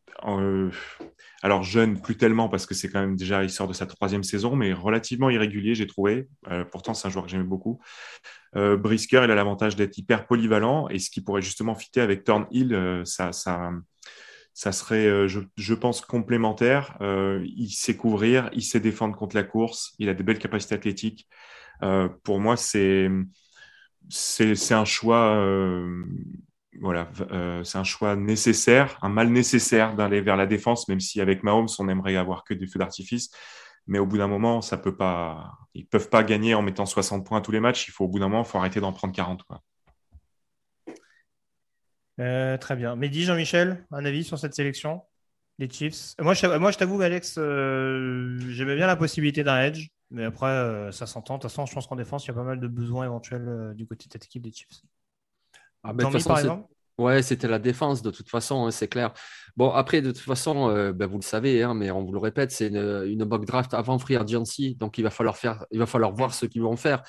alors jeune, plus tellement parce que c'est quand même déjà, il sort de sa troisième saison, mais relativement irrégulier, j'ai trouvé. Euh, pourtant, c'est un joueur que j'aimais beaucoup. Euh, Brisker, il a l'avantage d'être hyper polyvalent et ce qui pourrait justement fitter avec Thornhill, euh, ça, serait, je, pense, complémentaire. il sait couvrir, il sait défendre contre la course, il a des belles capacités athlétiques. pour moi, c'est euh, c'est un choix nécessaire, un mal nécessaire d'aller vers la défense, même si avec Mahomes, on aimerait avoir que des feux d'artifice. Mais au bout d'un moment, ça peut pas, ils peuvent pas gagner en mettant 60 points tous les matchs. Il faut au bout d'un moment, il faut arrêter d'en prendre 40. Euh, très bien. Mehdi, Jean-Michel, un avis sur cette sélection des Chiefs? Moi, je, moi, je t'avoue, Alex, euh, j'aimais bien la possibilité d'un edge, mais après, ça s'entend. De toute façon, je pense qu'en défense, il y a pas mal de besoins éventuels du côté de cette équipe des Chiefs. Ah, ben, par exemple? Ouais, c'était la défense de toute façon, hein, c'est clair. Bon, après, de toute façon, euh, ben, vous le savez, hein, mais on vous le répète, c'est une, une mock draft avant Free Agency, donc il va falloir, faire, il va falloir voir ce qu'ils vont faire.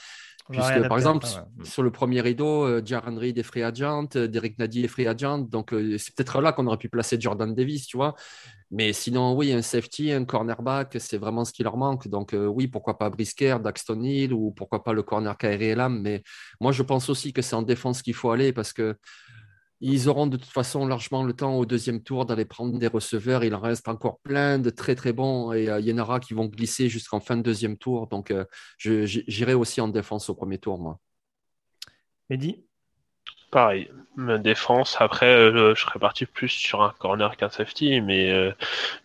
Puisque, par exemple, sur le premier rideau, euh, Reed est free agent, euh, Derek Nadi est free agent. Donc, euh, c'est peut-être là qu'on aurait pu placer Jordan Davis, tu vois. Mais sinon, oui, un safety, un cornerback, c'est vraiment ce qui leur manque. Donc, oui, pourquoi pas Brisker, Daxton Hill ou pourquoi pas le corner Kairi Elam. Mais moi, je pense aussi que c'est en défense qu'il faut aller parce que Ils auront de toute façon largement le temps au deuxième tour d'aller prendre des receveurs. Il en reste encore plein de très très bons et il y en aura qui vont glisser jusqu'en fin de deuxième tour. Donc j'irai aussi en défense au premier tour, moi. Mehdi Pareil, défense. Après, euh, je serais parti plus sur un corner qu'un safety, mais euh,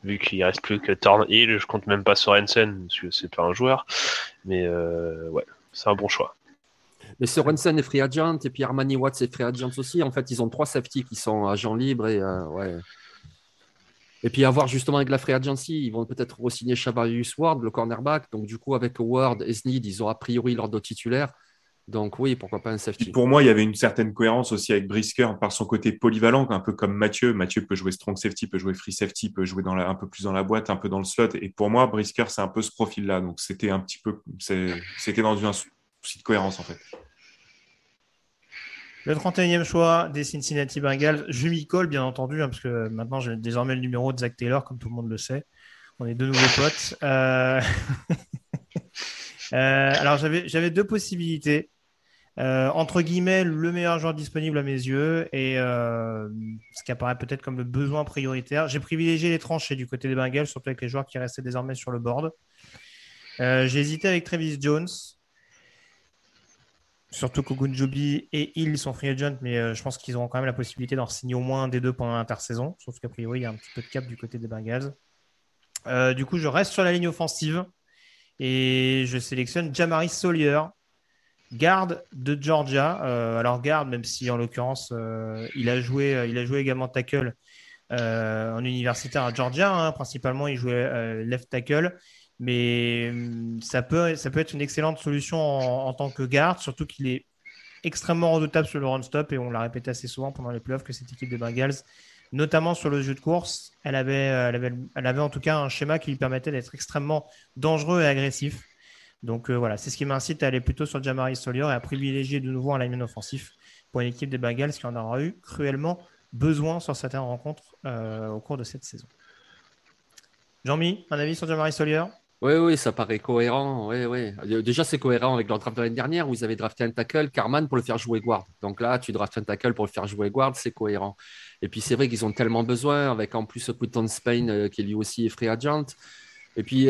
vu qu'il reste plus que Thornhill, je compte même pas Sorensen, parce que c'est pas un joueur. Mais euh, ouais, c'est un bon choix. Mais Sorensen est free agent, et puis Armani Watts est free agent aussi. En fait, ils ont trois safety qui sont agents libres, et ouais. Et puis avoir justement avec la free agency, ils vont peut-être re-signer Shabarius Ward, le cornerback. Donc du coup, avec Ward et Sneed, ils ont a priori leur dos titulaire. Donc oui, pourquoi pas un safety. Pour moi, il y avait une certaine cohérence aussi avec Brisker par son côté polyvalent, un peu comme Mathieu. Mathieu peut jouer strong safety, peut jouer free safety, peut jouer un peu plus dans la boîte, un peu dans le slot. Et pour moi, Brisker, c'est un peu ce profil-là. Donc c'était un petit peu, c'était dans un souci de cohérence en fait. Le 31e choix des Cincinnati Bengals, je m'y colle bien entendu, hein, parce que maintenant j'ai désormais le numéro de Zach Taylor, comme tout le monde le sait. On est deux nouveaux potes. Euh, euh, alors j'avais deux possibilités. Euh, entre guillemets, le meilleur joueur disponible à mes yeux et ce qui apparaît peut-être comme le besoin prioritaire. J'ai privilégié les tranchées du côté des Bengals, surtout avec les joueurs qui restaient désormais sur le board. J'ai hésité avec Travis Jones, surtout qu'Ogunjobi et Hill sont free agent, mais je pense qu'ils auront quand même la possibilité d'en signer au moins des deux pendant l'intersaison, sauf qu'a priori, il y a un petit peu de cap du côté des Bengals. du coup, je reste sur la ligne offensive et je sélectionne Jamaris Solier garde de Georgia. Euh, alors garde, même si en l'occurrence euh, il a joué, euh, il a joué également tackle en universitaire à Georgia. Hein. principalement, il jouait left tackle, mais hum, ça peut, ça peut être une excellente solution en, tant que garde, surtout qu'il est extrêmement redoutable sur le run stop et on l'a répété assez souvent pendant les playoffs que cette équipe des Bengals, notamment sur le jeu de course, elle avait, elle avait, elle avait en tout cas un schéma qui lui permettait d'être extrêmement dangereux et agressif. Donc euh, voilà, c'est ce qui m'incite à aller plutôt sur Jamari Solier et à privilégier de nouveau un lineman offensif pour une équipe des Bengals qui en aura eu cruellement besoin sur certaines rencontres euh, au cours de cette saison. Jean-Mi, un avis sur Jamari Solier oui, oui, ça paraît cohérent. Oui, oui. Euh, déjà, c'est cohérent avec leur draft de l'année dernière où ils avaient drafté un tackle, Carman, pour le faire jouer guard. Donc là, tu draftes un tackle pour le faire jouer guard, c'est cohérent. Et puis, c'est vrai qu'ils ont tellement besoin, avec en plus Quinton Spain, qui lui aussi est free agent. Et puis,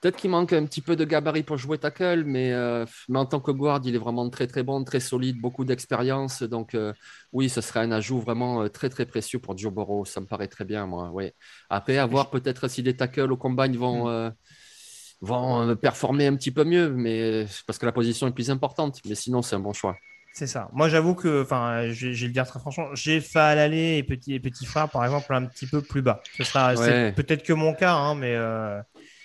Peut-être qu'il manque un petit peu de gabarit pour jouer tackle, mais, euh, mais en tant que guard, il est vraiment très très bon, très solide, beaucoup d'expérience. Donc euh, oui, ce serait un ajout vraiment euh, très très précieux pour Joe Burrow. Ça me paraît très bien, moi. Oui. Après, à voir peut-être si les tackles au combine vont, mm. Vont performer un petit peu mieux, mais parce que la position est plus importante. Mais sinon, c'est un bon choix. C'est ça. Moi, j'avoue que, enfin, je, vais le dire très franchement, j'ai à l'aller et petit, et petit frère, par exemple, un petit peu plus bas. Ce sera peut-être que mon cas, hein, mais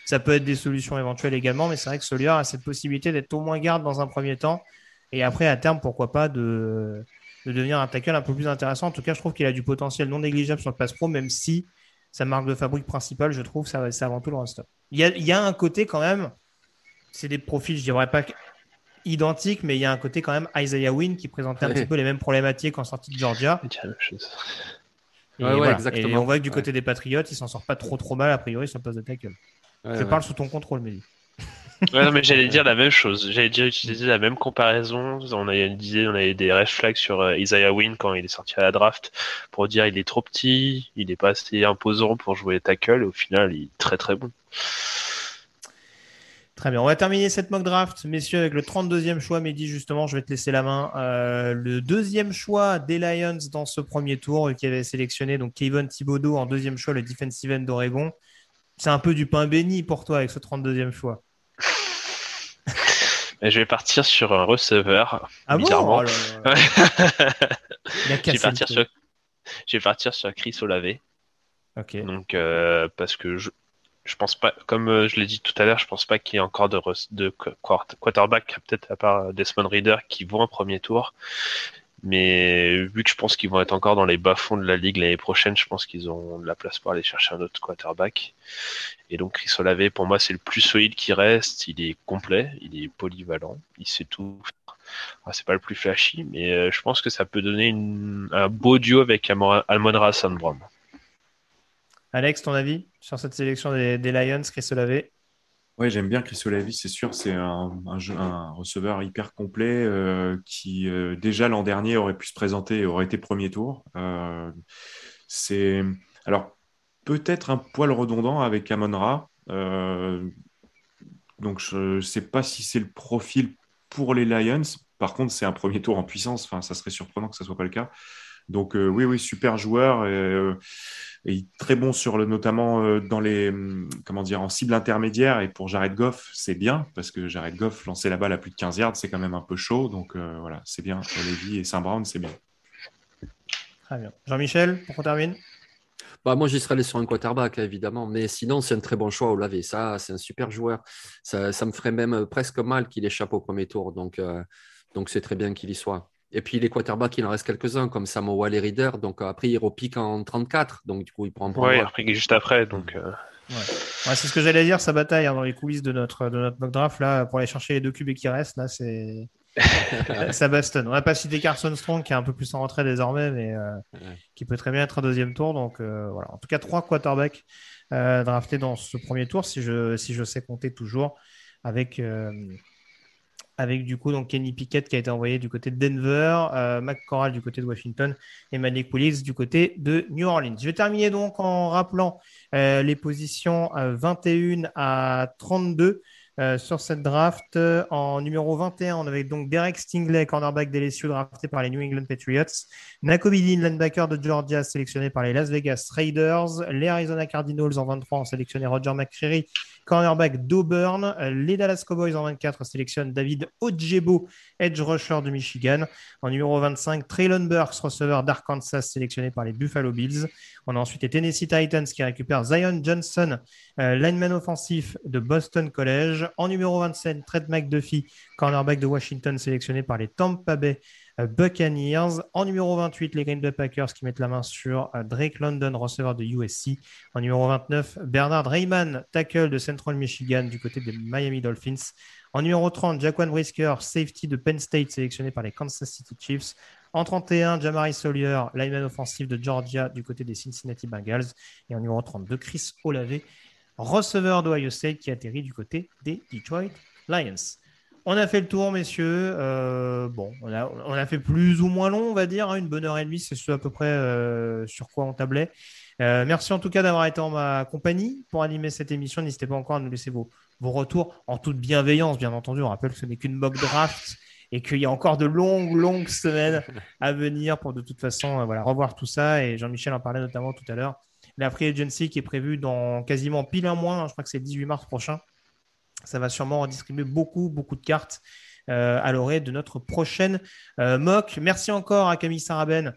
ça peut être des solutions éventuelles également, mais c'est vrai que Solier a cette possibilité d'être au moins garde dans un premier temps. Et après, à terme, pourquoi pas de, devenir un tackle un peu plus intéressant. En tout cas, je trouve qu'il a du potentiel non négligeable sur le pass pro, même si sa marque de fabrique principale, je trouve, c'est avant tout le run stop. Il y, a, un côté quand même, c'est des profils, je dirais pas identiques, mais il y a un côté quand même Isaiah Wynn qui présentait un petit peu les mêmes problématiques en sortie de Georgia. Et, et on voit que du côté des Patriotes, il s'en sort pas trop trop mal a priori sur le poste de tackle. Je parle sous ton contrôle, Mélie. J'allais dire la même chose. J'allais dire utiliser la même comparaison. On a disait, avait des red flags sur euh, Isaiah Wynn quand il est sorti à la draft pour dire il est trop petit, il est pas assez imposant pour jouer tackle. Et au final, il est très très bon. Très bien. On va terminer cette mock draft, messieurs, avec le 32e choix. Mehdi, justement, je vais te laisser la main. Euh, le deuxième choix des Lions dans ce premier tour, qui avait sélectionné donc Kevin Thibodeau en deuxième choix, le defensive end d'Oregon c'est un peu du pain béni pour toi avec ce 32e choix. Je vais partir sur un receveur. Ah bizarrement. Bon oh je, vais partir sur... je vais partir sur Chris Olave. Ok. Donc, euh, parce que je, je pense pas, comme euh, je l'ai dit tout à l'heure, je pense pas qu'il y ait encore de, de quarterback, peut-être à part Desmond Reader, qui vont en premier tour. Mais vu que je pense qu'ils vont être encore dans les bas-fonds de la ligue l'année prochaine, je pense qu'ils ont de la place pour aller chercher un autre quarterback. Et donc Chris Olave, pour moi, c'est le plus solide qui reste. Il est complet, il est polyvalent, il sait tout. Ah, c'est pas le plus flashy, mais euh, je pense que ça peut donner un beau duo avec Almon Rassan Alex, ton avis sur cette sélection des, Lions, Chris Olave? Ouais, j'aime bien Chris Olavi, c'est sûr, c'est un, receveur hyper complet euh, qui euh, déjà l'an dernier aurait pu se présenter et aurait été premier tour. Euh, c'est alors peut-être un poil redondant avec Amon Ra. donc je ne sais pas si c'est le profil pour les Lions. Par contre, c'est un premier tour en puissance. Enfin, ça serait surprenant que ce soit pas le cas. Donc oui, oui, super joueur. Et, et très bon sur le, notamment euh, dans les, hum, comment dire, en cible intermédiaire. Et pour Jared Goff, c'est bien parce que Jared Goff, lancer la balle à plus de 15 yards, c'est quand même un peu chaud. Donc euh, voilà, c'est bien. Lévy et Saint-Brown, c'est bien. Très bien. Jean-Michel, pour qu'on termine? Bah, moi, j'y serais allé sur un quarterback, évidemment. Mais sinon, c'est un très bon choix au lavé. Ça, c'est un super joueur. Ça, ça, me ferait même presque mal qu'il échappe au premier tour. Donc, euh, donc c'est très bien qu'il y soit. Et puis les quarterbacks, il en reste quelques-uns, comme Samoa et Reader. Donc après, il repique en 34. Donc du coup, il prend un Ouais, il juste après. Donc, euh. ouais. c'est ce que j'allais dire, sa bataille hein, dans les coulisses de notre, de notre mock draft. Là, pour aller chercher les deux QB qui restent, là, c'est. ça bastonne. On n'a pas cité Carson Strong qui est un peu plus en retrait désormais, mais euh, qui peut très bien être un deuxième tour. Donc euh, voilà. En tout cas, trois quarterbacks draftés dans ce premier tour, si je, si je sais compter toujours, avec avec du coup donc Kenny Pickett qui a été envoyé du côté de Denver, euh, Mac du côté de Washington et Malik Willis du côté de New Orleans. Je vais terminer donc en rappelant euh, les positions 21 euh, à 32 euh, sur cette draft. En numéro 21, on avait donc Derek Stingley, cornerback des LSU, drafté par les New England Patriots. Nakobe Dean, linebacker de Georgia, sélectionné par les Las Vegas Raiders. Les Arizona Cardinals en 23 ont sélectionné Roger McCreary, cornerback d'Auburn. Les Dallas Cowboys en 24 sélectionnent David Ojebo, edge rusher de Michigan. En numéro 25, Traylon Burks, receveur d'Arkansas, sélectionné par les Buffalo Bills. On a ensuite les Tennessee Titans qui récupèrent Zion Johnson, euh, lineman offensif de Boston College. En numéro 27, Trent McDuffie, cornerback de Washington, sélectionné par les Tampa Bay euh, Buccaneers. En numéro 28, les Green Bay Packers qui mettent la main sur euh, Drake London, receveur de USC. En numéro 29, Bernard Rayman, tackle de Central Michigan du côté des Miami Dolphins. En numéro 30, Jaquan Brisker, safety de Penn State, sélectionné par les Kansas City Chiefs. En 31, Jamari Sawyer, lineman offensif de Georgia du côté des Cincinnati Bengals. Et en numéro 32, Chris Olave, receveur d'Ohio State qui atterrit du côté des Detroit Lions. On a fait le tour, messieurs. Euh, bon, on a, fait plus ou moins long, on va dire. Hein, une bonne heure et demie, c'est ce à peu près euh, sur quoi on tablait. Euh, merci en tout cas d'avoir été en ma compagnie pour animer cette émission. N'hésitez pas encore à nous laisser vos, retours en toute bienveillance, bien entendu. On rappelle que ce n'est qu'une mock draft et qu'il y a encore de longues, longues semaines à venir pour de toute façon voilà, revoir tout ça. Et Jean-Michel en parlait notamment tout à l'heure. La free agency qui est prévue dans quasiment pile un mois, hein, je crois que c'est le 18 mars prochain. Ça va sûrement redistribuer beaucoup, beaucoup de cartes euh, à l'oreille de notre prochaine euh, mock. Merci encore à Camille Saraben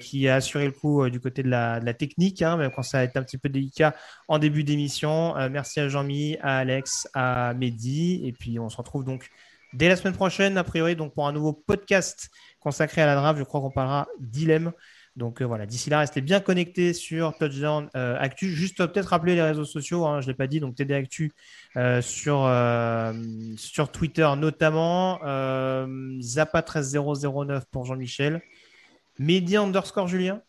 qui a assuré le coup du côté de la, technique, hein, même quand ça a été un petit peu délicat en début d'émission. merci à Jean-Mi, à Alex, à Mehdi. Et puis on se retrouve donc dès la semaine prochaine, a priori, donc pour un nouveau podcast consacré à la draft. Je crois qu'on parlera dilemme. Donc euh, voilà, d'ici là, restez bien connectés sur Touchdown euh, Actu. Juste euh, peut-être rappeler les réseaux sociaux, hein, je ne l'ai pas dit, donc TD Actu sur, sur Twitter notamment, Zappa13009 pour Jean-Michel, Mehdi underscore Julien.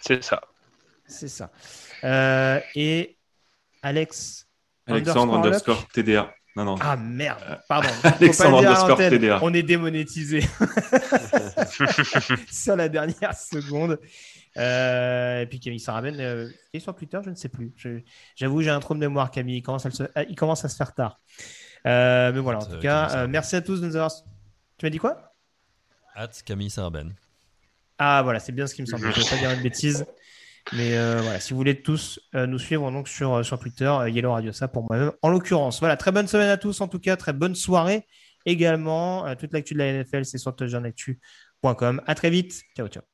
C'est ça. C'est ça. et Alex. Alexandre underscore TDA. Non, non. Ah merde, euh, pardon. TDA. On est démonétisé sur la dernière seconde. Euh, et puis Camille Saraben, euh, et sur Twitter, je ne sais plus. J'avoue, j'ai un trou de mémoire, Camille. Il commence à, se, il commence à se faire tard. mais voilà, en tout cas, merci à tous de nous avoir. Tu m'as dit quoi? At Camille Saraben. Ah voilà, c'est bien ce qui me semble. Je ne vais pas dire une bêtise. Mais euh, voilà, si vous voulez tous euh, nous suivre donc sur, euh, sur Twitter, Yellow Radio ça pour moi-même en l'occurrence. Voilà, très bonne semaine à tous en tout cas, très bonne soirée également. toute l'actu de la NFL, c'est sur touchdownactu.com. À très vite. Ciao, ciao.